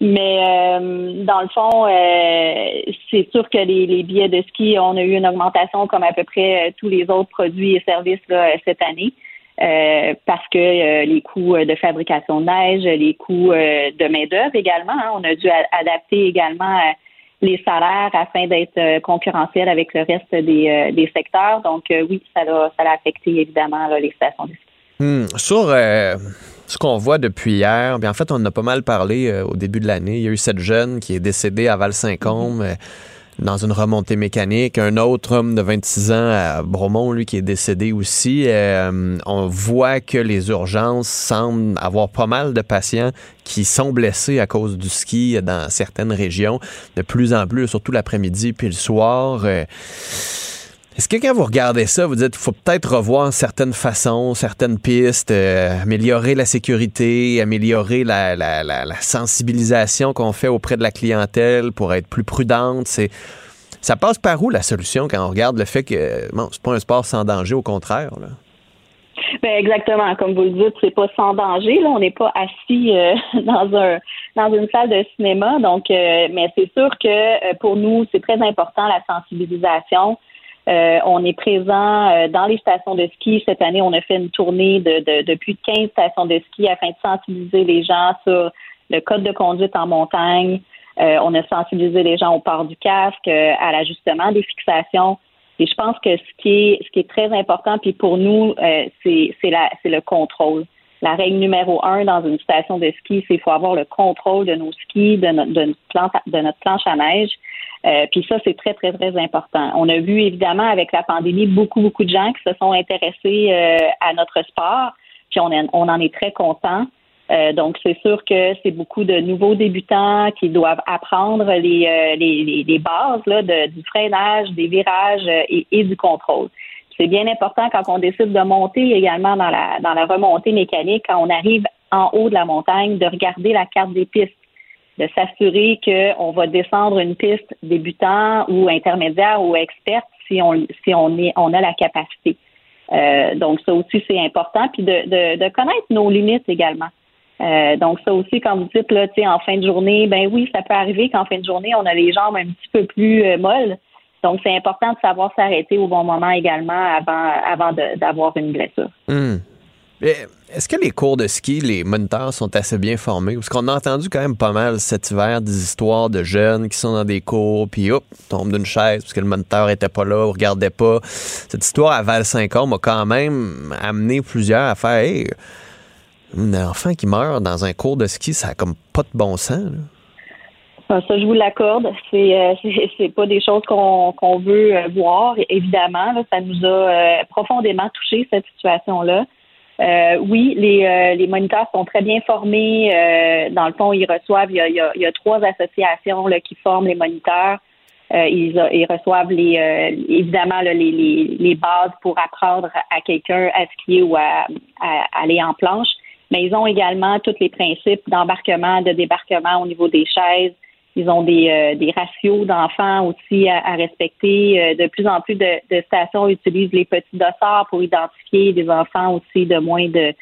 Speaker 19: mais euh, dans le fond, euh, c'est sûr que les, billets de ski, on a eu une augmentation comme à peu près tous les autres produits et services là, cette année. euh, parce que les coûts de fabrication de neige, les coûts de main-d'œuvre également, hein, on a dû adapter également les salaires afin d'être euh, concurrentiel avec le reste des, euh, des secteurs. Donc euh, oui, ça l'a ça l'a affecté évidemment là, les stations de ski.
Speaker 2: Hum, Sur euh, ce qu'on voit depuis hier, bien en fait, on en a pas mal parlé euh, au début de l'année. Il y a eu cette jeune qui est décédée à Val-Saint-Côme euh, dans une remontée mécanique. Un autre homme de 26 ans à Bromont, lui, qui est décédé aussi. Euh, on voit que les urgences semblent avoir pas mal de patients qui sont blessés à cause du ski dans certaines régions. De plus en plus, surtout l'après-midi puis le soir. Euh, est-ce que quand vous regardez ça, vous dites qu'il faut peut-être revoir certaines façons, certaines pistes, euh, améliorer la sécurité, améliorer la, sensibilisation qu'on fait auprès de la clientèle pour être plus prudente? C'est, ça passe par où la solution quand on regarde le fait que bon, c'est pas un sport sans danger, au contraire?
Speaker 19: Ben exactement, comme vous le dites, c'est pas sans danger. Là, on n'est pas assis euh, <laughs> dans un dans une salle de cinéma. Donc, euh, mais c'est sûr que pour nous, c'est très important la sensibilisation. Euh, on est présent euh, dans les stations de ski. Cette année, on a fait une tournée de, de, de plus de 15 stations de ski afin de sensibiliser les gens sur le code de conduite en montagne. Euh, on a sensibilisé les gens au port du casque, euh, à l'ajustement des fixations. Et je pense que ce qui est ce qui est très important, puis pour nous, euh, c'est le contrôle. La règle numéro un dans une station de ski, c'est qu'il faut avoir le contrôle de nos skis, de notre de notre planche à neige. Euh, puis ça, c'est très, très, très important. On a vu évidemment avec la pandémie beaucoup, beaucoup de gens qui se sont intéressés euh, à notre sport, puis on, on en est très content. Euh, donc, c'est sûr que c'est beaucoup de nouveaux débutants qui doivent apprendre les, euh, les, les, les bases là, de, du freinage, des virages euh, et, et du contrôle. C'est bien important quand on décide de monter également dans la, dans la remontée mécanique, quand on arrive en haut de la montagne, de regarder la carte des pistes, de s'assurer qu'on va descendre une piste débutant ou intermédiaire ou experte si on, si on, a la capacité. Euh, donc, ça aussi, c'est important. Puis de, de, de connaître nos limites également. Euh, donc, ça aussi, quand vous dites, là, en fin de journée, ben oui, ça peut arriver qu'en fin de journée, on a les jambes un petit peu plus euh, molles. Donc, c'est important de savoir s'arrêter au bon moment également avant, avant d'avoir une blessure.
Speaker 2: Hum. Est-ce que les cours de ski, les moniteurs sont assez bien formés? Parce qu'on a entendu quand même pas mal cet hiver des histoires de jeunes qui sont dans des cours, puis hop, tombent d'une chaise parce que le moniteur était pas là, ou regardait pas. Cette histoire à Val-Saint-Côme m'a quand même amené plusieurs à faire Hey, un enfant qui meurt dans un cours de ski, ça a comme pas de bon sens. là.
Speaker 19: Ah, Ça, je vous l'accorde. C'est euh, <laughs> pas des choses qu'on qu'on veut euh, voir. Évidemment, là, ça nous a euh, profondément touché cette situation-là. Euh, oui, les, euh, les moniteurs sont très bien formés. Euh, dans le fond, ils reçoivent. Il y a, il y a- il y a trois associations là, qui forment les moniteurs. Euh, ils, ils reçoivent les euh, évidemment là, les, les, les bases pour apprendre à quelqu'un à skier ou à, à aller en planche. Mais ils ont également tous les principes d'embarquement, de débarquement au niveau des chaises. Ils ont des, euh, des ratios d'enfants aussi à, à respecter. Euh, de plus en plus de, de stations utilisent les petits dossards pour identifier des enfants aussi de moins de,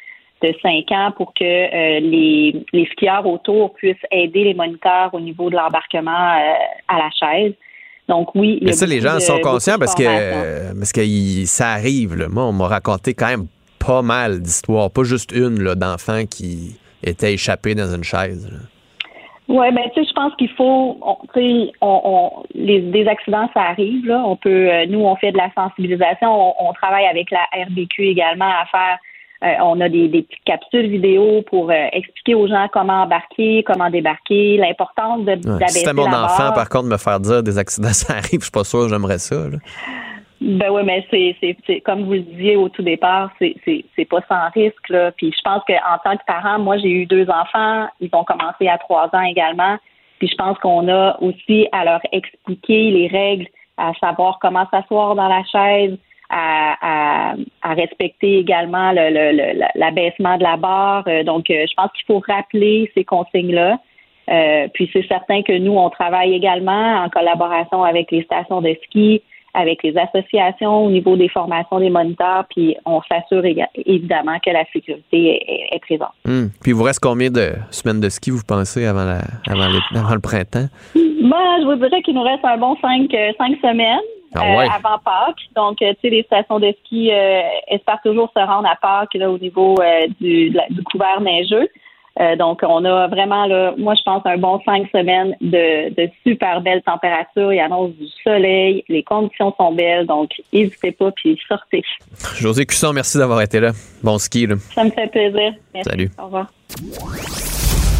Speaker 19: de 5 ans pour que euh, les, les skieurs autour puissent aider les moniteurs au niveau de l'embarquement euh, à la chaise. Donc oui,
Speaker 2: Mais ça, les gens
Speaker 19: de-
Speaker 2: sont conscients parce que, parce que il- ça arrive. là. Moi, on m'a raconté quand même pas mal d'histoires, pas juste une d'enfants qui étaient échappés dans une chaise. là.
Speaker 19: Oui, ben tu sais, je pense qu'il faut, tu sais, on, on, les, des accidents, ça arrive. Là. On peut, euh, nous, on fait de la sensibilisation. On, on travaille avec la RBQ également à faire. euh, on a des, des petites capsules vidéo pour euh, expliquer aux gens comment embarquer, comment débarquer, l'importance de
Speaker 2: Ouais. Si c'était mon enfant,
Speaker 19: barre.
Speaker 2: par contre, me faire dire des accidents, <laughs> ça arrive, je suis pas sûr j'aimerais ça. là.
Speaker 19: Ben oui, mais c'est, comme vous le disiez au tout départ, c'est, pas sans risque. Là. Puis je pense qu'en tant que parent, moi j'ai eu deux enfants, ils ont commencé à trois ans également. Puis je pense qu'on a aussi à leur expliquer les règles, à savoir comment s'asseoir dans la chaise, à, à, à respecter également le, le, le- l'abaissement de la barre. Euh, Donc, euh, je pense qu'il faut rappeler ces consignes-là. Euh, puis c'est certain que nous, on travaille également en collaboration avec les stations de ski, avec les associations au niveau des formations des moniteurs, puis on s'assure évidemment que la sécurité est, est présente.
Speaker 2: Hmm. Puis il vous reste combien de semaines de ski, vous pensez, avant, la, avant, le, avant le printemps?
Speaker 19: Moi, je vous dirais qu'il nous reste un bon cinq, euh, cinq semaines
Speaker 2: Ah
Speaker 19: euh, avant Pâques. Donc, euh, tu sais, les stations de ski euh, espèrent toujours se rendre à Pâques là, au niveau euh, du, la- du couvert neigeux. Euh, donc, on a vraiment, là, moi, je pense, un bon cinq semaines de, de super belles températures. Il annonce du soleil, les conditions sont belles, donc n'hésitez pas, puis sortez.
Speaker 2: José Cusson, merci d'avoir été là. Bon ski. Là.
Speaker 19: Ça me fait plaisir. Merci.
Speaker 2: Salut.
Speaker 19: Au revoir.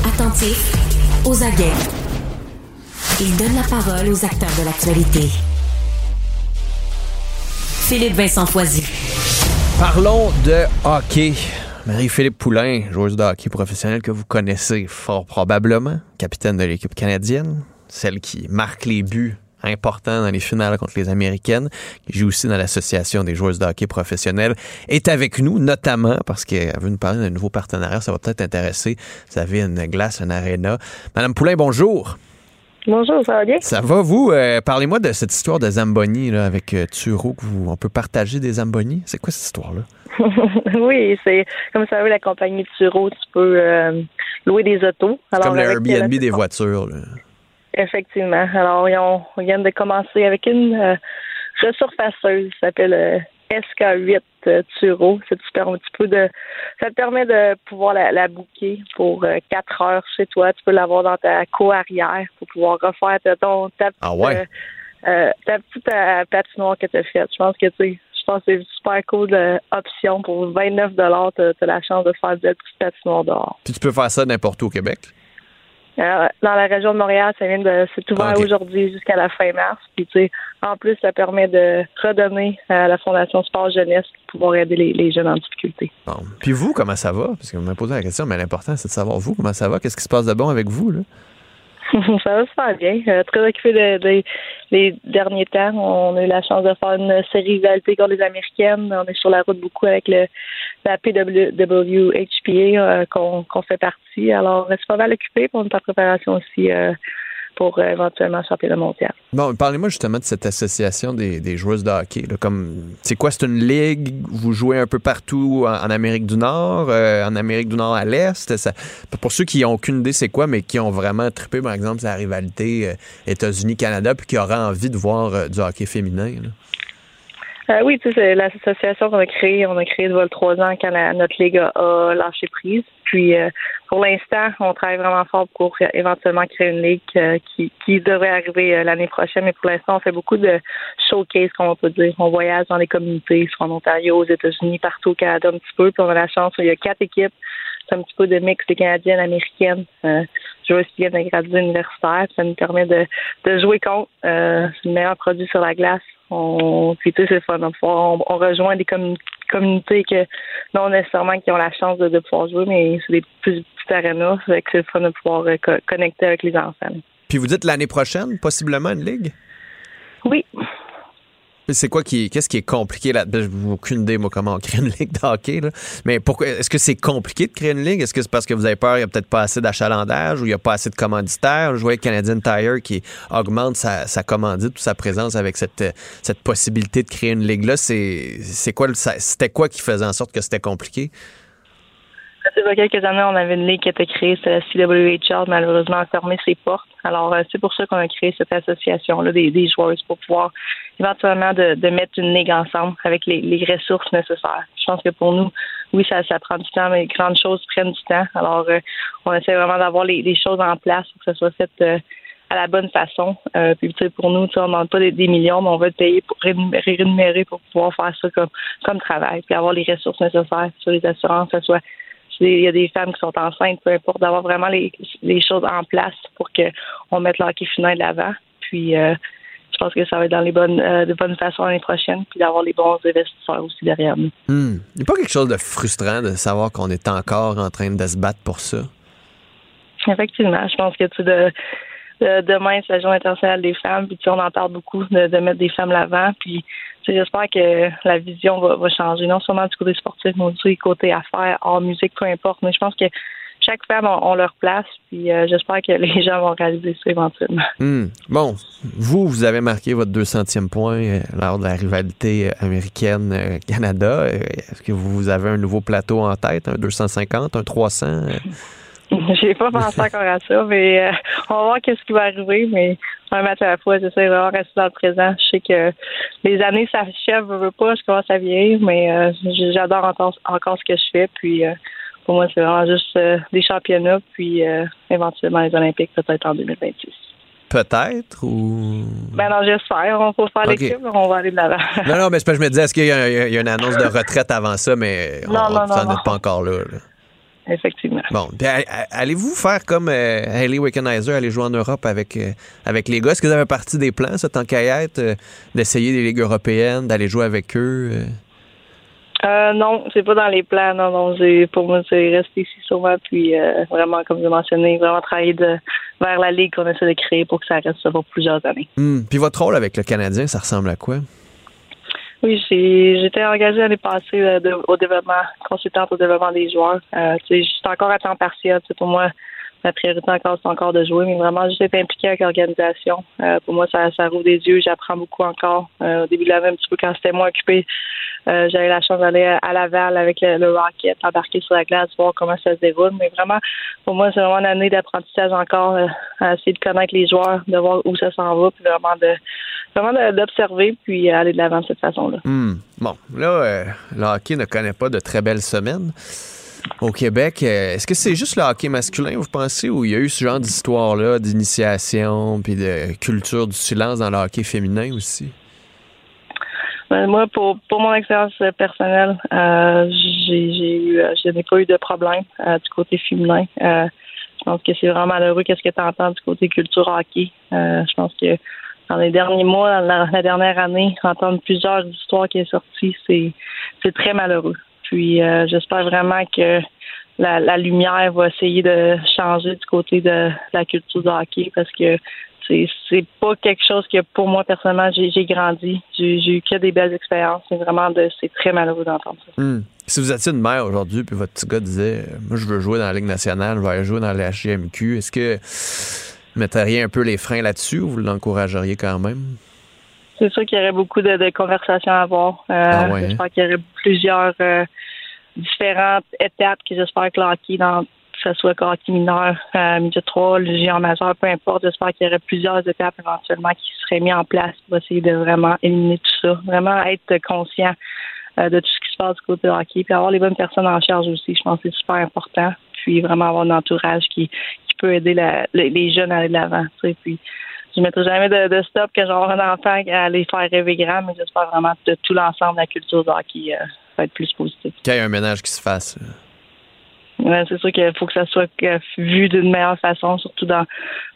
Speaker 1: Attentif, aux aguets. Il donne la parole aux acteurs de l'actualité. Philippe Vincent Foisy.
Speaker 2: Parlons de hockey. Marie-Philippe Poulain, joueuse de hockey professionnelle que vous connaissez fort probablement, capitaine de l'équipe canadienne, celle qui marque les buts importants dans les finales contre les Américaines, qui joue aussi dans l'Association des joueuses de hockey professionnelles, est avec nous, notamment parce qu'elle veut nous parler d'un nouveau partenariat. Ça va peut-être intéresser. Vous avez une glace, une aréna. Madame Poulain, bonjour.
Speaker 20: Bonjour, ça va bien?
Speaker 2: Ça va, vous? Euh, Parlez-moi de cette histoire de Zamboni là, avec euh, Turo. Que vous, on peut partager des Zamboni. C'est quoi cette histoire-là? <laughs>
Speaker 20: oui, c'est comme ça, la compagnie Turo, tu peux euh, louer des autos.
Speaker 2: C'est comme le Airbnb des voitures. là.
Speaker 20: Effectivement. Alors, ils viennent de commencer avec une resurfaceuse qui s'appelle SK8 euh, Turo. Ça te permet un petit peu de. Ça te permet de pouvoir la, la booker pour euh, quatre heures chez toi. Tu peux l'avoir dans ta cour arrière pour pouvoir refaire ta, ton, ta petite,
Speaker 2: Ah ouais?
Speaker 20: euh, ta petite euh, patinoire que tu as faite. Je pense que tu je pense que c'est une super cool option pour 29 tu as la chance de faire de la petite patinoire dehors.
Speaker 2: Puis tu peux faire ça n'importe où au Québec?
Speaker 20: Euh, dans la région de Montréal, ça vient de c'est ouvert
Speaker 2: Ah,
Speaker 20: aujourd'hui jusqu'à la fin mars. Puis tu sais, en plus, ça permet de redonner à la Fondation Sport Jeunesse pour pouvoir aider les, les jeunes en difficulté.
Speaker 2: Bon. Puis vous, comment ça va? Parce que vous m'avez posé la question, mais l'important, c'est de savoir vous, comment ça va? Qu'est-ce qui se passe de bon avec vous? Là? <laughs>
Speaker 20: ça va super bien. Euh, très occupé de, de- les derniers temps. On a eu la chance de faire une série rivalité contre les Américaines. On est sur la route beaucoup avec le, la PWHPA euh, qu'on qu'on fait partie. Alors, c'est pas mal occupé pour notre préparation aussi euh, pour euh, éventuellement le championnat mondial.
Speaker 2: Bon, parlez-moi justement de cette association des, joueuses de hockey. Comme, c'est quoi? C'est une ligue? Vous jouez un peu partout en, Amérique du Nord, euh, en Amérique du Nord à l'Est? Pour ceux qui n'ont aucune idée c'est quoi, mais qui ont vraiment trippé, par exemple, la rivalité euh, États-Unis-Canada, puis qui auraient envie de voir du hockey féminin.
Speaker 20: Euh, oui, tu sais, l'association qu'on a créée, on a créé de vol trois ans quand la- notre ligue a, lâché prise. Puis euh, pour l'instant, on travaille vraiment fort pour euh, éventuellement créer une ligue euh, qui, qui devrait arriver l'année prochaine. Mais pour l'instant, on fait beaucoup de showcase, comme on peut dire. On voyage dans les communautés, soit en Ontario, aux États-Unis, partout au Canada un petit peu. Puis on a la chance, il y a quatre équipes. C'est un petit peu de mix des Canadiennes, américaines, euh, joueuses qui viennent de graduer universitaire. Ça nous permet de, de jouer contre. Euh, c'est le meilleur produit sur la glace. On, puis tu sais, c'est fun. On, on rejoint des commun- communautés que non nécessairement qui ont la chance de, de pouvoir jouer, mais c'est des plus petites arénas. C'est le fun de pouvoir euh, co- connecter avec les enfants.
Speaker 2: Puis vous dites l'année prochaine, possiblement une ligue?
Speaker 20: Oui.
Speaker 2: C'est quoi qui qu'est-ce qui est compliqué là J'ai aucune idée moi comment on crée une ligue de hockey là. Mais pourquoi est-ce que c'est compliqué de créer une ligue? Est-ce que c'est parce que vous avez peur il y a peut-être pas assez d'achalandage ou il y a pas assez de commanditaires? Je voyais Canadian Tire qui augmente sa, sa commandite ou sa présence avec cette cette possibilité de créer une ligue là, c'est c'est quoi c'était quoi qui faisait en sorte que c'était compliqué?
Speaker 20: Il y a quelques années, on avait une ligue qui était créée, c'est la CWHL, malheureusement a fermé ses portes. Alors, euh, c'est pour ça qu'on a créé cette association-là des, des joueurs pour pouvoir éventuellement de, de mettre une ligue ensemble avec les, les ressources nécessaires. Je pense que pour nous, oui, ça, ça prend du temps, mais les grandes choses prennent du temps. Alors, euh, on essaie vraiment d'avoir les, les choses en place pour que ça soit fait euh, à la bonne façon. Euh, puis, pour nous, on ne demande pas des, millions, mais on veut payé pour rémunérer pour pouvoir faire ça comme, comme travail, puis avoir les ressources nécessaires sur les assurances, que ce soit il y a des femmes qui sont enceintes, peu importe, d'avoir vraiment les, les choses en place pour qu'on mette le hockey féminin de l'avant. Puis, euh, je pense que ça va être dans les bonnes, euh, de bonnes façons l'année prochaine, puis d'avoir les bons investisseurs aussi derrière nous.
Speaker 2: Hmm. Il n'y a pas quelque chose de frustrant de savoir qu'on est encore en train de se battre pour ça?
Speaker 20: Effectivement, je pense que tu de, de- demain, c'est la Journée internationale des femmes, puis tu on en parle beaucoup de, de mettre des femmes l'avant, puis j'espère que la vision va, changer, non seulement du côté sportif, mais aussi du côté affaires, art, musique, peu importe. Mais je pense que chaque femme a, leur place, puis euh, j'espère que <laughs> les gens vont réaliser ça éventuellement.
Speaker 2: Hmm. Bon, vous, vous avez marqué votre 200e point euh, lors de la rivalité euh, américaine-Canada. Est-ce que vous avez un nouveau plateau en tête, un 250, un 300? <laughs>
Speaker 20: J'ai pas pensé <laughs> encore à ça, mais euh, on va voir qu'est-ce qui va arriver, mais un match à la fois, j'essaie de rester dans le présent. Je sais que les années s'achèvent, je veux pas, je commence à vieillir, mais euh, j'adore encore, encore ce que je fais, puis euh, pour moi, c'est vraiment juste euh, des championnats, puis éventuellement les Olympiques, peut-être en 2026.
Speaker 2: Peut-être ou?
Speaker 20: Ben non, j'espère. On peut faire
Speaker 2: Ok.
Speaker 20: l'équipe, mais on va aller de l'avant.
Speaker 2: Non, non, mais je me disais, est-ce qu'il y, a il y a une annonce de retraite avant ça, mais on
Speaker 20: Non, non,
Speaker 2: vous en
Speaker 20: non,
Speaker 2: êtes
Speaker 20: non.
Speaker 2: pas encore là. là.
Speaker 20: Effectivement.
Speaker 2: Bon, allez-vous faire comme euh, Hayley Wickenheiser, aller jouer en Europe avec, euh, avec les gars? Est-ce que vous avez partie des plans, ça, tant qu'à y être, euh, d'essayer des ligues européennes, d'aller jouer avec eux? euh?
Speaker 20: Non, c'est pas dans les plans. Non, non. Pour moi, c'est rester ici souvent, puis vraiment, comme j'ai mentionné, vraiment travailler de, vers la ligue qu'on essaie de créer pour que ça reste ça pour plusieurs années.
Speaker 2: Hmm. Puis votre rôle avec le Canadien, ça ressemble à quoi?
Speaker 20: Oui, j'étais engagée l'année passée euh, de- au développement, consultante au développement des joueurs. Euh, je suis encore à temps partiel. Pour moi, ma priorité encore, c'est encore de jouer, mais vraiment juste être impliquée avec l'organisation. Euh, pour moi, ça, ça rouvre des yeux. J'apprends beaucoup encore. Euh, au début de l'année, un petit peu quand c'était moins occupé, euh, j'avais la chance d'aller à, à Laval avec le, le Rocket, embarquer sur la glace, voir comment ça se déroule. Mais vraiment, pour moi, c'est vraiment une année d'apprentissage encore, euh, à essayer de connaître les joueurs, de voir où ça s'en va, puis vraiment de vraiment d'observer, puis aller de l'avant de cette façon-là.
Speaker 2: Hmm. Bon, là, euh, le hockey ne connaît pas de très belles semaines. Au Québec, euh, est-ce que c'est juste le hockey masculin, vous pensez, ou il y a eu ce genre d'histoire-là, d'initiation, puis de culture du silence dans le hockey féminin aussi?
Speaker 20: Ben, moi, pour, pour mon expérience personnelle, euh, j'ai, j'ai eu, je n'ai pas eu de problème euh, du côté féminin. Je pense que c'est vraiment malheureux qu'est-ce que tu entends du côté culture hockey. Je pense que dans les derniers mois, dans la, dernière année, entendre plusieurs histoires qui sont sorties, c'est, c'est très malheureux. Puis euh, j'espère vraiment que la, lumière va essayer de changer du côté de la culture du hockey parce que c'est c'est pas quelque chose que pour moi personnellement j'ai grandi j'ai eu que des belles expériences c'est vraiment de c'est très malheureux d'entendre ça
Speaker 2: Hmm. Si vous étiez une mère aujourd'hui, puis votre petit gars disait euh, Moi, je veux jouer dans la Ligue nationale, je vais aller jouer dans la HGMQ, est-ce que metteriez un peu les freins là-dessus ou vous l'encourageriez quand même?
Speaker 20: c'est sûr qu'il y aurait beaucoup de, de conversations à avoir euh,
Speaker 2: Ah ouais, hein?
Speaker 20: j'espère qu'il y aurait plusieurs euh, différentes étapes que j'espère que le hockey dans ce soit hockey mineur, euh, midget 3, le géant majeur, peu importe. J'espère qu'il y aurait plusieurs étapes éventuellement qui seraient mises en place pour essayer de vraiment éliminer tout ça. Vraiment être conscient euh, de tout ce qui se passe du côté hockey, puis avoir les bonnes personnes en charge aussi. Je pense que c'est super important. Puis vraiment avoir un entourage qui, qui peut aider les jeunes à aller de l'avant. Puis je mettrai jamais de, de stop que j'aurai un enfant à les faire rêver grand, mais j'espère vraiment que tout l'ensemble de la culture hockey euh, va être plus positif.
Speaker 2: Qu'il y ait un ménage qui se fasse.
Speaker 20: C'est sûr qu'il faut que ça soit vu d'une meilleure façon, surtout dans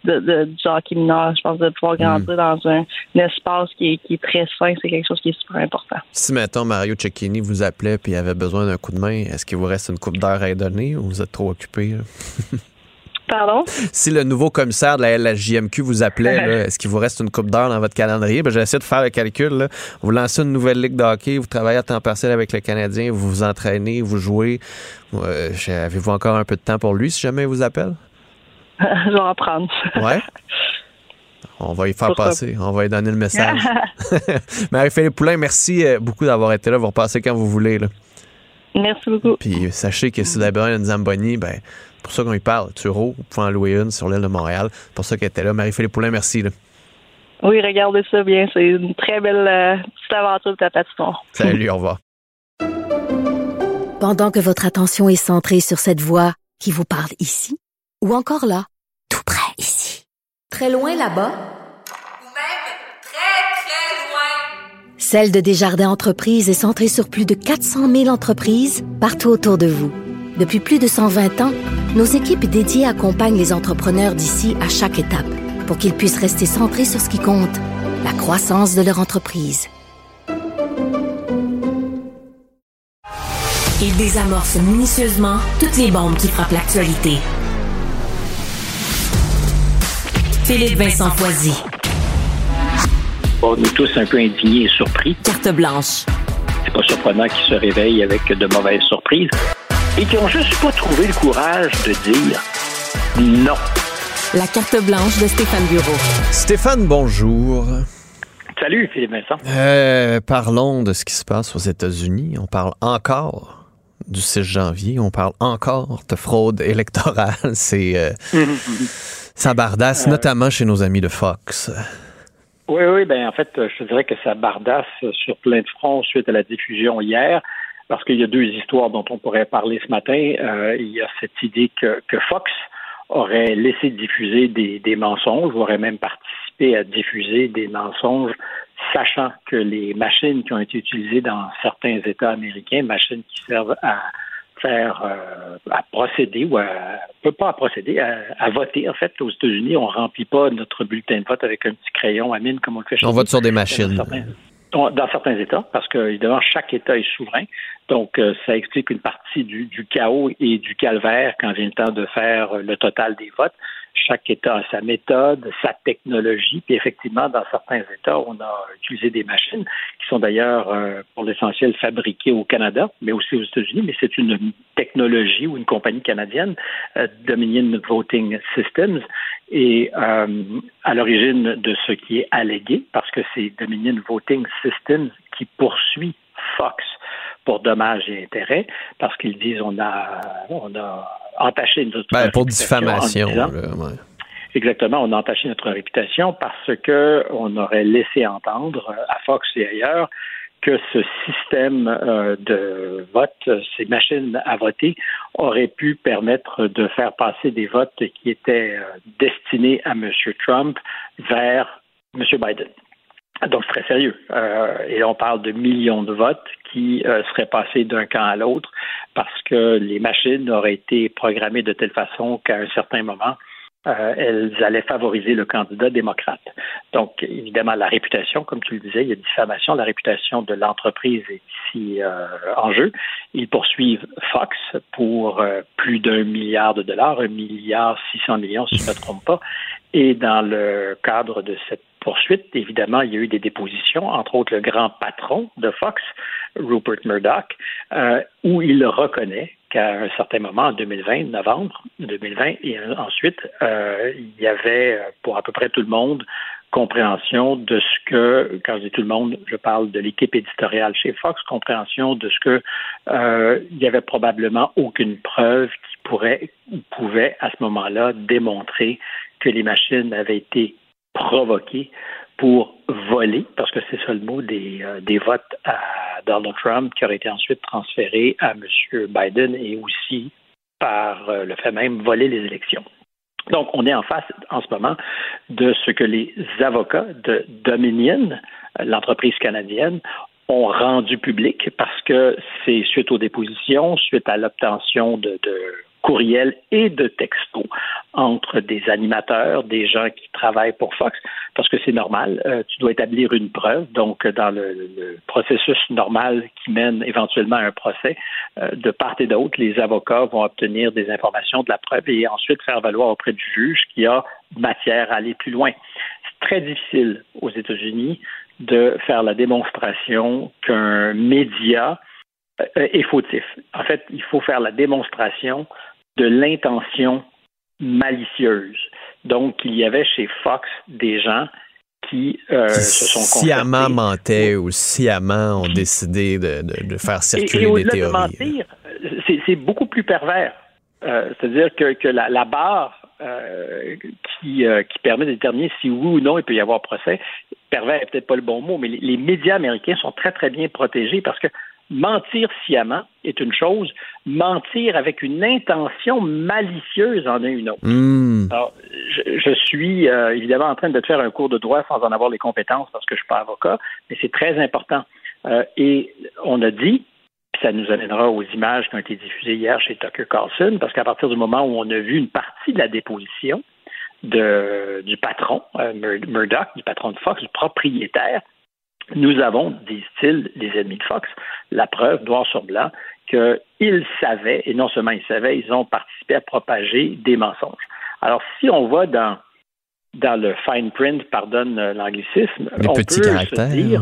Speaker 20: de, de, du hockey mineur. Je pense de pouvoir grandir dans un, un espace qui est, qui est très sain, c'est quelque chose qui est super important.
Speaker 2: Si, mettons, Mario Cecchini vous appelait et avait besoin d'un coup de main, est-ce qu'il vous reste une coupe d'heure à lui donner ou vous êtes trop occupé? <laughs>
Speaker 20: Pardon?
Speaker 2: Si le nouveau commissaire de la LHJMQ vous appelait, <laughs> est-ce qu'il vous reste une coupe d'heure dans votre calendrier? Ben, j'ai essayé de faire le calcul. Là. Vous lancez une nouvelle ligue de hockey, vous travaillez à temps partiel avec le Canadien, vous vous entraînez, vous jouez. Euh, Avez-vous encore un peu de temps pour lui si jamais il vous appelle? <laughs>
Speaker 20: je vais en prendre.
Speaker 2: Ouais? On va y faire passer. On va lui donner le message. <laughs> Marie-Philippe Poulain, merci euh, beaucoup d'avoir été là. Vous repassez quand vous voulez. Là.
Speaker 20: Merci beaucoup.
Speaker 2: Puis sachez que si vous avez besoin d'une Zamboni, ben, pour ça qu'on y parle. Turo, vous pouvez en louer une sur l'île de Montréal. Pour ça qu'elle était là. Marie-Philippe Poulain, merci. Là.
Speaker 20: Oui, regardez ça bien. C'est une très belle euh, petite aventure de ta patinoire.
Speaker 2: Salut, au revoir.
Speaker 3: Pendant que votre attention est centrée sur cette voix qui vous parle ici, ou encore là, tout près ici, très loin là-bas, Celle de Desjardins Entreprises est centrée sur plus de 400 000 entreprises partout autour de vous. Depuis plus de 120 ans, nos équipes dédiées accompagnent les entrepreneurs d'ici à chaque étape pour qu'ils puissent rester centrés sur ce qui compte, la croissance de leur entreprise.
Speaker 1: Il désamorce minutieusement toutes les bombes qui frappent l'actualité. Philippe Vincent Foisy.
Speaker 21: On est tous un peu indignés et surpris.
Speaker 1: Carte blanche.
Speaker 21: C'est pas surprenant qu'ils se réveillent avec de mauvaises surprises et qui ont juste pas trouvé le courage de dire non.
Speaker 1: La carte blanche de Stéphane Bureau.
Speaker 2: Stéphane, bonjour.
Speaker 21: Salut, Philippe Vincent.
Speaker 2: Euh, parlons de ce qui se passe aux États-Unis. On parle encore du 6 janvier. On parle encore de fraude électorale. <laughs> C'est euh, ça bardasse,
Speaker 21: Euh,
Speaker 2: notamment chez nos amis de Fox.
Speaker 21: Oui, oui, ben en fait, je te dirais que ça bardasse sur plein de fronts suite à la diffusion hier, parce qu'il y a deux histoires dont on pourrait parler ce matin. Euh, il y a cette idée que, que Fox aurait laissé diffuser des, des mensonges, ou aurait même participé à diffuser des mensonges, sachant que les machines qui ont été utilisées dans certains États américains, machines qui servent à faire euh, à procéder ou à peut pas à procéder à, à voter en fait aux États-Unis on remplit pas notre bulletin de vote avec un petit crayon à mine comme on le fait chez
Speaker 2: On vote sur des machines.
Speaker 21: Certains, dans certains États, parce que évidemment chaque État est souverain. Donc euh, ça explique une partie du, du chaos et du calvaire quand vient le temps de faire le total des votes. Chaque État a sa méthode, sa technologie, puis effectivement, dans certains États, on a utilisé des machines qui sont d'ailleurs, euh, pour l'essentiel, fabriquées au Canada, mais aussi aux États-Unis, mais c'est une technologie ou une compagnie canadienne, euh, Dominion Voting Systems, et euh, à l'origine de ce qui est allégué, parce que c'est Dominion Voting Systems qui poursuit Fox pour dommages et intérêts, parce qu'ils disent on a on a entaché notre
Speaker 2: Ben, pour diffamation.
Speaker 21: disant-
Speaker 2: là, ouais.
Speaker 21: Exactement, on a entaché notre réputation parce que on aurait laissé entendre euh, à Fox et ailleurs que ce système euh, de vote, euh, ces machines à voter, auraient pu permettre de faire passer des votes qui étaient destinés à M. Trump vers M. Biden. Donc, c'est très sérieux. Euh, et on parle de millions de votes qui euh, seraient passés d'un camp à l'autre parce que les machines auraient été programmées de telle façon qu'à un certain moment, euh, elles allaient favoriser le candidat démocrate. Donc, évidemment, la réputation, comme tu le disais, il y a diffamation, la réputation de l'entreprise est ici euh, en jeu. Ils poursuivent Fox pour euh, plus d'un milliard de dollars, un milliard six cents millions, si je ne me trompe pas. Et dans le cadre de cette poursuite, évidemment, il y a eu des dépositions, entre autres le grand patron de Fox, Rupert Murdoch, euh, où il reconnaît qu'à un certain moment, en 2020, novembre 2020, et ensuite, euh, il y avait, pour à peu près tout le monde, compréhension de ce que, quand je dis tout le monde, je parle de l'équipe éditoriale chez Fox, compréhension de ce que euh, il y avait probablement aucune preuve qui pourrait ou pouvait à ce moment-là démontrer que les machines avaient été provoquées pour voler, parce que c'est ça le mot, des, euh, des votes à Donald Trump qui auraient été ensuite transférés à M. Biden et aussi par euh, le fait même voler les élections. Donc, on est en face en ce moment de ce que les avocats de Dominion, euh, l'entreprise canadienne, ont rendu public parce que c'est suite aux dépositions, suite à l'obtention de courriels et de textos entre des animateurs, des gens qui travaillent pour Fox, parce que c'est normal, euh, tu dois établir une preuve. Donc, dans le, processus normal qui mène éventuellement à un procès, euh, de part et d'autre, les avocats vont obtenir des informations de la preuve et ensuite faire valoir auprès du juge qu'il y a matière à aller plus loin. C'est très difficile aux États-Unis de faire la démonstration qu'un média euh, est fautif. En fait, il faut faire la démonstration de l'intention malicieuse. Donc, il y avait chez Fox des gens qui euh, se sont
Speaker 2: sciemment mentaient ou sciemment ont décidé de, de, de faire circuler
Speaker 21: et, et
Speaker 2: des théories.
Speaker 21: De mentir, c'est, c'est beaucoup plus pervers. Euh, c'est-à-dire que, que la, la barre euh, qui, euh, qui permet de déterminer si oui ou non il peut y avoir procès, pervers est peut-être pas le bon mot, mais les, les médias américains sont très très bien protégés parce que mentir sciemment est une chose, mentir avec une intention malicieuse en est une autre.
Speaker 2: Mm.
Speaker 21: Alors, je, je suis euh, évidemment en train de te faire un cours de droit sans en avoir les compétences parce que je suis pas avocat, mais c'est très important. Euh, et on a dit, puis ça nous amènera aux images qui ont été diffusées hier chez Tucker Carlson, parce qu'à partir du moment où on a vu une partie de la déposition de, du patron, euh, Murdoch, du patron de Fox, du propriétaire, nous avons, disent-ils, les ennemis de Fox, la preuve noir sur blanc qu'ils savaient, et non seulement ils savaient, ils ont participé à propager des mensonges. Alors, si on va dans, dans le fine print, pardonne l'anglicisme, on peut se dire,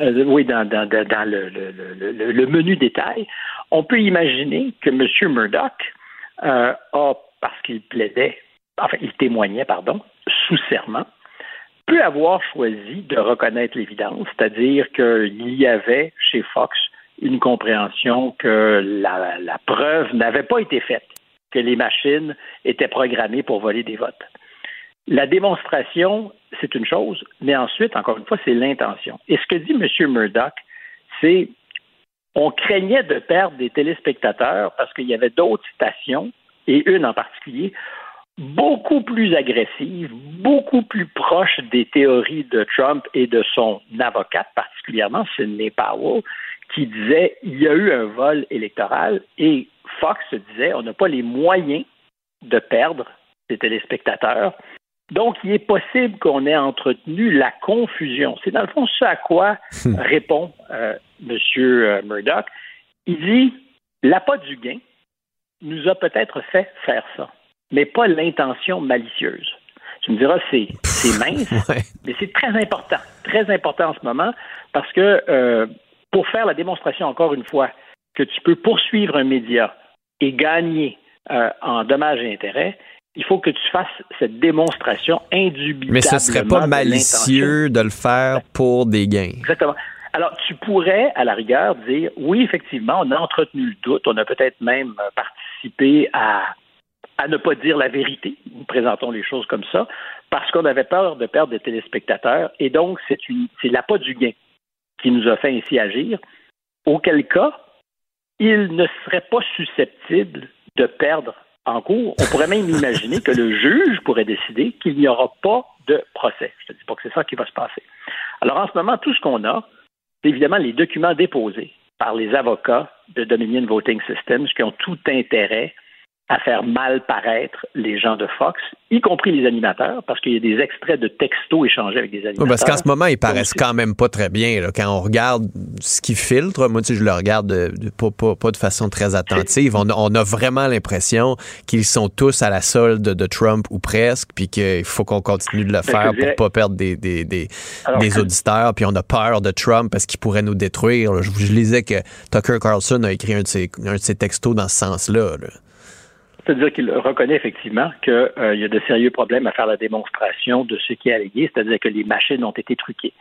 Speaker 21: euh, oui, dans, dans, dans, dans le, le, le, le, menu détail, on peut imaginer que M. Murdoch euh, a, parce qu'il plaidait, enfin, il témoignait, pardon, sous serment, peut avoir choisi de reconnaître l'évidence, c'est-à-dire qu'il y avait chez Fox une compréhension que la, preuve n'avait pas été faite, que les machines étaient programmées pour voler des votes. La démonstration, c'est une chose, mais ensuite, encore une fois, c'est l'intention. Et ce que dit M. Murdoch, c'est on craignait de perdre des téléspectateurs parce qu'il y avait d'autres stations, et une en particulier, beaucoup plus agressive, beaucoup plus proche des théories de Trump et de son avocate, particulièrement Sidney Powell, qui disait il y a eu un vol électoral et Fox disait on n'a pas les moyens de perdre des téléspectateurs. Donc, il est possible qu'on ait entretenu la confusion. C'est dans le fond ce à quoi répond euh, M. Murdoch. Il dit l'appât du gain nous a peut-être fait faire ça mais pas l'intention malicieuse. Tu me diras, c'est, c'est <laughs> mince,
Speaker 2: ouais.
Speaker 21: mais c'est très important, très important en ce moment, parce que euh, pour faire la démonstration, encore une fois, que tu peux poursuivre un média et gagner euh, en dommages et intérêts, il faut que tu fasses cette démonstration indubitablement.
Speaker 2: Mais ce serait pas malicieux de, de le faire pour des gains.
Speaker 21: Exactement. Alors, tu pourrais, à la rigueur, dire, oui, effectivement, on a entretenu le doute, on a peut-être même participé à à ne pas dire la vérité. Nous présentons les choses comme ça, parce qu'on avait peur de perdre des téléspectateurs, et donc c'est l'appât du gain qui nous a fait ainsi agir. Auquel cas, il ne serait pas susceptible de perdre en cours. On pourrait même imaginer que le juge pourrait décider qu'il n'y aura pas de procès. Je ne dis pas que c'est ça qui va se passer. Alors en ce moment, tout ce qu'on a, c'est évidemment les documents déposés par les avocats de Dominion Voting Systems qui ont tout intérêt à faire mal paraître les gens de Fox, y compris les animateurs, parce qu'il y a des extraits de textos échangés avec des animateurs.
Speaker 2: Oui, parce qu'en ce moment, ils paraissent quand même pas très bien. Là. Quand on regarde ce qu'ils filtrent, moi, tu sais, je le regarde de, de, pas, pas, pas, de façon très attentive. On, on a vraiment l'impression qu'ils sont tous à la solde de Trump ou presque, puis qu'il faut qu'on continue de le faire pour pas perdre des, des, des, Alors, des auditeurs. Puis on a peur de Trump parce qu'il pourrait nous détruire. Je, je lisais que Tucker Carlson a écrit un de ses, un de ses textos dans ce sens-là. Là.
Speaker 21: C'est-à-dire qu'il reconnaît effectivement qu'il euh, y a de sérieux problèmes à faire la démonstration de ce qui est allégué, c'est-à-dire que les machines ont été truquées.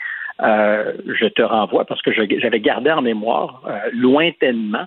Speaker 21: Euh, je te renvoie, parce que j'avais gardé en mémoire euh, lointainement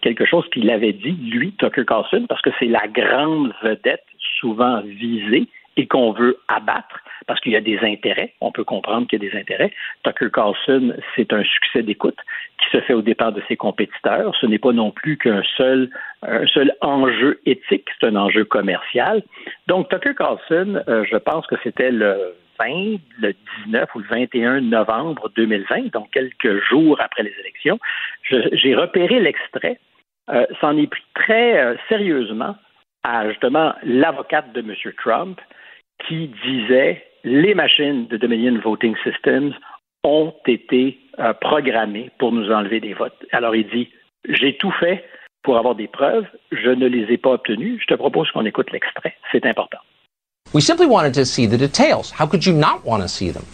Speaker 21: quelque chose qu'il avait dit, lui, Tucker Carlson, parce que c'est la grande vedette souvent visée et qu'on veut abattre parce qu'il y a des intérêts. On peut comprendre qu'il y a des intérêts. Tucker Carlson, c'est un succès d'écoute qui se fait au départ de ses compétiteurs. Ce n'est pas non plus qu'un seul, un seul enjeu éthique, c'est un enjeu commercial. Donc, Tucker Carlson, euh, je pense que c'était le 20, le 19 ou le 21 novembre 2020, donc quelques jours après les élections. J'ai repéré l'extrait. Euh, S'en est pris très euh, sérieusement à justement l'avocate de M. Trump qui disait les machines de Dominion Voting Systems ont été euh, programmées pour nous enlever des votes. Alors il dit j'ai tout fait pour avoir des preuves, je ne les ai pas obtenues. Je te propose qu'on écoute l'extrait. C'est important.
Speaker 22: We simply wanted to see the details. How could you not want to see them?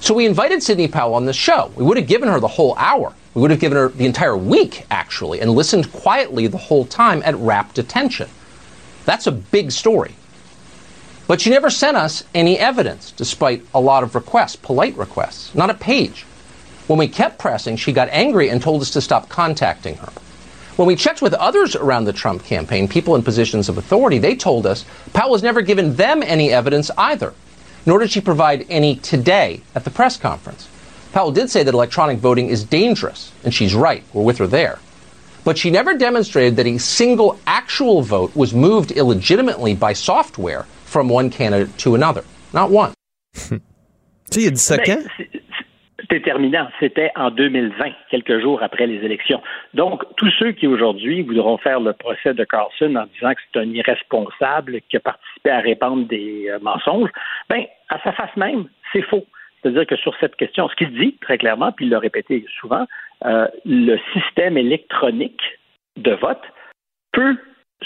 Speaker 22: So we invited Sidney Powell on the show. We would have given her the whole hour. We would have given her the entire week, actually, and listened quietly the whole time at rapt attention. That's a big story. But she never sent us any evidence, despite a lot of requests, polite requests, not a page. When we kept pressing, she got angry and told us to stop contacting her. When we checked with others around the Trump campaign, people in positions of authority, they told us Powell has never given them any evidence either, nor did she provide any today at the press conference. Powell did say that electronic voting is dangerous, and she's right. We're with her there. But she never demonstrated that a single actual vote was moved illegitimately by software from one candidate to another. Not one. <laughs>
Speaker 2: tu sais, il a dit ça
Speaker 21: Ben,
Speaker 2: quand?
Speaker 21: c'est- C'est terminant. C'était en 2020, quelques jours après les élections. Donc, tous ceux qui aujourd'hui voudront faire le procès de Carlson en disant que c'est un irresponsable qui a participé à répandre des euh, mensonges, ben, à sa face même, c'est faux. C'est-à-dire que sur cette question, ce qu'il dit très clairement, puis il l'a répété souvent, euh, le système électronique de vote peut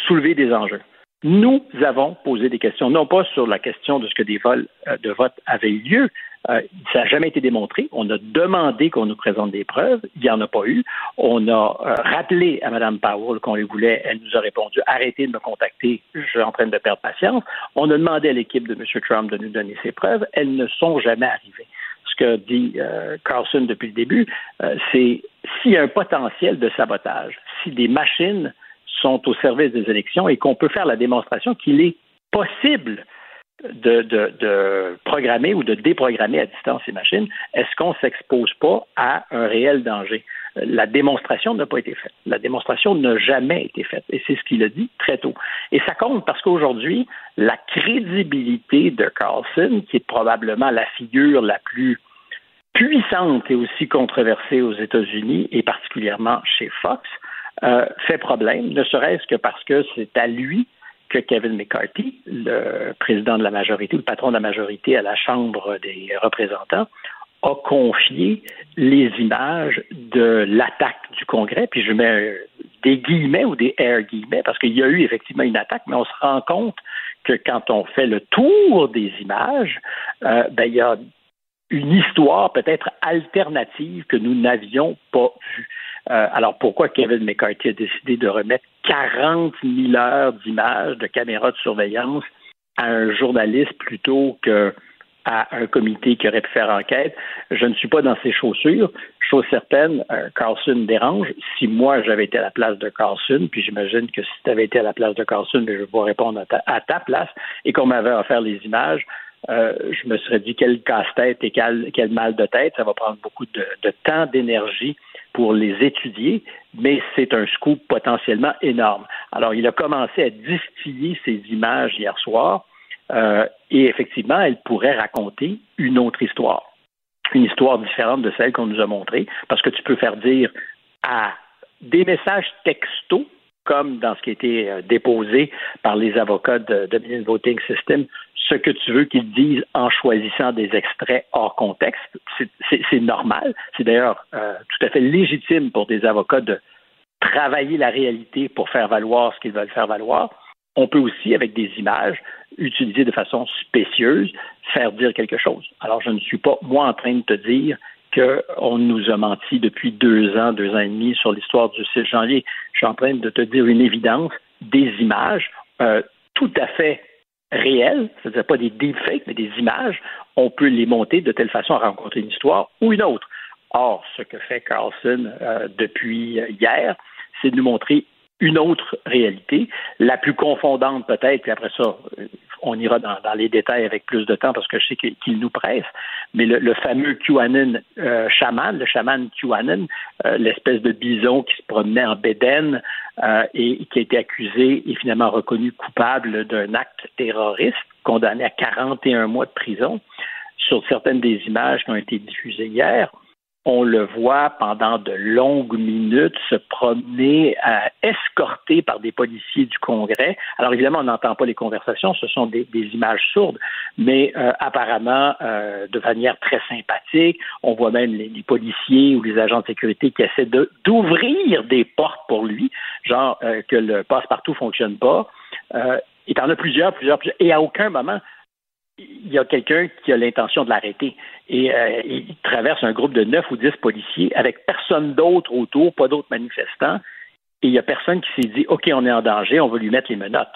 Speaker 21: soulever des enjeux. Nous avons posé des questions, non pas sur la question de ce que des vols euh, de vote avaient eu lieu. Euh, ça n'a jamais été démontré. On a demandé qu'on nous présente des preuves. Il n'y en a pas eu. On a euh, rappelé à Mme Powell qu'on les voulait. Elle nous a répondu arrêtez de me contacter. Je suis en train de perdre patience. On a demandé à l'équipe de M. Trump de nous donner ces preuves. Elles ne sont jamais arrivées. Ce que dit Carlson depuis le début, c'est s'il y a un potentiel de sabotage, si des machines sont au service des élections et qu'on peut faire la démonstration qu'il est possible de, programmer ou de déprogrammer à distance ces machines, est-ce qu'on ne s'expose pas à un réel danger? La démonstration n'a pas été faite. La démonstration n'a jamais été faite. Et c'est ce qu'il a dit très tôt. Et ça compte parce qu'aujourd'hui, la crédibilité de Carlson, qui est probablement la figure la plus puissante et aussi controversée aux États-Unis et particulièrement chez Fox, euh, fait problème, ne serait-ce que parce que c'est à lui que Kevin McCarthy, le président de la majorité, le patron de la majorité à la Chambre des représentants, a confié les images de l'attaque du Congrès, puis je mets des guillemets ou des air guillemets, parce qu'il y a eu effectivement une attaque, mais on se rend compte que quand on fait le tour des images, euh, ben, il y a une histoire peut-être alternative que nous n'avions pas vue. Euh, alors pourquoi Kevin McCarthy a décidé de remettre 40 000 heures d'images de caméras de surveillance à un journaliste plutôt que à un comité qui aurait pu faire enquête? Je ne suis pas dans ses chaussures. Chose certaine, euh, Carlson dérange. Si moi j'avais été à la place de Carlson, puis j'imagine que si tu avais été à la place de Carlson, mais je vais répondre à ta, à ta place, et qu'on m'avait offert les images, euh, je me serais dit quel casse-tête et quel, mal de tête. Ça va prendre beaucoup de, de temps, d'énergie pour les étudier, mais c'est un scoop potentiellement énorme. Alors, il a commencé à distiller ces images hier soir, euh, et effectivement, elle pourrait raconter une autre histoire, une histoire différente de celle qu'on nous a montrée, parce que tu peux faire dire à des messages textos, comme dans ce qui a été euh, déposé par les avocats de Dominion Voting System, ce que tu veux qu'ils disent en choisissant des extraits hors contexte. C'est- normal. C'est d'ailleurs euh, tout à fait légitime pour des avocats de travailler la réalité pour faire valoir ce qu'ils veulent faire valoir. On peut aussi, avec des images, utiliser de façon spécieuse, faire dire quelque chose. Alors, je ne suis pas, moi, en train de te dire qu'on nous a menti depuis deux ans, deux ans et demi sur l'histoire du 6 janvier. Je suis en train de te dire une évidence, des images euh, tout à fait réelles, c'est-à-dire pas des deepfakes, mais des images, on peut les monter de telle façon à rencontrer une histoire ou une autre. Or, ce que fait Carlson euh, depuis hier, c'est de nous montrer une autre réalité, la plus confondante peut-être, puis après ça, on ira dans, dans, les détails avec plus de temps parce que je sais qu'il nous presse, mais le, le fameux QAnon euh, chaman, le chaman QAnon, euh, l'espèce de bison qui se promenait en bédaine euh, et qui a été accusé et finalement reconnu coupable d'un acte terroriste, condamné à 41 mois de prison, sur certaines des images qui ont été diffusées hier, on le voit pendant de longues minutes se promener euh, escorté par des policiers du Congrès. Alors évidemment, on n'entend pas les conversations, ce sont des, images sourdes, mais euh, apparemment euh, de manière très sympathique. On voit même les, policiers ou les agents de sécurité qui essaient d'ouvrir des portes pour lui, genre que le passe-partout fonctionne pas. Il en a plusieurs, plusieurs, plusieurs, et à aucun moment il y a quelqu'un qui a l'intention de l'arrêter. Et euh, il traverse un groupe de neuf ou dix policiers avec personne d'autre autour, pas d'autres manifestants. Et il n'y a personne qui s'est dit OK, on est en danger, on va lui mettre les menottes.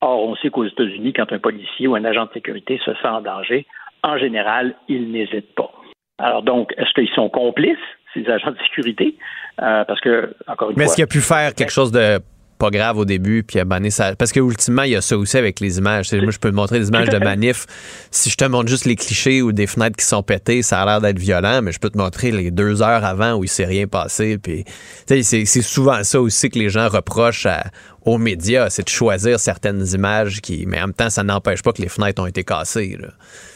Speaker 21: Or, on sait qu'aux États-Unis, quand un policier ou un agent de sécurité se sent en danger, en général, il n'hésite pas. Alors donc, est-ce qu'ils sont complices, ces agents de sécurité? Euh, parce que, encore une
Speaker 2: Mais
Speaker 21: fois.
Speaker 2: est-ce qu'il a pu faire quelque chose de pas grave au début, puis abonner ça. Parce que ultimement, il y a ça aussi avec les images. moi, je peux te montrer des images de manif. Si je te montre juste les clichés ou des fenêtres qui sont pétées, ça a l'air d'être violent, mais je peux te montrer les deux heures avant où il s'est rien passé. Puis, c'est, c'est souvent ça aussi que les gens reprochent à, aux médias, c'est de choisir certaines images qui, mais en même temps, ça n'empêche pas que les fenêtres ont été cassées, là.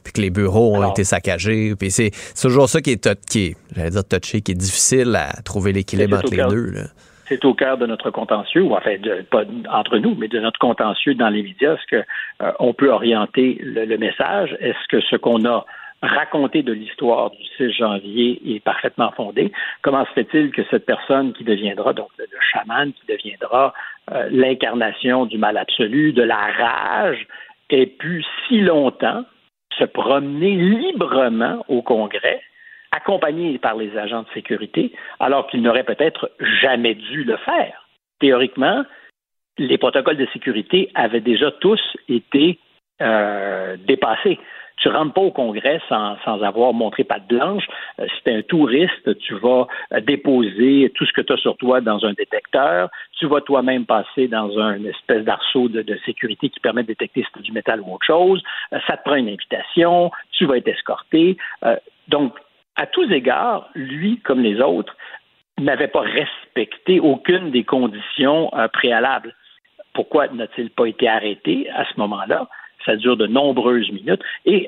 Speaker 2: puis que les bureaux ont
Speaker 21: Alors,
Speaker 2: été saccagés. Puis c'est, toujours ça qui est, qui est, j'allais dire touché, qui est difficile à trouver l'équilibre entre les deux. Là.
Speaker 21: C'est au cœur de notre contentieux, ou enfin, de, pas entre nous, mais de notre contentieux dans les médias. Est-ce que euh, on peut orienter le, le message? Est-ce que ce qu'on a raconté de l'histoire du 6 janvier est parfaitement fondé? Comment se fait-il que cette personne qui deviendra, donc le, le chaman qui deviendra euh, l'incarnation du mal absolu, de la rage, ait pu si longtemps se promener librement au Congrès accompagné par les agents de sécurité, alors qu'il n'aurait peut-être jamais dû le faire. Théoriquement, les protocoles de sécurité avaient déjà tous été euh, dépassés. Tu rentres pas au Congrès sans, sans avoir montré patte blanche. Euh, si tu es un touriste, tu vas euh, déposer tout ce que tu as sur toi dans un détecteur. Tu vas toi-même passer dans un espèce d'arceau de, sécurité qui permet de détecter si c'est du métal ou autre chose. Euh, ça te prend une invitation. Tu vas être escorté. Donc, à tous égards, lui, comme les autres, n'avait pas respecté aucune des conditions euh, préalables. Pourquoi n'a-t-il pas été arrêté à ce moment-là? Ça dure de nombreuses minutes. Et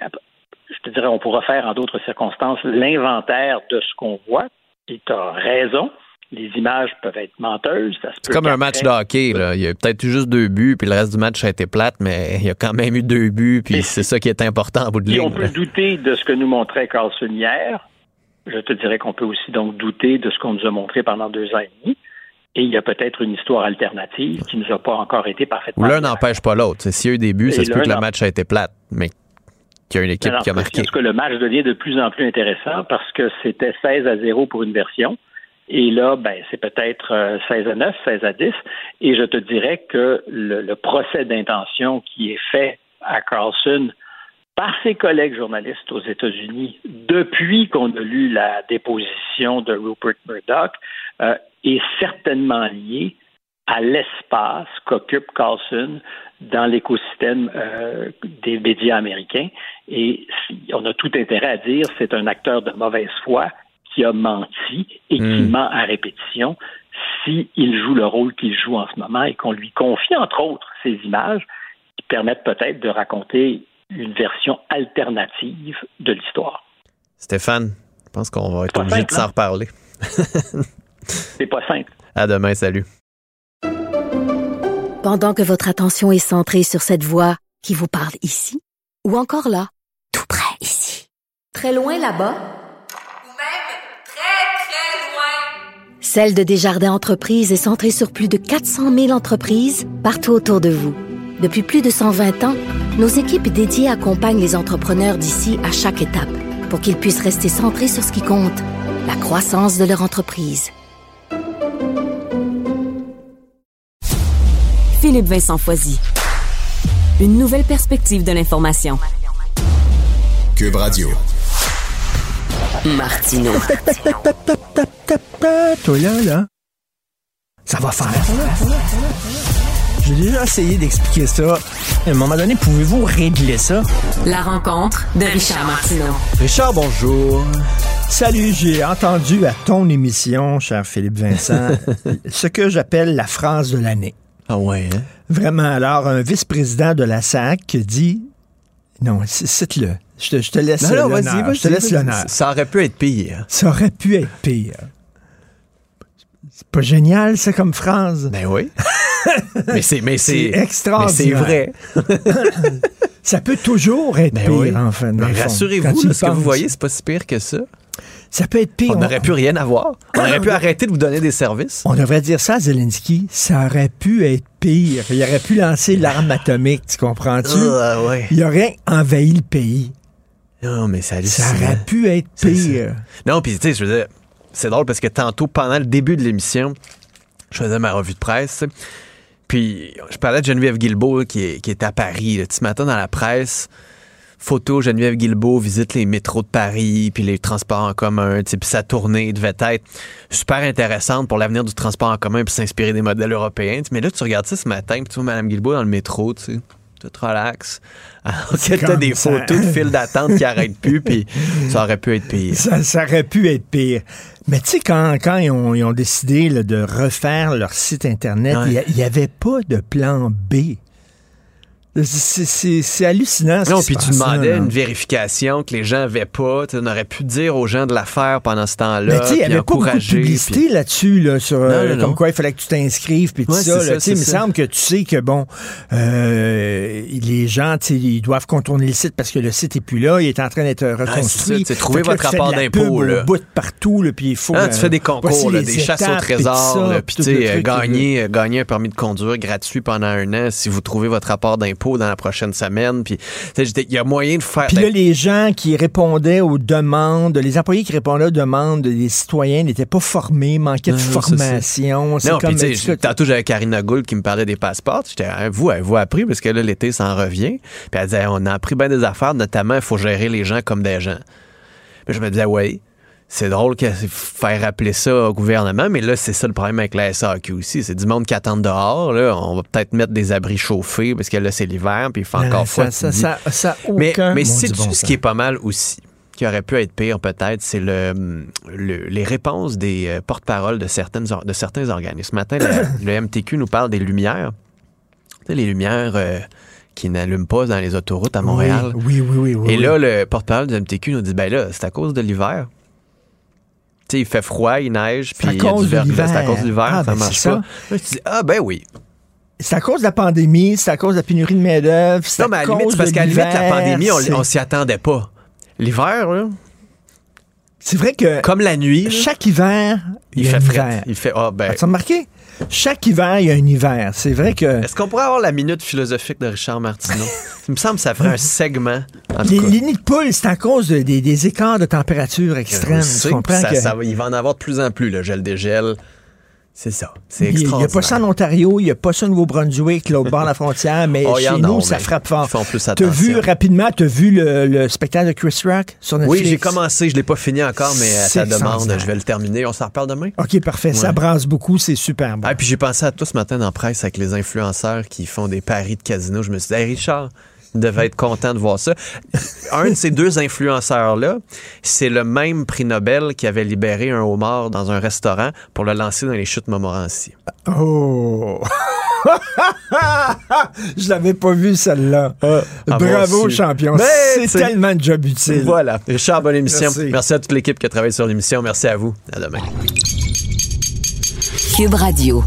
Speaker 21: je te dirais, on pourra faire en d'autres circonstances l'inventaire de ce qu'on voit. Et tu as raison. Les images peuvent être menteuses.
Speaker 2: C'est comme un match de hockey. Là. Il y a peut-être eu juste deux buts, puis le reste du match a été plate, mais il y a quand même eu deux buts, puis c'est ça qui est important en bout de
Speaker 21: Et on
Speaker 2: ligne.
Speaker 21: peut
Speaker 2: là.
Speaker 21: douter de ce que nous montrait Carlson hier. Je te dirais qu'on peut aussi donc douter de ce qu'on nous a montré pendant deux ans et demi. Et il y a peut-être une histoire alternative qui nous a pas encore été parfaitement.
Speaker 2: l'un n'empêche pas l'autre. S'il y a eu des buts, ça se peut que le match a été plate, mais qu'il y a une équipe qui a marqué.
Speaker 21: tout cas, le match devient de plus en plus intéressant parce que c'était 16 à 0 pour une version. Et là, ben, c'est peut-être euh, 16 à 9, 16 à 10. Et je te dirais que le, le procès d'intention qui est fait à Carlson par ses collègues journalistes aux États-Unis depuis qu'on a lu la déposition de Rupert Murdoch euh, est certainement lié à l'espace qu'occupe Carlson dans l'écosystème euh, des médias américains. Et on a tout intérêt à dire c'est un acteur de mauvaise foi qui a menti et qui
Speaker 2: Mm.
Speaker 21: ment à répétition s'il joue le rôle qu'il joue en ce moment et qu'on lui confie, entre autres, ces images qui permettent peut-être de raconter une version alternative de l'histoire.
Speaker 2: Stéphane, je pense qu'on va être obligé de s'en
Speaker 21: hein?
Speaker 2: reparler. <laughs>
Speaker 21: C'est pas simple.
Speaker 2: À demain, salut.
Speaker 3: Pendant que votre attention est centrée sur cette voix qui vous parle ici, ou encore là, tout près ici, très loin là-bas,
Speaker 4: Ou même très, très loin.
Speaker 3: Celle de Desjardins Entreprises est centrée sur plus de 400 000 entreprises partout autour de vous. Depuis plus de 120 ans, nos équipes dédiées accompagnent les entrepreneurs d'ici à chaque étape pour qu'ils puissent rester centrés sur ce qui compte, la croissance de leur entreprise.
Speaker 1: Philippe Vincent Foisy. Une nouvelle perspective de l'information.
Speaker 23: Cube Radio.
Speaker 1: Martino.
Speaker 24: Toi là, là.
Speaker 25: Ça va faire. J'ai déjà essayé d'expliquer ça. À un moment donné, pouvez-vous régler ça?
Speaker 1: La rencontre de Richard Martineau.
Speaker 2: Richard, bonjour.
Speaker 25: Salut, j'ai entendu à ton émission, cher Philippe Vincent, <laughs> ce que j'appelle la phrase de l'année.
Speaker 2: Ah ouais, hein?
Speaker 25: Vraiment, alors, un vice-président de la SAC dit... Non, cite-le. Je te, je te laisse l'honneur.
Speaker 2: vas-y, vas-y.
Speaker 25: Je te laisse l'honneur.
Speaker 2: Ça aurait pu être pire.
Speaker 25: Ça aurait pu être pire. C'est pas génial, ça, comme phrase?
Speaker 2: Ben oui. <laughs> mais c'est, mais c'est,
Speaker 25: extraordinaire.
Speaker 2: Mais c'est vrai. <laughs>
Speaker 25: Ça peut toujours être
Speaker 2: Ben
Speaker 25: pire,
Speaker 2: oui.
Speaker 25: en fait.
Speaker 2: Mais rassurez-vous, ce que vous voyez, c'est pas si pire que ça.
Speaker 25: Ça peut être pire.
Speaker 2: On n'aurait pu rien avoir. On aurait pu <laughs> arrêter de vous donner des services.
Speaker 25: On devrait dire ça à Zelensky. Ça aurait pu être pire. Il aurait pu lancer l'arme atomique, tu comprends-tu?
Speaker 2: Ah, ouais.
Speaker 25: Il aurait envahi le pays.
Speaker 2: Non, mais ça
Speaker 25: Ça aurait pu être pire.
Speaker 2: Non, puis tu sais, je veux dire, c'est drôle parce que tantôt, pendant le début de l'émission, je faisais ma revue de presse, puis je parlais de Geneviève Guilbeault qui, est, qui est à Paris. Ce matin, dans la presse, photo, Geneviève Guilbeault visite les métros de Paris, puis les transports en commun, puis sa tournée devait être super intéressante pour l'avenir du transport en commun, puis s'inspirer des modèles européens. Mais là, tu regardes ça ce matin, puis tu vois Mme Guilbeault dans le métro, tu sais, tout relax. Alors que t'as des
Speaker 25: ça.
Speaker 2: photos de files d'attente qui arrêtent plus, puis ça aurait pu être pire.
Speaker 25: Ça, ça aurait pu être pire. Mais tu sais, quand, quand ils, ont, ils ont décidé là, de refaire leur site Internet,
Speaker 2: Ouais.
Speaker 25: il n'y avait pas de plan B. C'est- hallucinant. ce
Speaker 2: Non, puis tu demandais une vérification que les gens n'avaient pas. Tu aurait pu dire aux gens de la faire pendant ce temps-là.
Speaker 25: Mais tu sais, il n'y avait pas beaucoup de publicité
Speaker 2: puis-
Speaker 25: là-dessus, là, sur euh,
Speaker 2: Non,
Speaker 25: comme
Speaker 2: non.
Speaker 25: quoi il fallait que tu t'inscrives, puis tout
Speaker 2: Ouais,
Speaker 25: ça. il me semble que tu sais que, bon, euh, les gens, ils doivent contourner le site parce que le site est plus là, il est en train d'être reconstruit.
Speaker 2: Ah, c'est
Speaker 25: Fait que là,
Speaker 2: votre rapport d'impôt, là.
Speaker 25: bout de partout, là, puis il faut...
Speaker 2: Ah,
Speaker 25: euh,
Speaker 2: tu fais des concours, là, des chasses au trésor,
Speaker 25: puis
Speaker 2: tu sais, euh, gagner un permis de conduire gratuit pendant un an si vous trouvez votre rapport d'impôt dans la prochaine semaine. Puis il y a moyen de faire.
Speaker 25: Puis là, les gens qui répondaient aux demandes, les employés qui répondaient aux demandes des citoyens n'étaient pas formés, manquaient de
Speaker 2: Non,
Speaker 25: formation. C'est
Speaker 2: Non,
Speaker 25: comme,
Speaker 2: puis tu sais,
Speaker 25: écoute,
Speaker 2: tantôt j'avais Karina Gould qui me parlait des passeports. J'étais, hein, vous, avez-vous appris? Parce que là, l'été, ça en revient. Puis elle disait, on a appris bien des affaires, notamment, il faut gérer les gens comme des gens. Puis je me disais, ouais, c'est drôle que faire rappeler ça au gouvernement, mais là, c'est ça le problème avec la SAQ aussi. C'est du monde qui attend dehors. Là. On va peut-être mettre des abris chauffés parce que là, c'est l'hiver, puis il fait encore froid.
Speaker 25: ça-
Speaker 2: tu mais mais si
Speaker 25: bon
Speaker 2: ce qui est pas mal aussi, qui aurait pu être pire peut-être, c'est le, le- les réponses des euh, porte-paroles de, certaines de certains organismes. Ce matin, le, le MTQ nous parle des lumières. Tu sais, les lumières euh, qui n'allument pas dans les autoroutes à Montréal.
Speaker 25: Oui, oui, oui. oui,
Speaker 2: Et
Speaker 25: oui.
Speaker 2: là, le porte-parole du MTQ nous dit, ben là, c'est à cause de l'hiver. Tu sais, il fait froid, il neige, puis il y a
Speaker 25: cause
Speaker 2: du verglas.
Speaker 25: l'hiver.
Speaker 2: C'est à cause de l'hiver,
Speaker 25: Ah,
Speaker 2: ça
Speaker 25: ben,
Speaker 2: marche
Speaker 25: c'est
Speaker 2: pas.
Speaker 25: ça.
Speaker 2: Là, je dis, ah ben oui.
Speaker 25: C'est à cause de la pandémie, c'est à cause de la pénurie de main-d'œuvre.
Speaker 2: Non, mais à la limite, c'est parce qu'à la limite, la pandémie, on, on s'y attendait pas. L'hiver, là,
Speaker 25: C'est vrai que.
Speaker 2: Comme la nuit. là,
Speaker 25: Chaque hiver, il,
Speaker 2: fait frais. Il fait, ah ben.
Speaker 25: As-tu remarqué? Chaque hiver, il y a un hiver. C'est vrai que.
Speaker 2: Est-ce qu'on pourrait avoir la minute philosophique de Richard Martineau? <laughs> il me semble que ça ferait un segment. En tout
Speaker 25: Les,
Speaker 2: cas.
Speaker 25: les nids de poules, c'est à cause de- des, des écarts de température extrêmes. Tu comprends
Speaker 2: ça-
Speaker 25: que-
Speaker 2: ça va- il va en avoir de plus en plus, le gel dégel. C'est ça. C'est
Speaker 25: Il n'y a
Speaker 2: extraordinaire.
Speaker 25: pas ça en Ontario, il n'y a pas ça au Nouveau-Brunswick, l'autre bord de la frontière, mais <laughs>
Speaker 2: Oh,
Speaker 25: chez
Speaker 2: en
Speaker 25: nous, ça frappe fort.
Speaker 2: Ils font plus
Speaker 25: T'as vu rapidement, t'as vu le, le spectacle de Chris Rock sur Netflix?
Speaker 2: Oui, j'ai commencé, je l'ai pas fini encore, mais ta demande,
Speaker 25: extraordinaire.
Speaker 2: je vais le terminer. On s'en reparle demain?
Speaker 25: OK, parfait. Ça brasse beaucoup, c'est super bon.
Speaker 2: Ah, puis j'ai pensé à toi ce matin dans la presse avec les influenceurs qui font des paris de casino. Je me suis dit, hey, Richard, devait être content de voir ça. Un de ces deux influenceurs-là, c'est le même prix Nobel qui avait libéré un homard dans un restaurant pour le lancer dans les chutes Montmorency.
Speaker 25: Oh! <laughs> Je l'avais pas vu celle-là.
Speaker 2: Ah,
Speaker 25: Bravo,
Speaker 2: moi aussi.
Speaker 25: champion.
Speaker 2: Ben,
Speaker 25: c'est
Speaker 2: c'est-
Speaker 25: tellement de job utile.
Speaker 2: Voilà. Richard, bonne émission.
Speaker 25: Merci.
Speaker 2: Merci à toute l'équipe qui a travaillé sur l'émission. Merci à vous. À demain.
Speaker 1: Cube Radio.